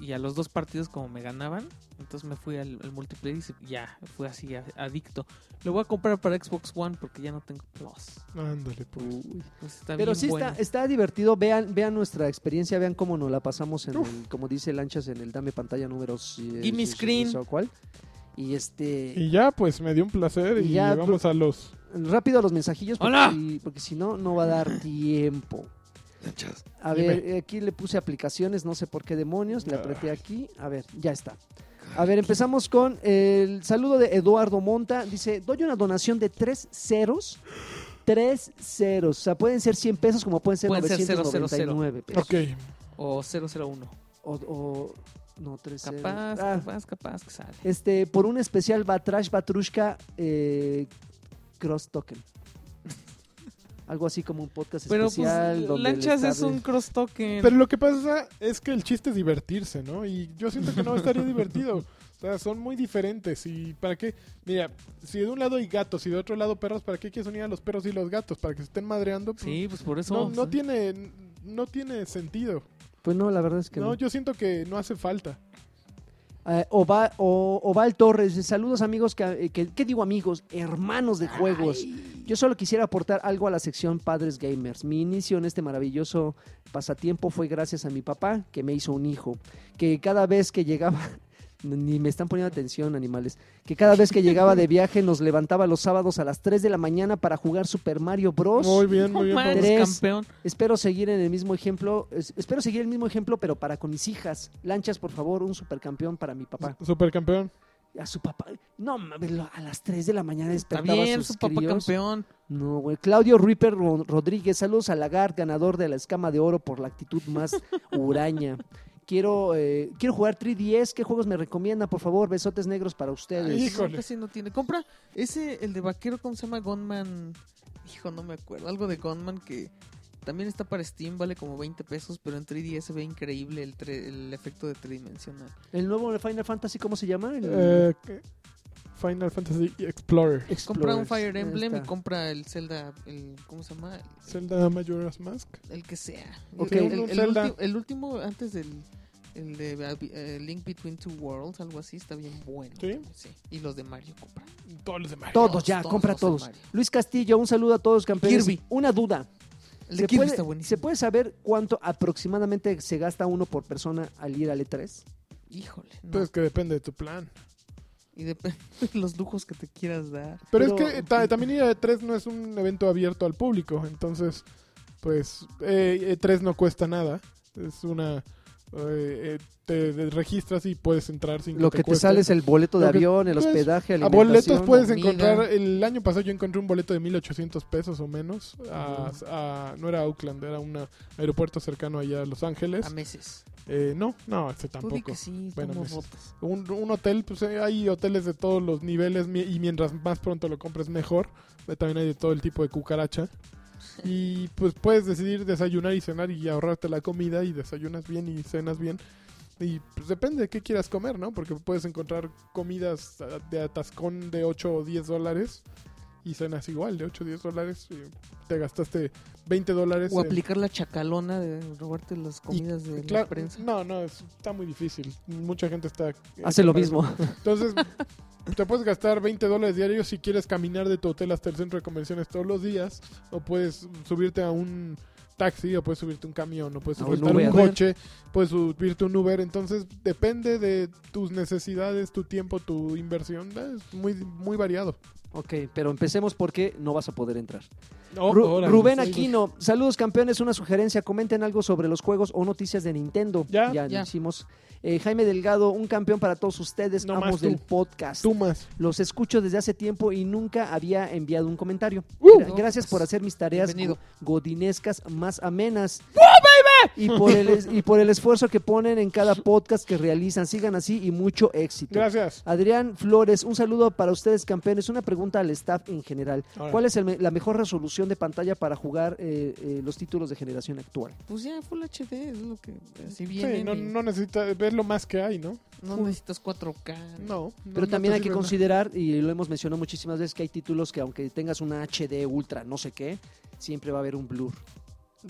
y, a los dos partidos como me ganaban, entonces me fui al, al multiplayer y se- ya, fui así a- adicto. Lo voy a comprar para Xbox One porque ya no tengo Plus. Ándale, pues. Pues está Pero bien sí bueno. está, está divertido. Vean, vean nuestra experiencia, vean cómo nos la pasamos en el, como dice Lanchas, en el Dame Pantalla número eh, Gimme sí, sí, screen. cuál. Y este. Y ya, pues me dio un placer y, Y ya, llegamos a los... Rápido a los mensajillos porque, porque si no, no va a dar tiempo. A ver, aquí le puse aplicaciones, no sé por qué demonios, le apreté aquí. A ver, ya está. A ver, empezamos con el saludo de Eduardo Monta. Dice, doy una donación de tres ceros. Tres ceros. O sea, pueden ser 100 pesos como pueden ser Pueden ser 999 pesos. Ok. O 001. O, o- no, tres ceros. Capaz, Ah, capaz, capaz que sale. este, por un especial Batrash Batrushka eh, Cross Token. Algo así como un podcast Pero especial. pues donde Lanchas es un cross token. Pero lo que pasa es que el chiste es divertirse, ¿no? Y yo siento que no estaría divertido. O sea, son muy diferentes. ¿Y para qué? Mira, si de un lado hay gatos y de otro lado perros, ¿para qué quieres unir a los perros y los gatos? ¿Para que se estén madreando? Pues, Sí, pues por eso. no, no tiene, no tiene sentido. Pues no, la verdad es que No, no. yo siento que no hace falta. Eh, Ova- o- Oval Torres, saludos amigos, que, eh, que- ¿qué digo amigos? Hermanos de juegos. Yo solo quisiera aportar algo a la sección Padres Gamers. Mi inicio en este maravilloso pasatiempo fue gracias a mi papá, que me hizo un hijo, que cada vez que llegaba, ni me están poniendo atención animales, que cada vez que llegaba de viaje nos levantaba los sábados a las 3 de la mañana para jugar Super Mario Bros. Muy bien, muy bien. Tres. campeón. Espero seguir en el mismo ejemplo, es- espero seguir el mismo ejemplo, pero para con mis hijas. Lanchas, por favor, un supercampeón para mi papá. Supercampeón. A su papá. No, mames, a las 3 de la mañana Está despertaba bien, a sus su papá críos. campeón. No, güey. Claudio Ripper Ro- Rodríguez, saludos a Lagarde, ganador de la escama de oro por la actitud más huraña. Quiero, eh, quiero jugar 3DS. ¿Qué juegos me recomienda? Por favor, besotes negros para ustedes. Híjole. casi no tiene. Compra ese, el de vaquero, ¿cómo se llama? Gunman. Hijo, no me acuerdo. Algo de Gunman que también está para Steam, vale como 20 pesos, pero en 3DS se ve increíble el, tre- el efecto de tridimensional. El nuevo de Final Fantasy, ¿cómo se llama? El Eh, Final Fantasy Explorer. Compra un. Fire Emblem y compra el Zelda, el, ¿cómo se llama? Zelda Majora's Mask. El que sea. Ok. El, Zelda. ulti- el último antes del el de eh, Link Between Two Worlds, algo así, está bien bueno. ¿Sí? sí. Y los de Mario compra. Todos los de Mario. Todos, ya, Todos, compra todos. Luis Castillo, un saludo a todos, campeones. Kirby. Una duda. El de ¿Se Kirby puede, está buenísimo. ¿Se puede saber cuánto aproximadamente se gasta uno por persona al ir al E E3? Híjole. no. Pues que depende de tu plan. Y depende de los lujos que te quieras dar. Pero, Pero- es que ta- también ir a E3 no es un evento abierto al público. Entonces, pues eh, E3 no cuesta nada. Es una... eh, eh, te, te registras y puedes entrar sin Lo que que te te sale es el boleto de Lo que- avión, el pues, hospedaje, A boletos puedes comida. encontrar, el año pasado yo encontré un boleto de 1800 pesos o menos, a, a- no era Auckland, era un aeropuerto cercano allá a Los Ángeles. A meses. Eh, no, no, ese Tú di tampoco. que sí, Bueno, estamos meses. rotos. Un, un hotel, pues eh, hay hoteles de todos los niveles y mientras más pronto lo compres mejor. Eh, También hay de todo el tipo de cucaracha. Y pues puedes decidir desayunar y cenar y ahorrarte la comida y desayunas bien y cenas bien. Y pues depende de qué quieras comer, ¿no? Porque puedes encontrar comidas de atascón de 8 o 10 dólares y cenas igual de 8 o 10 dólares. Y te gastaste 20 dólares. O en- aplicar la chacalona de robarte las comidas de Claro, la prensa. No, no, es- está muy difícil. Mucha gente está... Hace lo mismo. entonces, te puedes gastar 20 dólares diarios si quieres caminar de tu hotel hasta el centro de convenciones todos los días, o puedes subirte a un taxi, o puedes subirte a un camión, o puedes A un subirte a un, Uber. coche, puedes subirte a un Uber. Entonces, depende de tus necesidades, tu tiempo, tu inversión. Es muy, muy variado. Ok, pero empecemos porque no vas a poder entrar. Oh, Ru- Rubén Aquino, saludos campeones, una sugerencia, comenten algo sobre los juegos o noticias de Nintendo. Ya. lo Ya. hicimos. Eh, Jaime Delgado, un campeón para todos ustedes, No amos más tú. del podcast. Tú más. Los escucho desde hace tiempo y nunca había enviado un comentario. Uh. Gra- Gracias por hacer mis tareas go- godinescas más amenas. Y por, el, es- y por el esfuerzo que ponen en cada podcast que realizan. Sigan así y mucho éxito. Gracias. Adrián Flores, un saludo para ustedes campeones. Una pregunta al staff en general. Ahora. ¿Cuál es el me- la mejor resolución de pantalla para jugar eh, eh, los títulos de generación actual? Pues ya, Full HD es lo que así Sí, viene. no, no necesitas ver lo más que hay, ¿no? no necesitas 4K. No. no- Pero no también te hay que sirve nada. considerar, y lo hemos mencionado muchísimas veces, que hay títulos que aunque tengas una HD ultra, no sé qué, siempre va a haber un blur.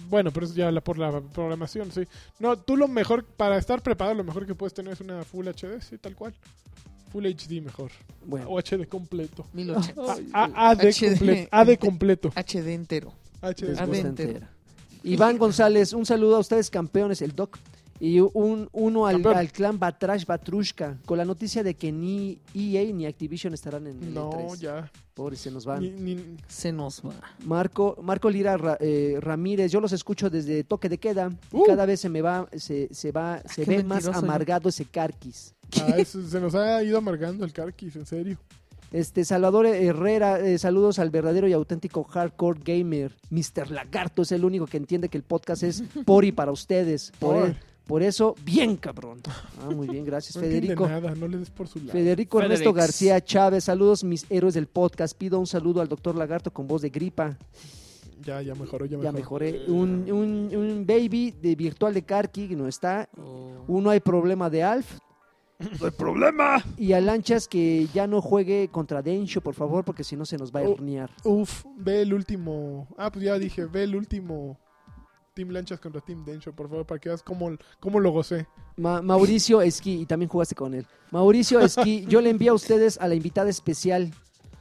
Bueno, pero eso ya la, por la programación, sí. No, tú lo mejor, para estar preparado, lo mejor que puedes tener es una Full HD, sí, tal cual. Full HD mejor. Bueno, O HD completo. 1080. A- A- AD HD. completo. AD completo. HD entero. HD. te entera. Iván González, un saludo a ustedes campeones, el doc. Y un, uno al, al clan Batrash Batrushka, con la noticia de que ni EA ni Activision estarán en el No, E3. ya. Pobre, se nos van. Ni- ni- Se nos va. Marco, Marco Lira Ra- eh, Ramírez, yo los escucho desde toque de queda. y Uh. Cada vez se me va, se, se va, se qué ve más mentiroso, ¿no? amargado ese carquis. ah, eso- se nos ha ido amargando el Carquis, en serio. Este Salvador Herrera, eh, saludos al verdadero y auténtico hardcore gamer. Mr. Lagarto es el único que entiende que el podcast es por y para ustedes. Por, Por. e- por eso, bien cabrón. Ah, muy bien, gracias No Federico. nada, no le des por su lado. Federico Ernesto. García Chávez, saludos mis héroes del podcast. Pido un saludo al doctor Lagarto con voz de gripa. Ya, ya mejoró, ya Ya mejoró. mejoré. Un, un- un baby de virtual de Karki que no está. Oh. Uno hay problema de Alf. ¡No hay problema! Y a Lanchas que ya no juegue contra Densho, por favor, porque si no se nos va a Oh. herniar. Uf, ve el último. Ah, pues ya dije, ve el último Team Lanchas contra Team Densho, por favor, para que veas cómo, cómo lo gocé. Ma- Mauricio Esqui, y también jugaste con él. Mauricio Esqui, yo le envío a ustedes a la invitada especial.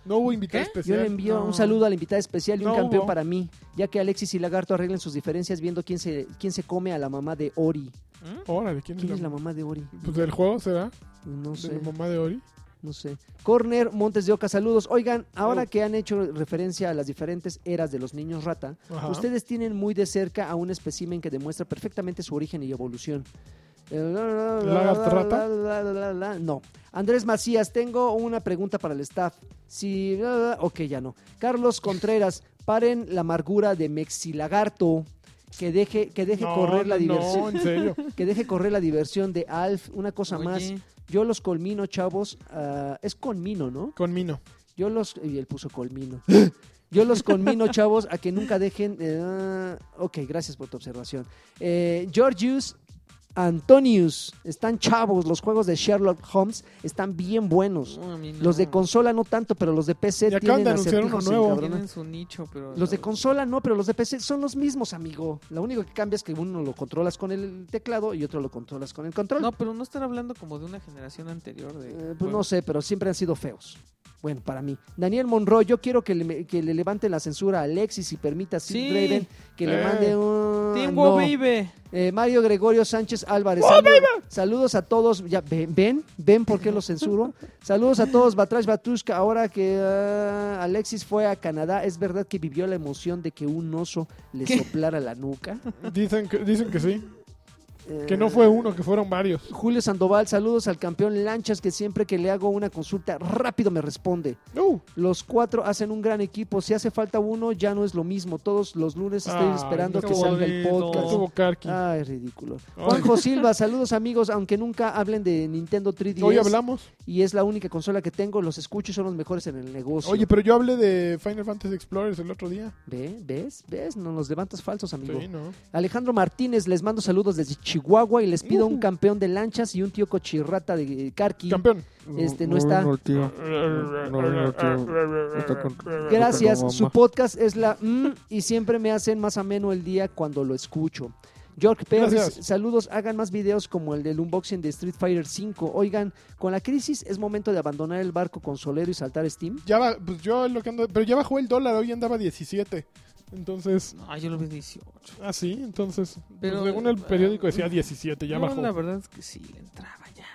No hubo invitado ¿Qué? especial. Yo le envío No. un saludo a la invitada especial y un campeón hubo. para mí, ya que Alexis y Lagarto arreglen sus diferencias viendo quién se, quién se come a la mamá de Ori. ¿Mm? Órale, ¿quién, ¿Quién es es la, la mamá de Ori? Pues del juego será, No de sé. la mamá de Ori. No sé. Corner, Montes de Oca, saludos. Oigan, ahora Oh. que han hecho referencia a las diferentes eras de los niños rata, Ajá. ustedes tienen muy de cerca a un espécimen que demuestra perfectamente su origen y evolución. ¿Lagarto rata? la, la, la, la. No. Andrés Macías, tengo una pregunta para el staff. Si. la, la, Ok, ya no. Carlos Contreras, paren la amargura de Mexilagarto. Que deje, que deje No, correr la diversión. No, en serio. Que deje correr la diversión de Alf. Una cosa más. Yo los colmino, chavos. ah, es conmino, ¿no? Con Mino. Yo los. Y él puso colmino. Yo los conmino, chavos, a que nunca dejen. ah, ok, gracias por tu observación. Eh, Georgius Antonius. Están chavos. Los juegos de Sherlock Holmes están bien buenos. no, no. Los de consola no tanto, pero los de PC Y tienen de anunciar uno acertijos nuevo. encabronan- Tienen su nicho, pero... Los de consola no, pero los de PC son los mismos, amigo. Lo único que cambia es que uno lo controlas con el teclado y otro lo controlas con el control. No, pero no están hablando como de una generación anterior de... Eh, pues no sé, pero siempre han sido feos. Bueno, para mí. Daniel Monroy, yo quiero que le, que le levante la censura a Alexis y permita a Sid Sí. Draven que le Eh. mande un... Team no. Baby. Eh, Mario Gregorio Sánchez Álvarez. saludos, saludos a todos. Ya, ven, ven, ven por qué lo censuro. Saludos a todos. Batrash Batushka. Ahora que ah, Alexis fue a Canadá, ¿es verdad que vivió la emoción de que un oso le ¿Qué? soplara la nuca? Dicen que, dicen que sí. Que no fue uno, que fueron varios. Julio Sandoval, saludos al campeón Lanchas que siempre que le hago una consulta rápido me responde. Uh, Los cuatro hacen un gran equipo. Si hace falta uno, ya no es lo mismo. Todos los lunes estoy Ay, esperando no que salga el podcast. Karki. Ay, ridículo. Ay. Juanjo Silva, saludos amigos. Aunque nunca hablen de Nintendo 3DS Hoy hablamos. y es la única consola que tengo, los escucho y son los mejores en el negocio. Oye, pero yo hablé de Final Fantasy Explorers el otro día. ¿Ve? ¿Ves? ¿Ves? No nos levantas falsos, amigo. Sí, ¿no? Alejandro Martínez, les mando saludos desde Chihuahua y les pido un campeón de lanchas y un tío cochirrata de Karki. Campeón. Este, no está. No, el tío. No, no, el tío. Está con- Gracias, su podcast es la mm, y siempre me hacen más ameno el día cuando lo escucho. George Pérez, Gracias. saludos, hagan más videos como el del unboxing de Street Fighter 5. Oigan, con la crisis es momento de abandonar el barco consolero y saltar Steam. Ya va, pues yo lo que ando, pero ya bajó el dólar, hoy andaba 17. Entonces, No, yo lo vi 18. ah, sí, entonces, Pero, pues, según el eh, periódico decía 17, ya no, bajó. la verdad es que sí, le entraba ya.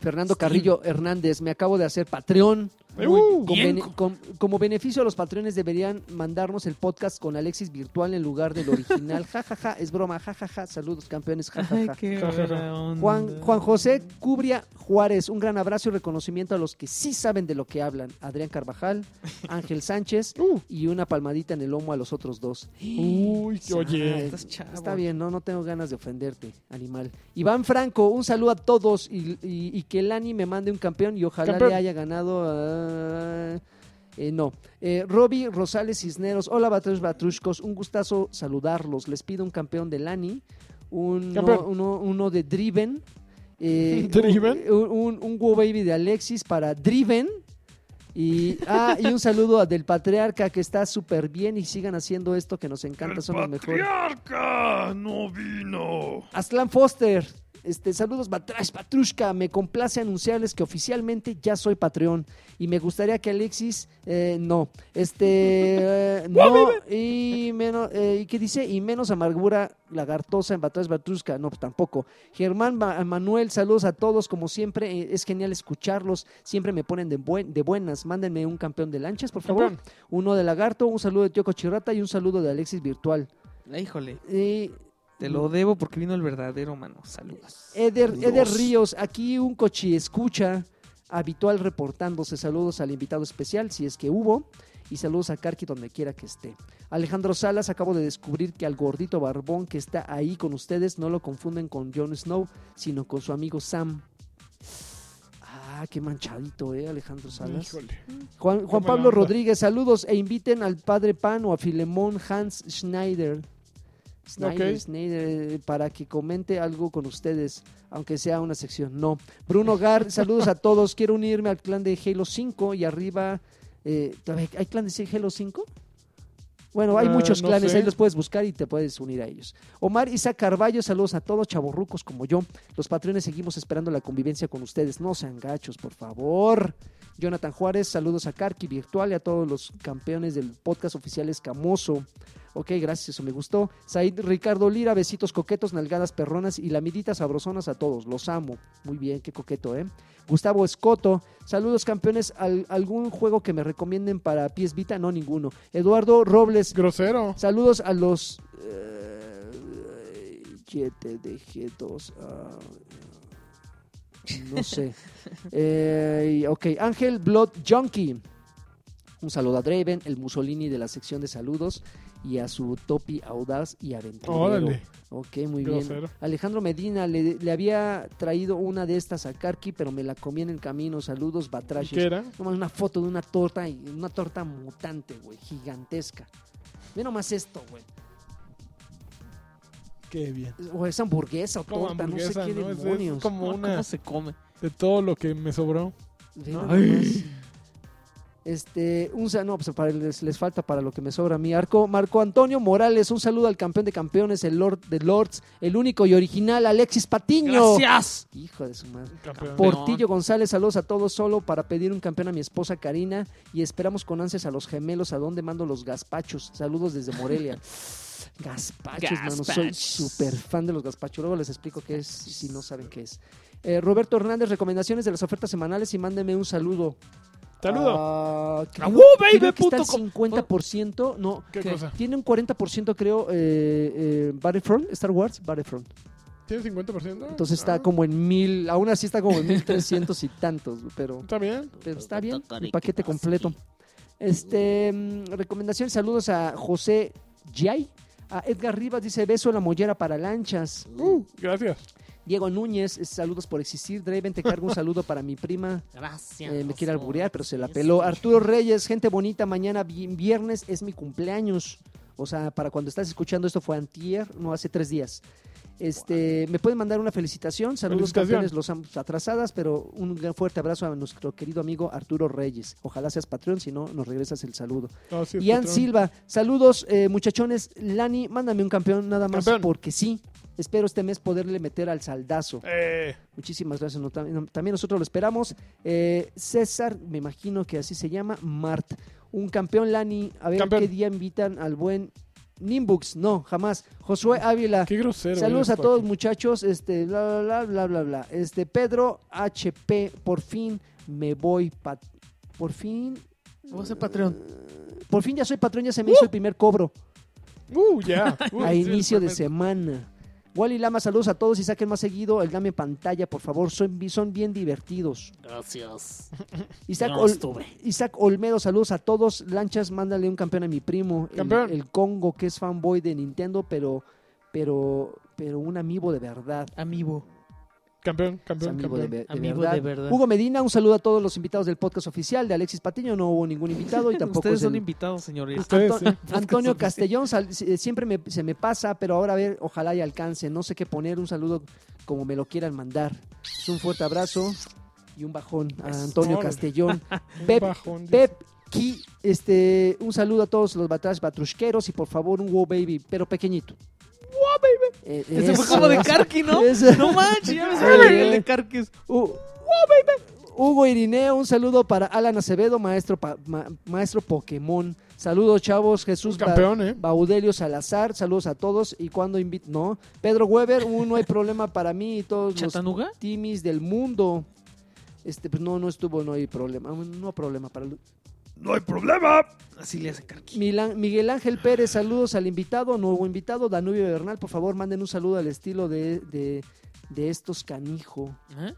Fernando. Carrillo Hernández, me acabo de hacer Patreon. Uh, Con Bien. bene- con- como beneficio a los patrones deberían mandarnos el podcast con Alexis virtual en lugar del original. Ja, ja, ja, es broma. Ja, ja, ja. Saludos, campeones. Ja, ja, Ay, ja. qué Ja, ja, ja. buena onda. Juan, Juan José Cubria Juárez, un gran abrazo y reconocimiento a los que sí saben de lo que hablan. Adrián Carvajal, Ángel Sánchez Uh. y una palmadita en el lomo a los otros dos. Uy, Ah, oye. Está bien, no, no tengo ganas de ofenderte, animal. Iván Franco, un saludo a todos y, y- y que Lani me mande un campeón y ojalá Campeón. le haya ganado. ah, eh, no. Eh, Roby Rosales Cisneros, hola Batrush Batrushcos, un gustazo saludarlos. Les pido un campeón de Lani, un, Campeón. uno, uno de Driven, eh, ¿Driven? Un, un, un Wow Baby de Alexis para Driven. Y, ah, y un saludo a del patriarca que está súper bien y sigan haciendo esto que nos encanta, son los mejores. patriarca no vino. Aslan Foster, este, saludos Batrash Patrushka, me complace anunciarles que oficialmente ya soy Patreon y me gustaría que Alexis, eh, no, este, eh, no, y menos, eh, ¿y qué dice? Y menos amargura lagartosa en Batrash Patrushka, no, pues tampoco. Germán Ma- Manuel, saludos a todos, como siempre, eh, es genial escucharlos, siempre me ponen de, buen, de buenas, mándenme un campeón de lanchas, por favor, Campeón. uno de Lagarto, un saludo de Tioco Chirrata y un saludo de Alexis Virtual. Ay, Híjole, Y te lo debo porque vino el verdadero, mano. Saludos. Eder. Eder Ríos, aquí un cochi escucha habitual reportándose. Saludos al invitado especial, si es que hubo. Y saludos a Karki donde quiera que esté. Alejandro Salas, acabo de descubrir que al gordito barbón que está ahí con ustedes no lo confunden con Jon Snow, sino con su amigo Sam. Ah, qué manchadito, ¿eh, Alejandro Salas? Híjole. Juan, Juan Pablo. Rodríguez, saludos e inviten al padre Pan o a Filemón Hans Schneider. Schneider, Ok. Schneider, eh, para que comente algo con ustedes, aunque sea una sección. No. Bruno Gar, saludos a todos. Quiero unirme al clan de Halo 5 y arriba. eh, ¿todavía ¿Hay clan de Halo 5? Bueno, hay Ah, muchos no clanes, sé. ahí los puedes buscar y te puedes unir a ellos. Omar Isaac Carballo, saludos a todos chavorrucos como yo. Los patrones seguimos esperando la convivencia con ustedes. No sean gachos, por favor. Jonathan Juárez, saludos a Karki Virtual y a todos los campeones del podcast oficial Escamoso. Ok, gracias, eso me gustó. Said Ricardo Lira, besitos coquetos, nalgadas perronas y lamiditas sabrosonas a todos. Los amo. Muy bien, qué coqueto, ¿eh? Gustavo Escoto, saludos campeones. ¿Al- ¿Algún juego que me recomienden para PS Vita? No, ninguno. Eduardo Robles, Grosero. Saludos a los eh, 7 de G2. ah, no sé. Eh, ok, Ángel Blood Junkie. Un saludo a Draven, el Mussolini de la sección de saludos, y a su Topi audaz y aventurero. Órale. Ok, muy bien. Alejandro Medina, le, le había traído una de estas a Karki, pero me la comí en el camino. Saludos, Batrashes. ¿Qué era? Nomás una foto de una torta, y una torta mutante, güey, gigantesca. Ve nomás esto, güey. Qué bien. O es hamburguesa o Como torta, hamburguesa, no sé qué ¿no? Es- es demonios. como No, una ¿Cómo se come? de todo lo que me sobró. Ve nomás. Este, un no, pues para, les, les falta para lo que me sobra mi arco. Marco Antonio Morales, un saludo al campeón de campeones, el Lord de Lords, el único y original Alexis Patiño. Gracias. Hijo de su madre. Campeón. Portillo González, saludos a todos solo para pedir un campeón a mi esposa Karina y esperamos con ansias a los gemelos a dónde mando los gazpachos. Saludos desde Morelia. Gazpachos, mano, soy Gazpachos. súper fan de los gazpachos. Luego les explico qué es si no saben qué es. Eh, Roberto Hernández, recomendaciones de las ofertas semanales y mándeme un saludo. Saludo. Creo- ¡uh, baby, creo que está punto al com- 50%, no, ¿Qué, ¿qué? cosa? tiene un 40% creo eh, eh, Battlefront, Star Wars, Battlefront. ¿Tiene 50%? Entonces está Ah, como en mil, aún así está como en mil trescientos y tantos, pero, Está bien. pero está bien, el paquete completo. Este, mm, recomendación, saludos a José Yay, a Edgar Rivas, dice beso en la mollera para lanchas. Uh, gracias. Diego Núñez, saludos por existir. Draven, te cargo un saludo para mi prima. Gracias. Eh, me quiere alburear, pero se la peló. Arturo Reyes, gente bonita, mañana vi- viernes es mi cumpleaños. O sea, para cuando estás escuchando esto fue antier, no hace tres días. Este, me pueden mandar una felicitación. Saludos Felicitación. campeones, los am- atrasadas, pero un gran fuerte abrazo a nuestro querido amigo Arturo Reyes. Ojalá seas patrón, si no, nos regresas el saludo. Sí Ian patrón. Silva, saludos eh, muchachones. Lani, mándame un campeón nada más Campeón. porque sí. Espero este mes poderle meter al saldazo. Eh, Muchísimas gracias. no, también nosotros lo esperamos. Eh, César, me imagino que así se llama, Mart. Un campeón Lani. A ver Campeón. qué día invitan al buen Nimbux. No, jamás. Josué Ávila. qué grosero. Saludos a eres, todos muchachos. Este, bla, bla, bla, bla, bla, bla. Este, Pedro HP, por fin me voy pa- Por fin, Voy a ser Patreon. por fin ya soy patrón, ya se me hizo el primer cobro Uh, ya. Uh, a sí, inicio de semana. Wally Lama, saludos a todos y saquen más seguido el dame pantalla, por favor. Son, son bien divertidos. Gracias. Isaac, No Ol- estuve. Isaac Olmedo, saludos a todos. Lanchas, mándale un campeón a mi primo, el- Campeón. El, Congo, que es fanboy de Nintendo, pero, pero, pero un amigo de verdad. Amigo. Campeón, Es campeón, amigo de, campeón. ve- de Amigo verdad. de verdad. Hugo Medina, un saludo a todos los invitados del podcast oficial de Alexis Patiño. No hubo ningún invitado y tampoco Ustedes es son el- invitados, señores. Ustedes, Anto- sí. Antonio Castellón, sal- si- siempre me- se me pasa, pero ahora a ver, ojalá y alcance. No sé qué poner, un saludo como me lo quieran mandar. Es un fuerte abrazo y un bajón a Antonio. Castellón. Un Pep, bajón. Pep, Ki, este, un saludo a todos los batrash batrusqueros y por favor un wow baby, pero pequeñito. Wow baby. Ese fue como de Karki, ¿no? No manches, ya me el de Karki. Uh, Hugo Irineo, un saludo para Alan Acevedo, maestro, pa- ma- maestro Pokémon. Saludos, chavos. Jesús campeón, ¿eh? Baudelio Salazar, saludos a todos. Y cuando invito, no. Pedro Weber, un no hay problema para mí y todos los ¿Chatanuga? timis del mundo. Este, pues no, no estuvo, no hay problema. No hay problema para. No hay problema. Así le hace. Milán- Miguel Ángel Pérez, saludos al invitado, nuevo invitado, Danubio Bernal, por favor, manden un saludo al estilo de, de, de estos canijo, ¿Eh?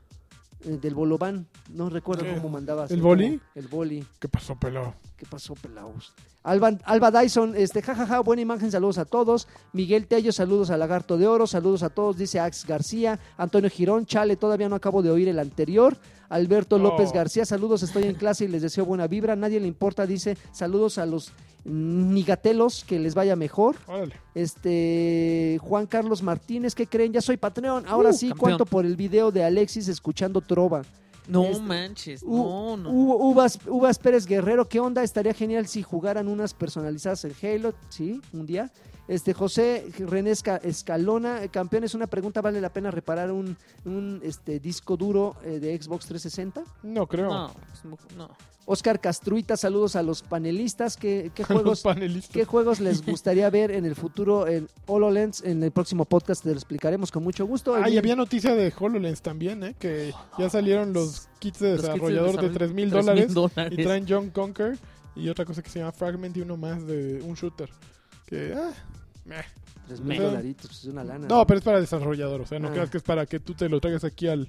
eh, del Bolobán. No recuerdo ¿Qué? cómo mandabas. ¿El boli? El boli. ¿Qué pasó, pelado? ¿Qué pasó, pelados? Alba, Alba Dyson, este, jajaja, buena imagen, saludos a todos. Miguel Tello, saludos a Lagarto de Oro, saludos a todos, dice Ax García. Antonio Girón, chale, todavía no acabo de oír el anterior. Alberto López Oh. García, saludos, estoy en clase y les deseo buena vibra. Nadie le importa, dice, saludos a los nigatelos, que les vaya mejor. Órale. Este, Juan Carlos Martínez, ¿qué creen? Ya soy Patreon. Ahora Uh, sí, campeón. cuento por el video de Alexis escuchando Trova. No Este, manches. U- No, no. U- Uvas, Uvas Pérez Guerrero, ¿qué onda? Estaría genial si jugaran unas personalizadas en Halo, sí, un día. Este José René Esca- Escalona, eh, campeón, es una pregunta, ¿vale la pena reparar un, un, este, disco duro eh, de Xbox 360? No creo. No, pues, no. Oscar Castruita, saludos a los panelistas, ¿qué, qué juegos, panelistas. ¿qué juegos les gustaría ver en el futuro en HoloLens? En el próximo podcast te lo explicaremos con mucho gusto. Ah, y había noticia de HoloLens también, ¿eh? Que ya salieron los kits de Los kits de desarrollador de 3 mil 3,000 dólares. dólares. Y traen John Conquer y otra cosa que se llama Fragment y uno más de un shooter. Que, ah, meh. Tres mil dolaritos, es una lana. No, pero es para desarrollador. O sea, no Ah. creas que es para que tú te lo traigas aquí al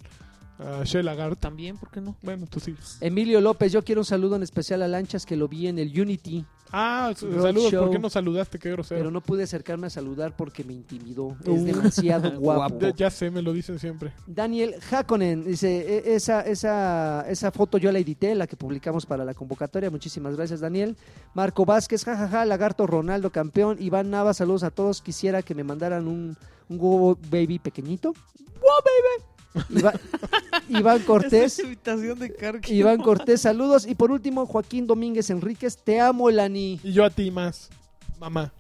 a Shellagart. También, ¿por qué no? Bueno, tú sí. Emilio López, yo quiero un saludo en especial a Lanchas que lo vi en el Unity. Ah, Road saludos. Show. ¿Por qué no saludaste? Qué grosero. Pero no pude acercarme a saludar porque me intimidó. Uh. Es demasiado guapo. Ya, ya sé, me lo dicen siempre. Daniel Hakonen dice, "E- esa, esa, esa foto yo la edité, la que publicamos para la convocatoria. Muchísimas gracias, Daniel. Marco Vázquez, jajaja, Lagarto Ronaldo, campeón. Iván Nava, saludos a todos. Quisiera que me mandaran un, un Go Baby pequeñito. ¡Wow, baby! Iván, Iván Cortés. Esa invitación de Karki. Iván Cortés, saludos. Y por último, Joaquín Domínguez Enríquez, te amo, Lani. Y yo a ti más, mamá.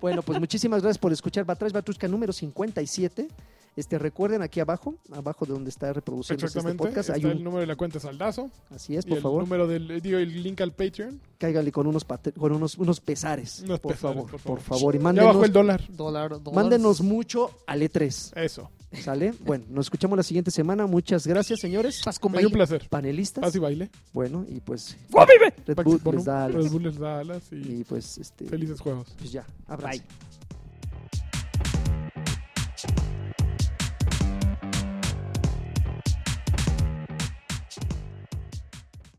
Bueno, pues muchísimas gracias por escuchar Batrash Batrushka número 57. Este, recuerden aquí abajo, abajo de donde está reproduciendo este podcast, hay Está el un, número de la cuenta Saldazo. así es, y por el favor, número del, eh, digo, el link al Patreon. cáigale con unos con unos, unos pesares, Unos por, pesares, favor, por por favor. favor, y Ya mándenos, bajó el dólar. Dólar, dólar. mándenos mucho al E3, Eso. ¿Sale? Bueno, nos escuchamos la siguiente semana, muchas gracias, señores, Paz con dio un baile. placer. panelistas, Paz y baile. bueno, y pues ¡Vive! Red Bull les da Red alas, Bull les da alas y y pues, este, felices juegos. pues ya, abrazo. Bye.